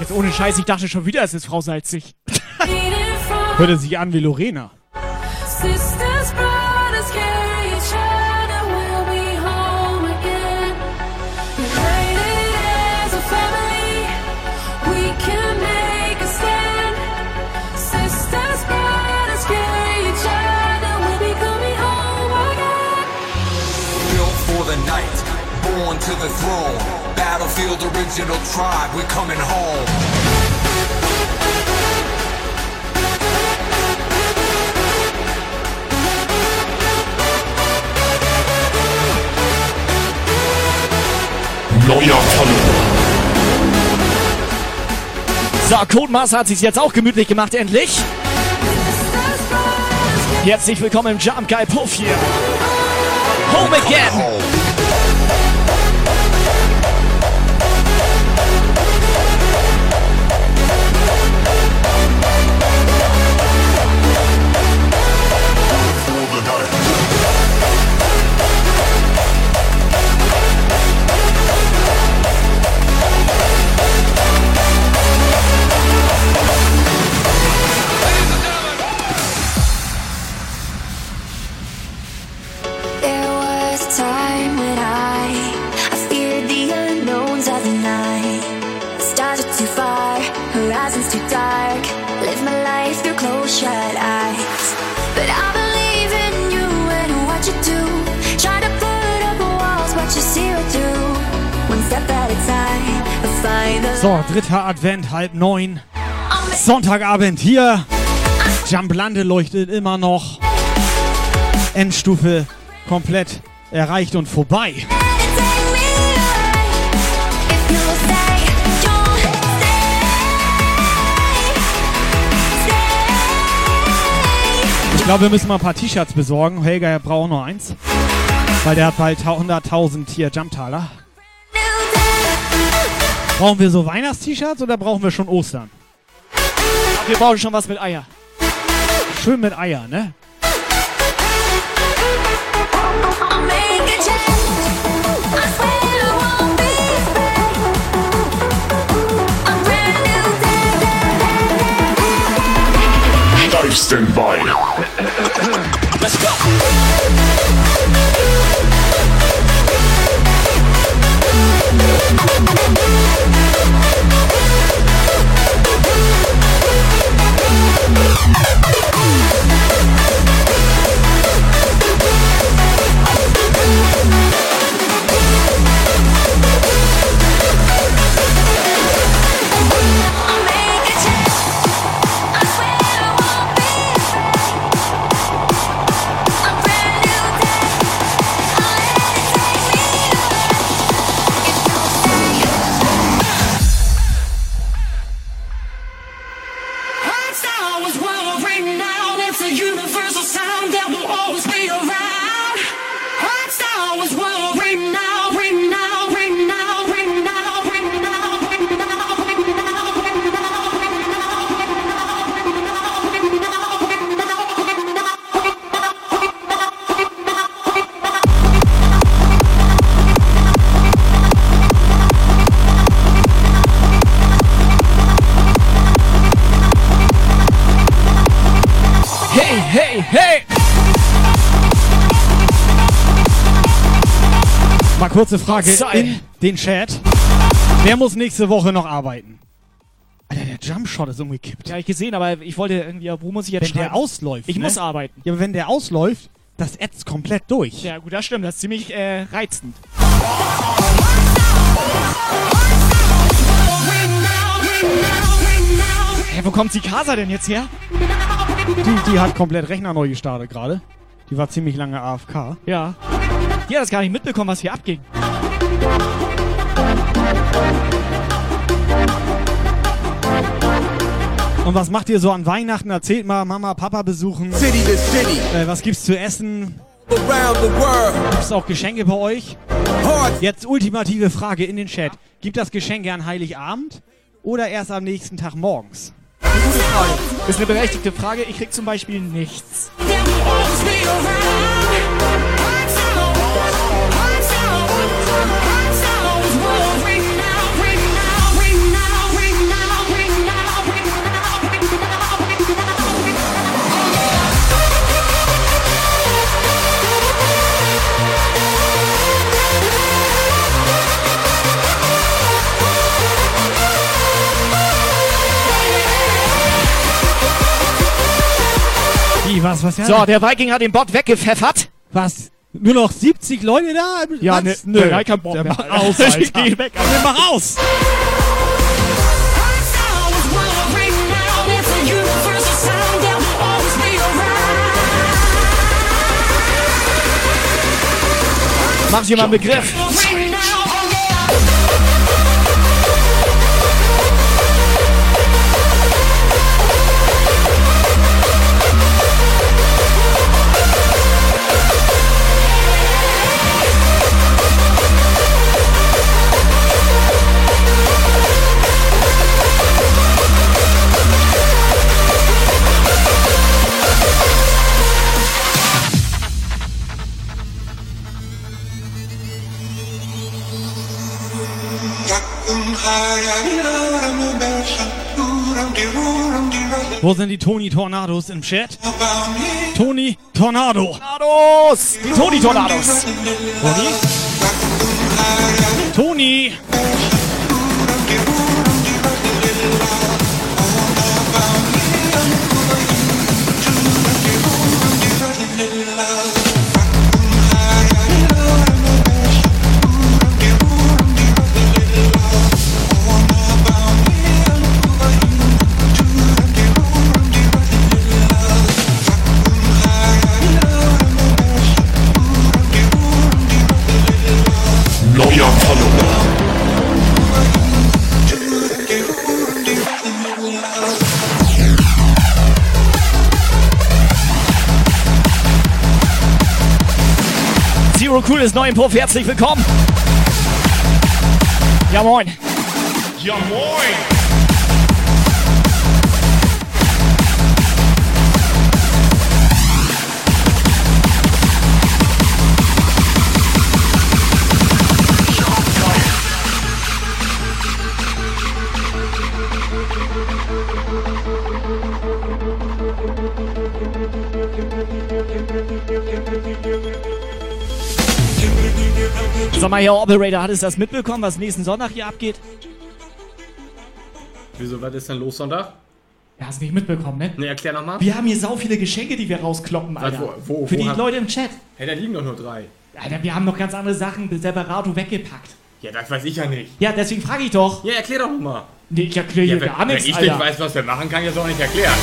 Jetzt ohne Scheiß, ich dachte schon wieder, es ist Frau Salzig. Hörte sich an wie Lorena. Sisters, brothers, carry each other, we'll be home again. United as a family, we can make a stand. Sisters, brothers, carry each other, we'll be coming home again. Built for the night, born to the throne. Battlefield original tribe, we're coming home. Neuer Follower. So, Codemaster hat sich jetzt auch gemütlich gemacht, endlich. Herzlich willkommen im Jump Guy Puff hier. Home again. So, dritter Advent, halb neun. Sonntagabend hier. Jumplande leuchtet immer noch. Endstufe komplett erreicht und vorbei. Ich glaube, wir müssen mal ein paar T-Shirts besorgen. Helga braucht noch eins. Weil der hat bald 100.000 hier Jumptaler. Brauchen wir so Weihnachts-T-Shirts oder brauchen wir schon Ostern? Wir brauchen schon was mit Eier. Schön mit Eier, ne? Live Standby. Let's go. Thank kurze Frage Sei. in den Chat. Wer muss nächste Woche noch arbeiten? Alter, der Jumpshot ist umgekippt. Ja, ich gesehen, aber ich wollte irgendwie, wo muss ich jetzt Wenn der schreiben? ausläuft. Ich ne? muss arbeiten. Ja, aber wenn der ausläuft, das ätzt komplett durch. Ja, gut, das stimmt. Das ist ziemlich äh, reizend. Hä, wo kommt die Casa denn jetzt her? Die, die hat komplett Rechner neu gestartet gerade. Die war ziemlich lange AFK. Ja. Die hat das gar nicht mitbekommen, was hier abging. Und was macht ihr so an Weihnachten? Erzählt mal, Mama, Papa besuchen. City to city. Äh, was gibt's zu essen? Gibt's auch Geschenke bei euch? Jetzt ultimative Frage in den Chat. Gibt das Geschenke an Heiligabend oder erst am nächsten Tag morgens? Gute Frage. Ist eine berechtigte Frage. Ich krieg zum Beispiel nichts. Wie, was, was? Ja? So, der Viking hat den Bot weggepfeffert. Was? Nur noch 70 Leute da? Ja, Was? ne, nö, der keinen Bock Der mehr. macht aus, Ich Alter. geh weg, Alter. Der macht aus. Mach dir mal einen Begriff. Wo sind die Toni Tornados im Chat? Toni Tornado. Tornados! Toni Tornados. Toni? Toni! Cool ist neu im Puff. Herzlich willkommen. Ja, moin. Ja, moin. Sag mal, Herr Operator, hat es das mitbekommen, was nächsten Sonntag hier abgeht? Wieso, was ist denn los Sonntag? Ja, hast nicht mitbekommen, ne? Ne, erklär nochmal. Wir haben hier sau viele Geschenke, die wir rauskloppen, Was, Alter. wo- wo- Für wo die haben- Leute im Chat. Hey, da liegen doch nur drei. Alter, wir haben noch ganz andere Sachen separato weggepackt. Ja, das weiß ich ja nicht. Ja, deswegen frage ich doch. Ja, erklär doch mal. Nee, ich erkläre Ja, hier wenn, gar wenn nichts, ich Alter. nicht weiß, was wir machen, kann ich das auch nicht erklären.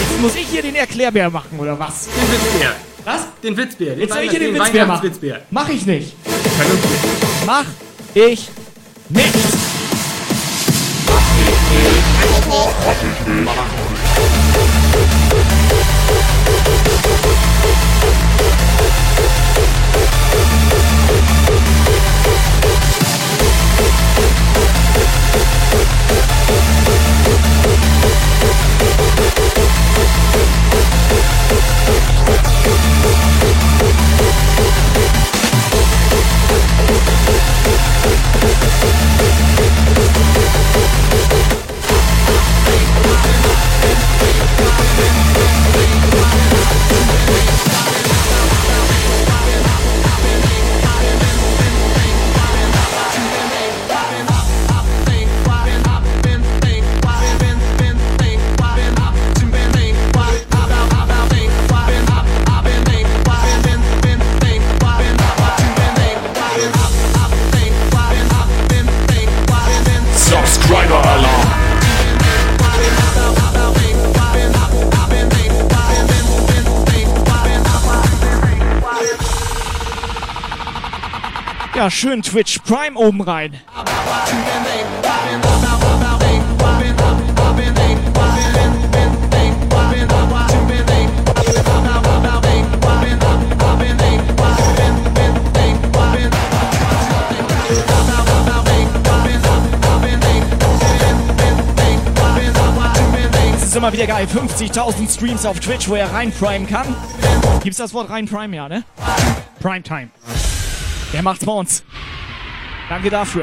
Jetzt muss ich hier den Erklärbär machen, oder was? Den Witzbär. Was? Den Witzbier. Den Jetzt soll ich hier den, den Witzbier machen. Witzbier. Mach ich nicht. Mach ich nicht. Mach ich nicht. Schön Twitch Prime oben rein. Ist immer wieder geil. 50.000 Streams auf Twitch, wo er rein prime kann. Gibt's das Wort rein prime, ja, ne? Primetime. Der macht's bei uns. Danke dafür.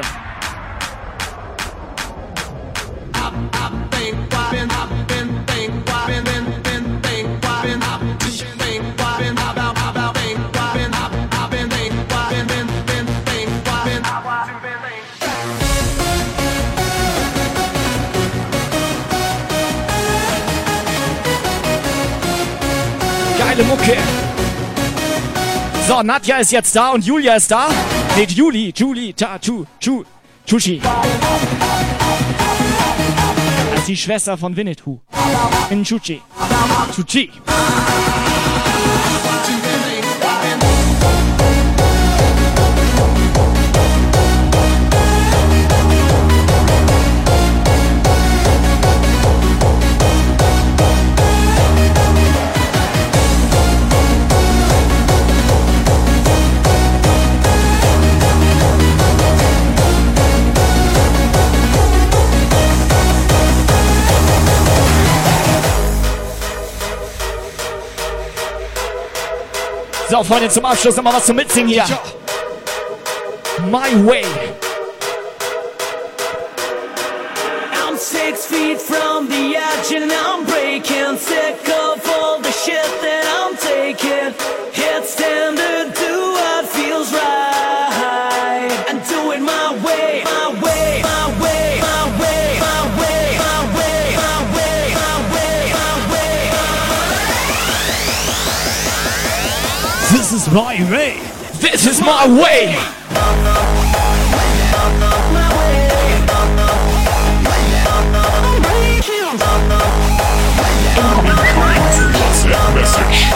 Geile Mucke. So, Nadja ist jetzt da und Julia ist da. Nee, Juli, Juli, ta, chu, chu, Chuchi. Das ist die Schwester von Winnetou. In Chuchi. Chuchi. So, Freunde, zum Abschluss nochmal was zum Mitsingen hier. My Way. I'm six feet from the edge and I'm breaking sick of all the shit that I'm taking. Hit standard, is my way. This is my way. WhatsApp message.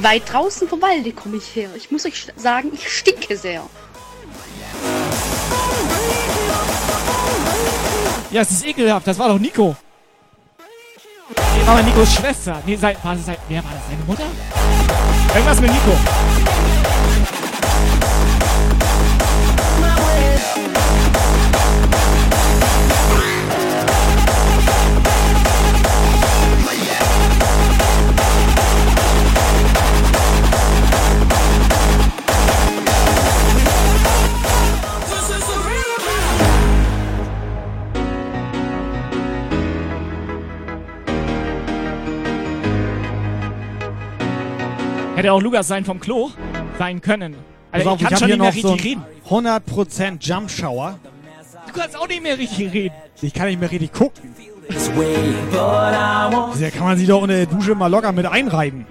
Weit draußen vom Walde komme ich her. Ich muss euch sagen, ich stinke sehr. Ja, es ist ekelhaft. Das war doch Nico. Nee, war mal Nikos Schwester. Nee, sein, war das sein, wer war das? Seine Mutter? Irgendwas mit Nico. Hätte auch Lukas sein vom Klo sein können. Also auf, ich kann ich schon nicht mehr noch richtig so reden. 100% Jump Shower. Du kannst auch nicht mehr richtig reden. Ich kann nicht mehr richtig gucken. Da kann man sich doch unter der Dusche mal locker mit einreiben.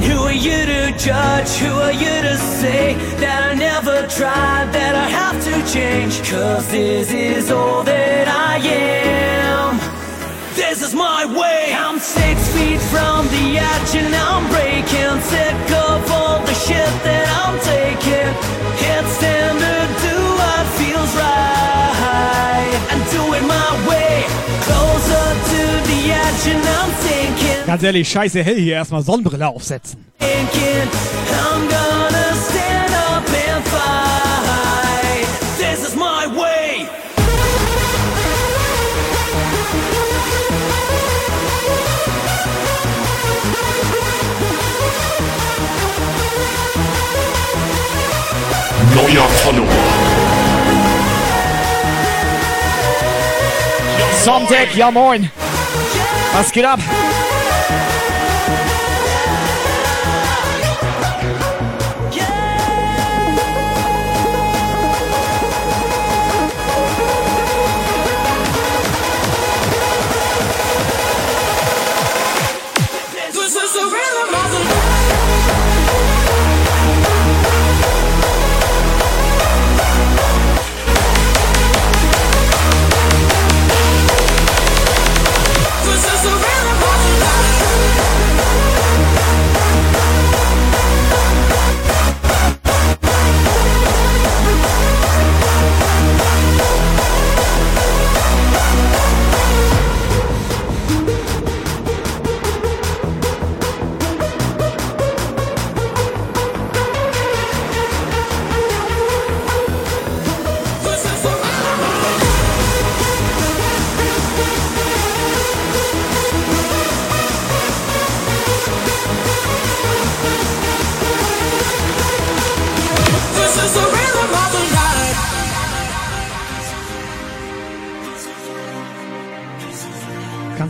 Who are you to judge? Who are you to say that I never tried, that I have to change? Cause this is all that I am. This is my way. I'm six feet from the edge and I'm breaking. Sick of all the shit that I'm taking. Hit standard, do what feels right. And do it my way. Closer to the edge and I'm thinking. Ganz ehrlich, scheiße hell hier erstmal Sonnenbrille aufsetzen. thinking I'm gonna stand up and fight. Neuer Follower. Somtech, ja moin. Was geht ab?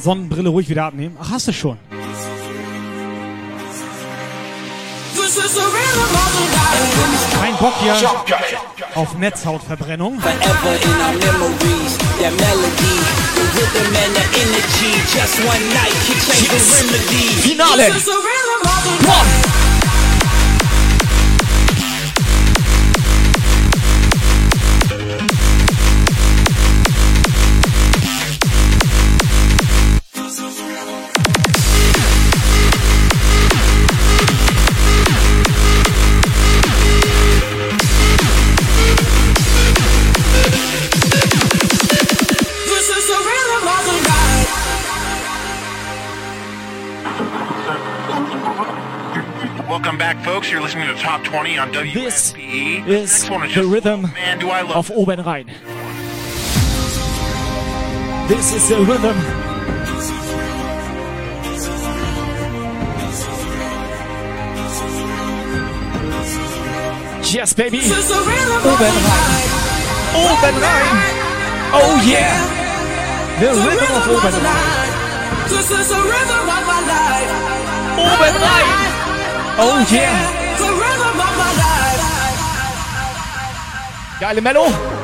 Sonnenbrille ruhig wieder abnehmen. Ach, hast du schon. Kein Bock hier auf Netzhautverbrennung. Forever in 1220 on WSBE. This is, is the rhythm man, of Oben Rhein. This is the rhythm Yes, baby. Oberrhein. Oberrhein. Oh, yeah. The rhythm of Oberrhein. This is the rhythm of my life. Oberrhein. Oh, yeah. Geile Mello.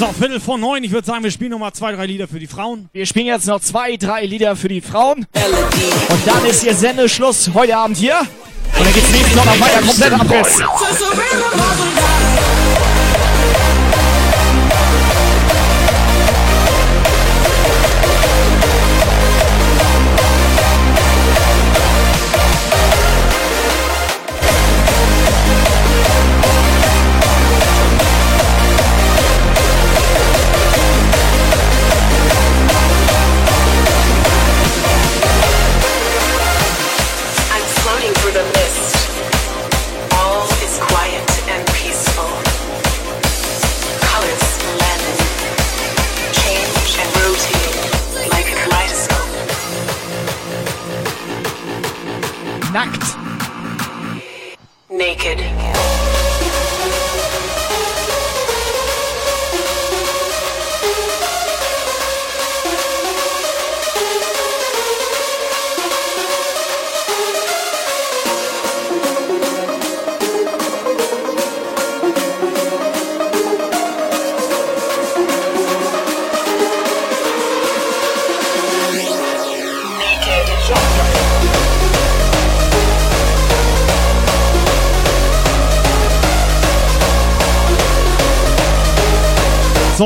So, Viertel vor neun. Ich würde sagen, wir spielen noch mal zwei, drei Lieder für die Frauen. Wir spielen jetzt noch zwei, drei Lieder für die Frauen. Und dann ist ihr Sendeschluss heute Abend hier. Und dann geht's nächsten Sonntag weiter komplett Abriss.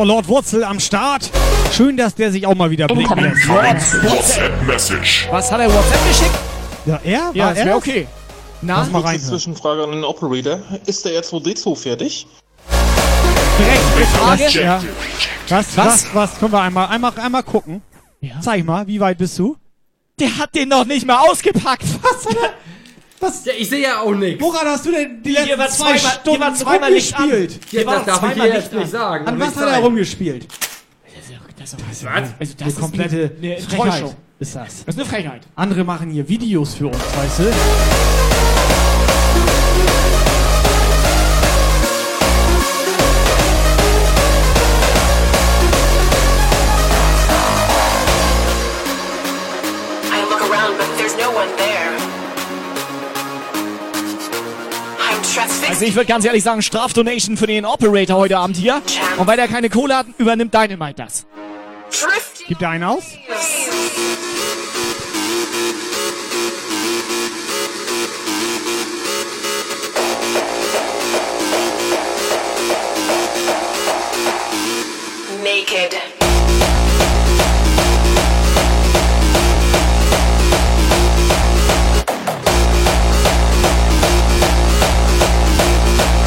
So, Lord Wurzel am Start. Schön, dass der sich auch mal wieder blicken lässt. WhatsApp-Message. Was hat er WhatsApp geschickt? Ja, er? Ja, er wäre das? okay. Na, Lass mal rein. Zwischenfrage an den Operator. Ist der R2D2 fertig? Direkt Frage? Ja. Was, Was? was, was? Können wir einmal, einmal, einmal gucken? Zeig mal, wie weit bist du? Der hat den noch nicht mal ausgepackt. Was hat er? Was? Ja, ich sehe ja auch nichts. Woran hast du denn die Hier letzten war zwei zweimal- Stunden hier war zweimal an. rumgespielt? Ja, Hier war das darf ich Licht jetzt nicht an. sagen. An was hat er rumgespielt? Das ist, Was? also eine komplette eine Frechheit Enttäuschung. ist das. Das ist eine Frechheit. Andere machen hier Videos für uns, weißt du? Also ich würde ganz ehrlich sagen, Strafdonation für den Operator heute Abend hier. Und weil er keine Kohle hat, übernimmt Dynamite das. Gibt er einen aus? Naked.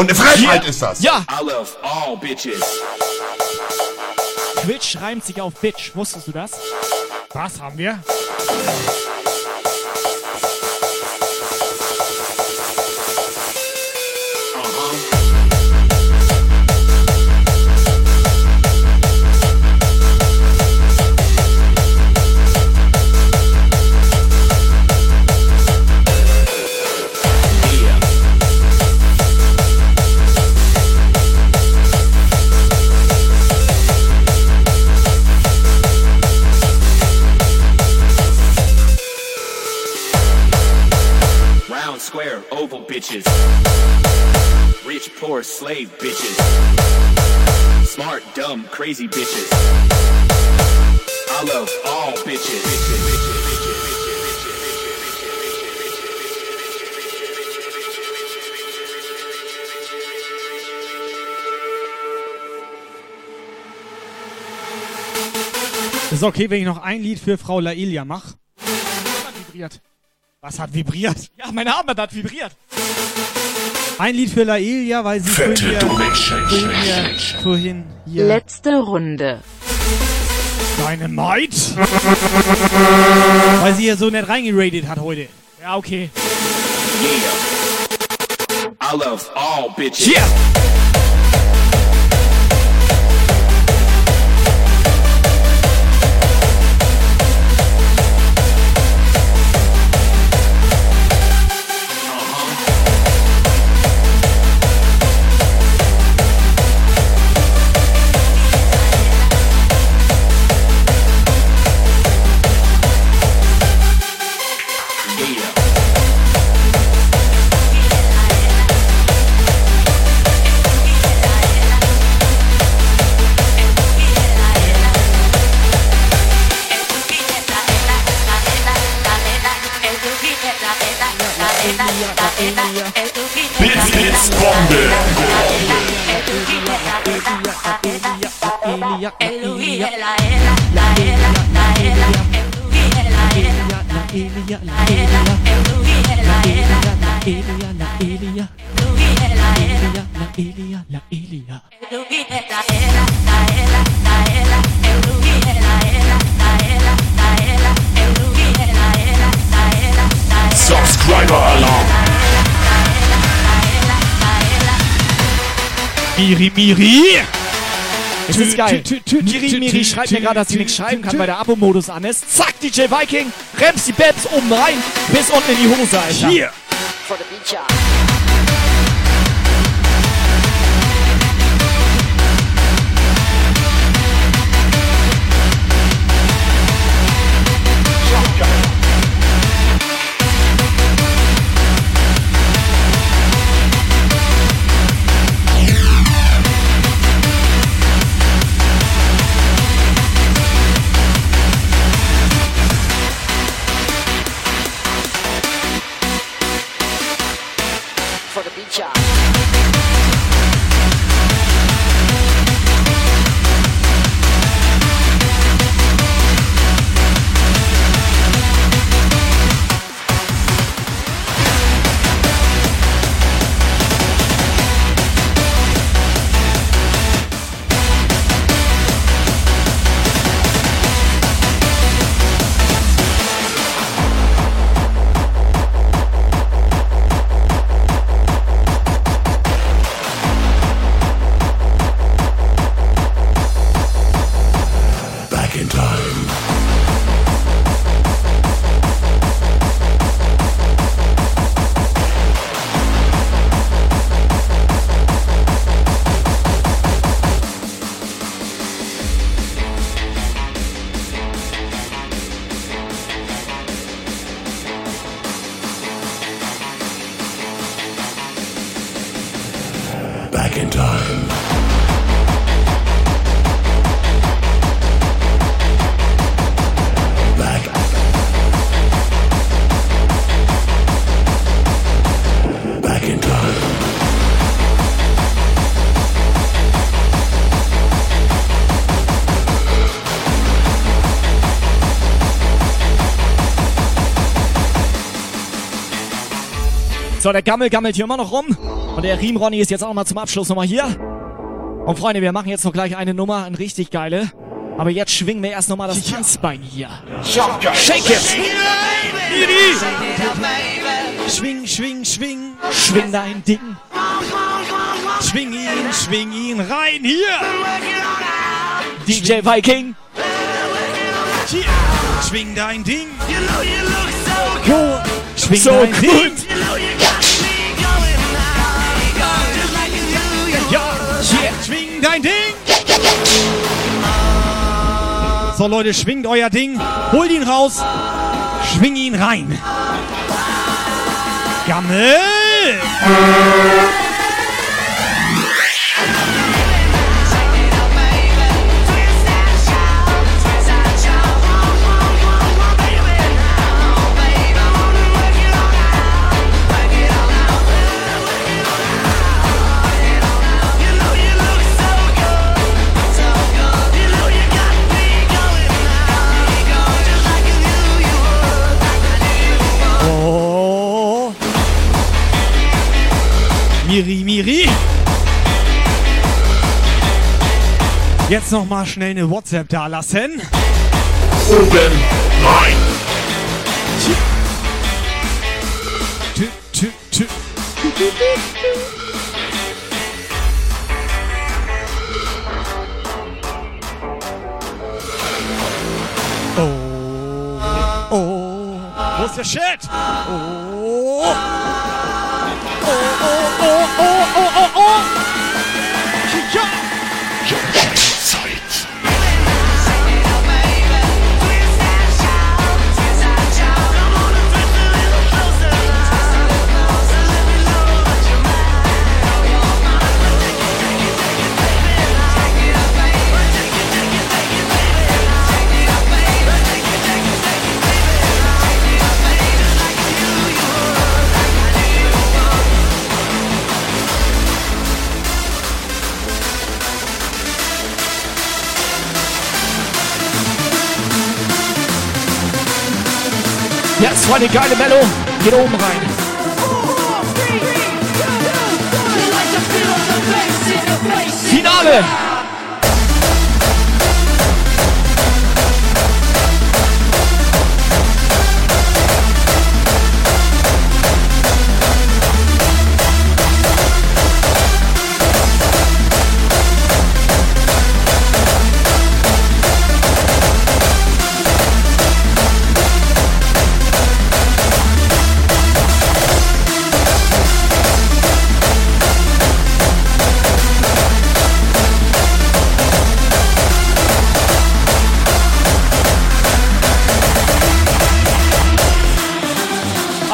Und eine Frechheit ist das. Ja. I love all bitches. Twitch reimt sich auf Bitch. Wusstest du das? Was haben wir? Crazy bitches. I love all bitches. bitches, bitches, bitches, Ist okay, wenn ich noch ein Lied für Frau Lailia mache? Was hat vibriert? Was hat vibriert? Ja, meine Arme hat vibriert. Ein Lied für Lailia, weil sie vorhin hier, vorhin hier, vorhin hier Letzte Runde. Dynamite. weil sie hier so nett reingeradet hat heute. Ja, okay. Yeah. I love all bitches. Yeah. Bits, Bits, Bombe. Subscriber Miri, Miri! Es ist geil. Miri, Miri schreibt mir gerade, dass sie nichts schreiben kann, weil der Abo-Modus an ist. Zack, DJ Viking, Rems die Babs oben rein, bis unten in die Hose, Alter. Hier! For the beach, So, der Gammel gammelt hier immer noch rum. Und der Riem Ronny ist jetzt auch mal zum Abschluss nochmal hier. Und Freunde, wir machen jetzt noch gleich eine Nummer, eine richtig geile. Aber jetzt schwingen wir erst noch mal das Tanzbein hier. Shake it! Schwing, schwing, schwing. Schwing dein Ding. Schwing ihn, schwing ihn rein hier. DJ Viking. Schwing dein Ding. Cool. Schwing So dein gut. Ding. Ja, yeah. schwing dein Ding. So Leute, schwingt euer Ding. Holt ihn raus. Schwing ihn rein. Gammel. Jetzt noch mal schnell eine WhatsApp da lassen. Oben rein. Tü, tü, tü. Oh. Oh. Ist der Shit? Oh. Oh, oh, oh, oh, oh, oh, oh. Ja. War eine geile Mello. Geht oben rein. Finale.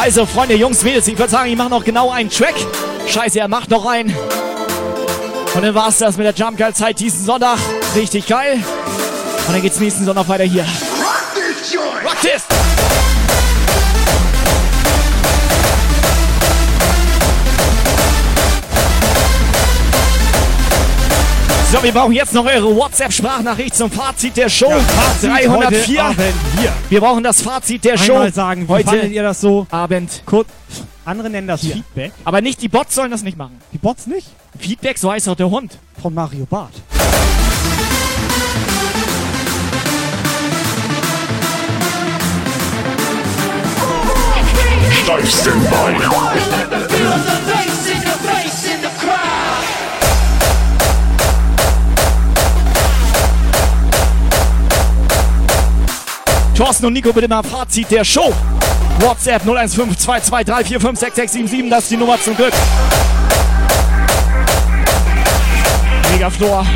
Also, Freunde, Jungs, Mädels, ich würde sagen, ich mache noch genau einen Track. Scheiße, er macht noch einen. Und dann war's das mit der Jump Girl Zeit diesen Sonntag. Richtig geil. Und dann geht's nächsten Sonntag weiter hier. So, wir brauchen jetzt noch eure WhatsApp-Sprachnachricht zum Fazit der Show. Fazit 304. heute Abend hier. Wir brauchen das Fazit der Show. Einmal sagen, wie heute fandet ihr das so? Abend. Kurz. Andere nennen das Feedback. Aber nicht die Bots sollen das nicht machen. Die Bots nicht? Feedback, so heißt doch der Hund. Von Mario Barth. Steifsten Bein. Thorsten und Nico, bitte mal Fazit der Show. WhatsApp 015223456677, das ist die Nummer zum Glück. Mega Flor.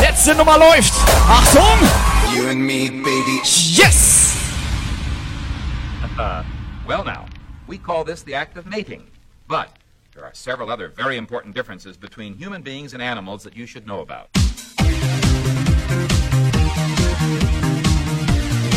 Letzte Nummer läuft. Achtung! You and me, baby. Yes! Uh, well, now, we call this the act of mating. But there are several other very important differences between human beings and animals that you should know about.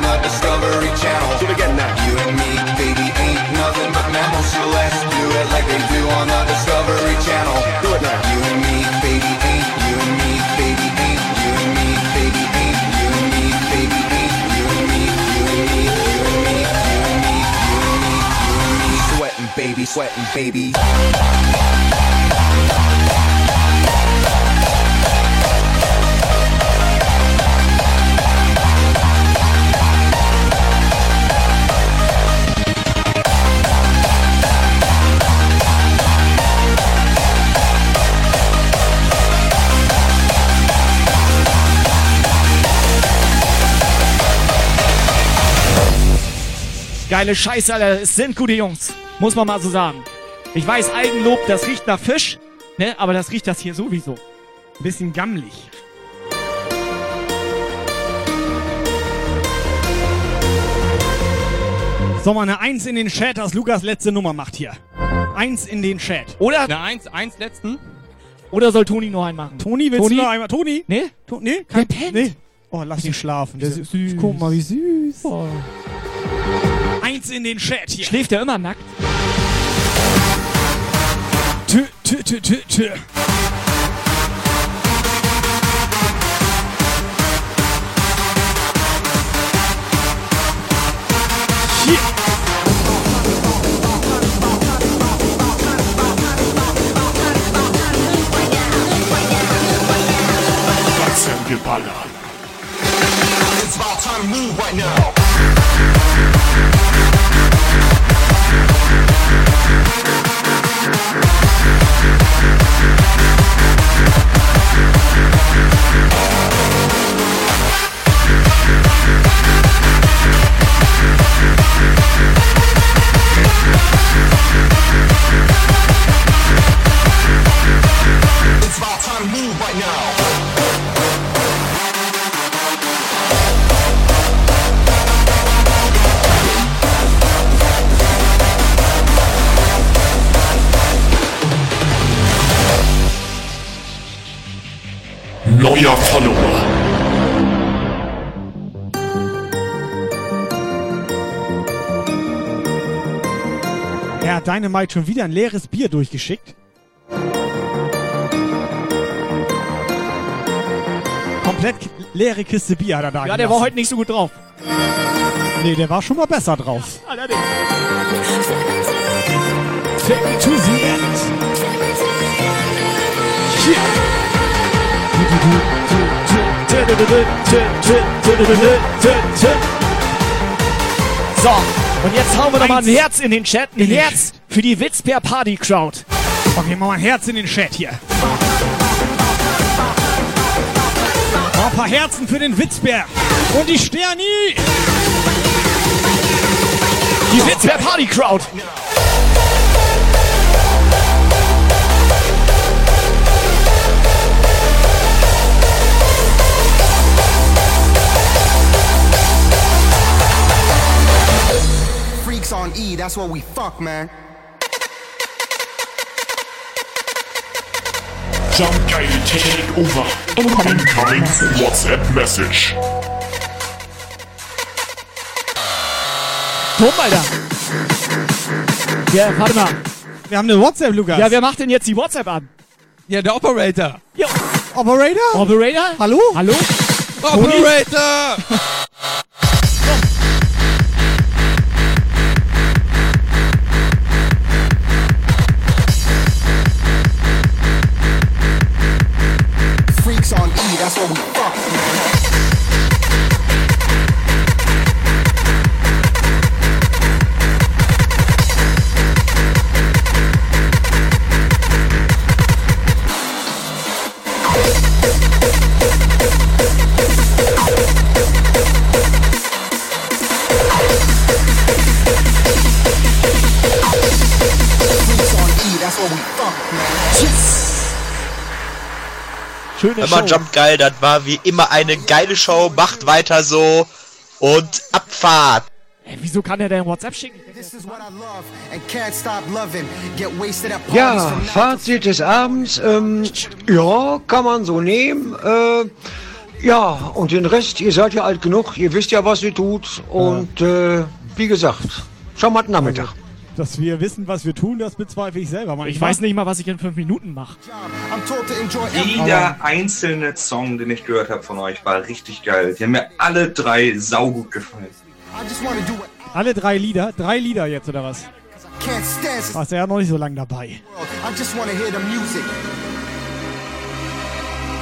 on the Discovery Channel. Do it again now. You and me, baby, ain't nothing but mammals, so let's do it like they do on the Discovery Channel. Do it now. You and me, baby, ain't. You and me, baby, ain't. You and me, baby, ain't. You and me, baby, ain't. You and me, you and me, you and me, you and me, you and me, you and me, sweating, baby, sweating, baby. Geile Scheiße, Alter. Es sind gute Jungs. Muss man mal so sagen. Ich weiß, Eigenlob, das riecht nach Fisch, ne? Aber das riecht das hier sowieso. Ein bisschen gammelig. So, mal eine Eins in den Chat, dass Lukas letzte Nummer macht hier. Eins in den Chat. Oder? Eine Eins, eins letzten. Oder soll Toni noch einen machen? Toni, willst Toni? du noch einmal? Toni? Nee? To nee? Pennt. Nee. Oh, lass ihn schlafen. Der ist süß. Guck mal, wie süß. Eins in den Chat hier. Schläft er immer nackt? Tö, tö, tö, tö, tö. Geballert. It's about time to move right now. Dynamite schon wieder ein leeres Bier durchgeschickt. Komplett leere Kiste Bier hat er da Ja, der war heute nicht so gut drauf. Nee, der war schon mal besser drauf. Allerdings. Take me to the end. So, und jetzt hauen wir doch mal ein. Herz in den Chat. Ein Herz für die Witzbär Party Crowd. Okay, mal ein Herz in den Chat hier. Mal ein paar Herzen für den Witzbär. Und die Sterni. Die Witzbär Party Crowd. Freaks on E, that's what we fuck, man. Jump Guy take over. Incoming. Incoming WhatsApp message. Tom, Alter. Ja, warte mal. Wir haben eine WhatsApp, Lukas. Ja, wer macht denn jetzt die WhatsApp an? Ja, der Operator. Ja. Operator? Operator? Hallo? Hallo? Operator! that's what we Schöne Immer. Jump geil, das war wie immer eine geile Show. Macht weiter so und Abfahrt. Ey, wieso kann er denn WhatsApp schicken? Ja, Fazit des Abends, ähm, ja, kann man so nehmen. Äh, ja, und den Rest, ihr seid ja alt genug, ihr wisst ja, was ihr tut. Und äh, wie gesagt, schon mal Nachmittag. Dass wir wissen, was wir tun, das bezweifle ich selber manchmal. Ich weiß nicht mal, was ich in fünf Minuten mache. Jeder einzelne Song, den ich gehört habe von euch, war richtig geil. Die haben mir alle drei saugut gefallen. Alle drei Lieder, drei Lieder jetzt oder was? Warst du ja noch nicht so lange dabei. I just wanna hear the music.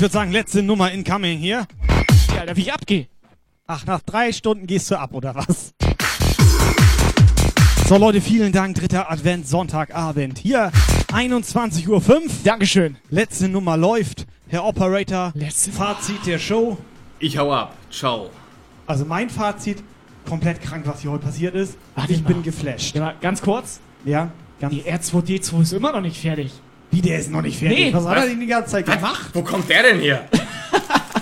Ich würde sagen, letzte Nummer incoming hier. Ja, Alter, wie ich abgehe. Ach, nach drei Stunden gehst du ab, oder was? So, Leute, vielen Dank. Dritter Advent, Sonntagabend. Hier, 21.05 Uhr. Dankeschön. Letzte Nummer läuft. Herr Operator, Letzte Fazit der Show. Ich hau ab. Ciao. Also mein Fazit, komplett krank, was hier heute passiert ist. Warte ich mal. bin geflasht. Ja, ganz kurz. Ja, ganz. Die R2D2 ist immer noch nicht fertig. Wie, der ist noch nicht fertig? Nee. was hat er denn die ganze Zeit gemacht? Wo kommt der denn her?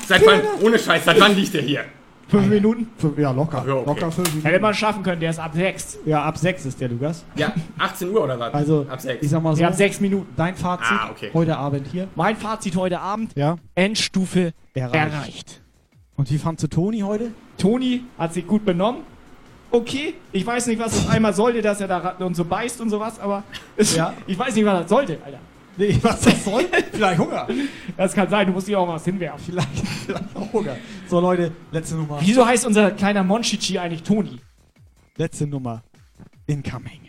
seit wann, ohne Scheiß, seit wann liegt der hier? Fünf Minuten? Fünf, ja, locker. ja, okay. Locker fünf Minuten. Hätte man schaffen können, der ist ab 6. Ja, ab sechs ist der, Lukas. Ja, 18 Uhr oder was? Also, ab 6. ich sag mal so, Ja, ab 6 Minuten. dein Fazit Ah, okay. heute Abend hier. Mein Fazit heute Abend: Ja. Endstufe Erreicht. erreicht. Und wie fandst du Toni heute? Toni hat sich gut benommen. Okay, ich weiß nicht, was es einmal sollte, dass er da und so beißt und sowas, aber Ja. ich weiß nicht, was das sollte, Alter. Nee, was das soll? Vielleicht Hunger. Das kann sein, du musst dir auch was hinwerfen. Vielleicht, vielleicht auch Hunger. So, Leute, letzte Nummer. Wieso heißt unser kleiner Monchichi eigentlich Toni? Letzte Nummer. Incoming.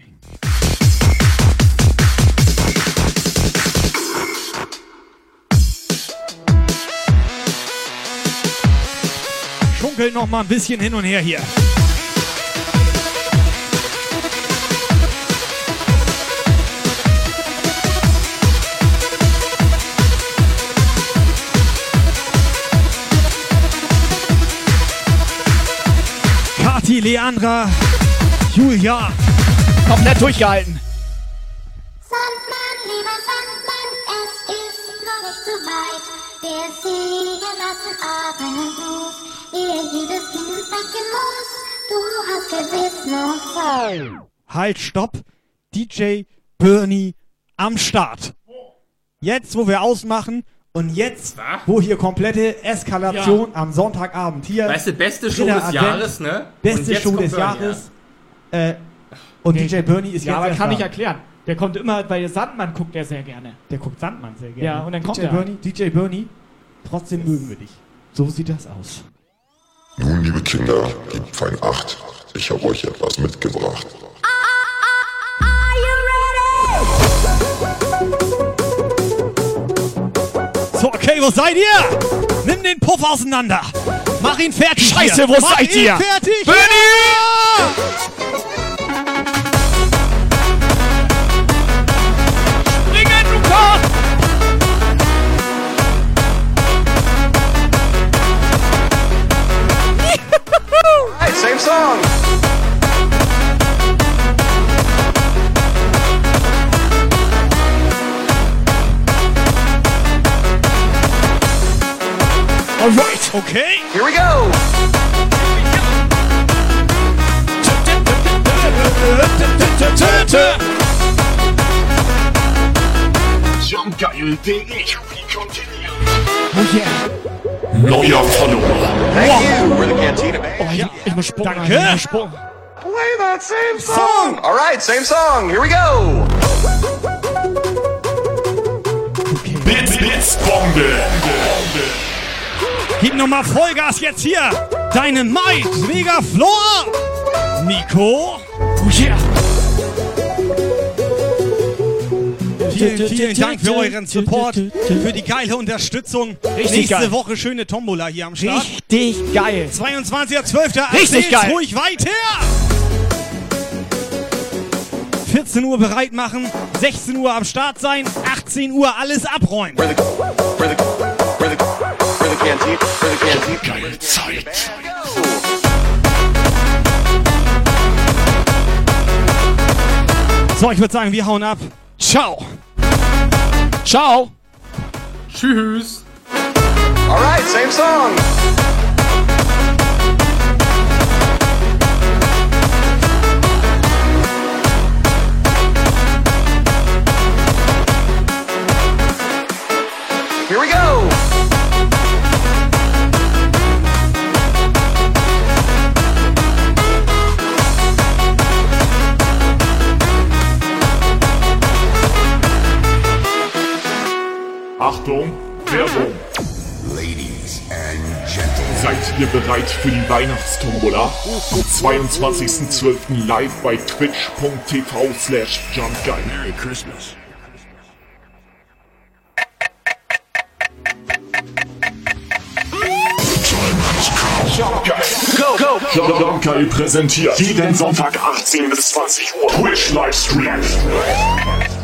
Schunkelt noch mal ein bisschen hin und her hier. Leandra, Julia. Komplett durchgehalten. Sandmann, lieber Sandmann, es ist noch nicht zu weit. Wir singen aus dem Abendruf, ehe jedes Kind ins Bett muss. Du hast gewiss noch Zeit. Halt, stopp. DJ Bernie am Start. Jetzt, wo wir ausmachen und jetzt, wo hier komplette Eskalation am Sonntagabend hier. Weißt du, beste Show des Advent, Jahres, ne? Und Beste Show kommt des Bernie, Jahres. Äh, und DJ Bernie ist ja, jetzt aber erst kann da. ich erklären. Der kommt immer, bei Sandmann guckt er sehr gerne. Der guckt Sandmann sehr gerne. Ja, und dann kommt DJ er. Bernie, DJ Bernie, trotzdem mögen wir dich. So sieht das aus. Nun, liebe Kinder, gebt fein Acht. Ich habe euch etwas mitgebracht. Okay, wo seid ihr? Nimm den Puff auseinander. Mach ihn fertig. Scheiße, hier. wo Mach seid ihn ihr? fertig. Springen, Lukas! Hey, same song. Alright, okay. Here we go. Jumpgeil.de Oh yeah. Neuer Follower. Thank you. We're the Cantina Band. Oh, ja, ich muss spucken. Danke. Ich muss spucken. Play that same song. All right, same song. Here we go. Bits, Bits, Bombe. Gib nochmal Vollgas jetzt hier. Deine Maid, Mega Flor. Nico. Oh yeah. Vielen, vielen Dank für euren Support, für die geile Unterstützung. Richtig Nächste geil. Woche schöne Tombola hier am Start. Richtig geil. 22.12. Richtig geil. ruhig weiter. 14 Uhr bereit machen, 16 Uhr am Start sein, 18 Uhr alles abräumen. We're the, we're the, the Cantina. Geile Zeit. So, ich würde sagen, wir hauen ab. Ciao. Ciao. Tschüss. All right, same song. Achtung, Werbung. Ladies and gentlemen. Seid ihr bereit für die Weihnachtstombola? Am 22.12. live bei twitch.tv slash jumpguy. Merry Christmas. Go, go, go. Jumpguy präsentiert jeden Sonntag 18 bis 20 Uhr Twitch Livestream.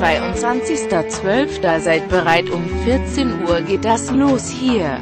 22.12. Seid bereit, um 14 Uhr geht das los hier.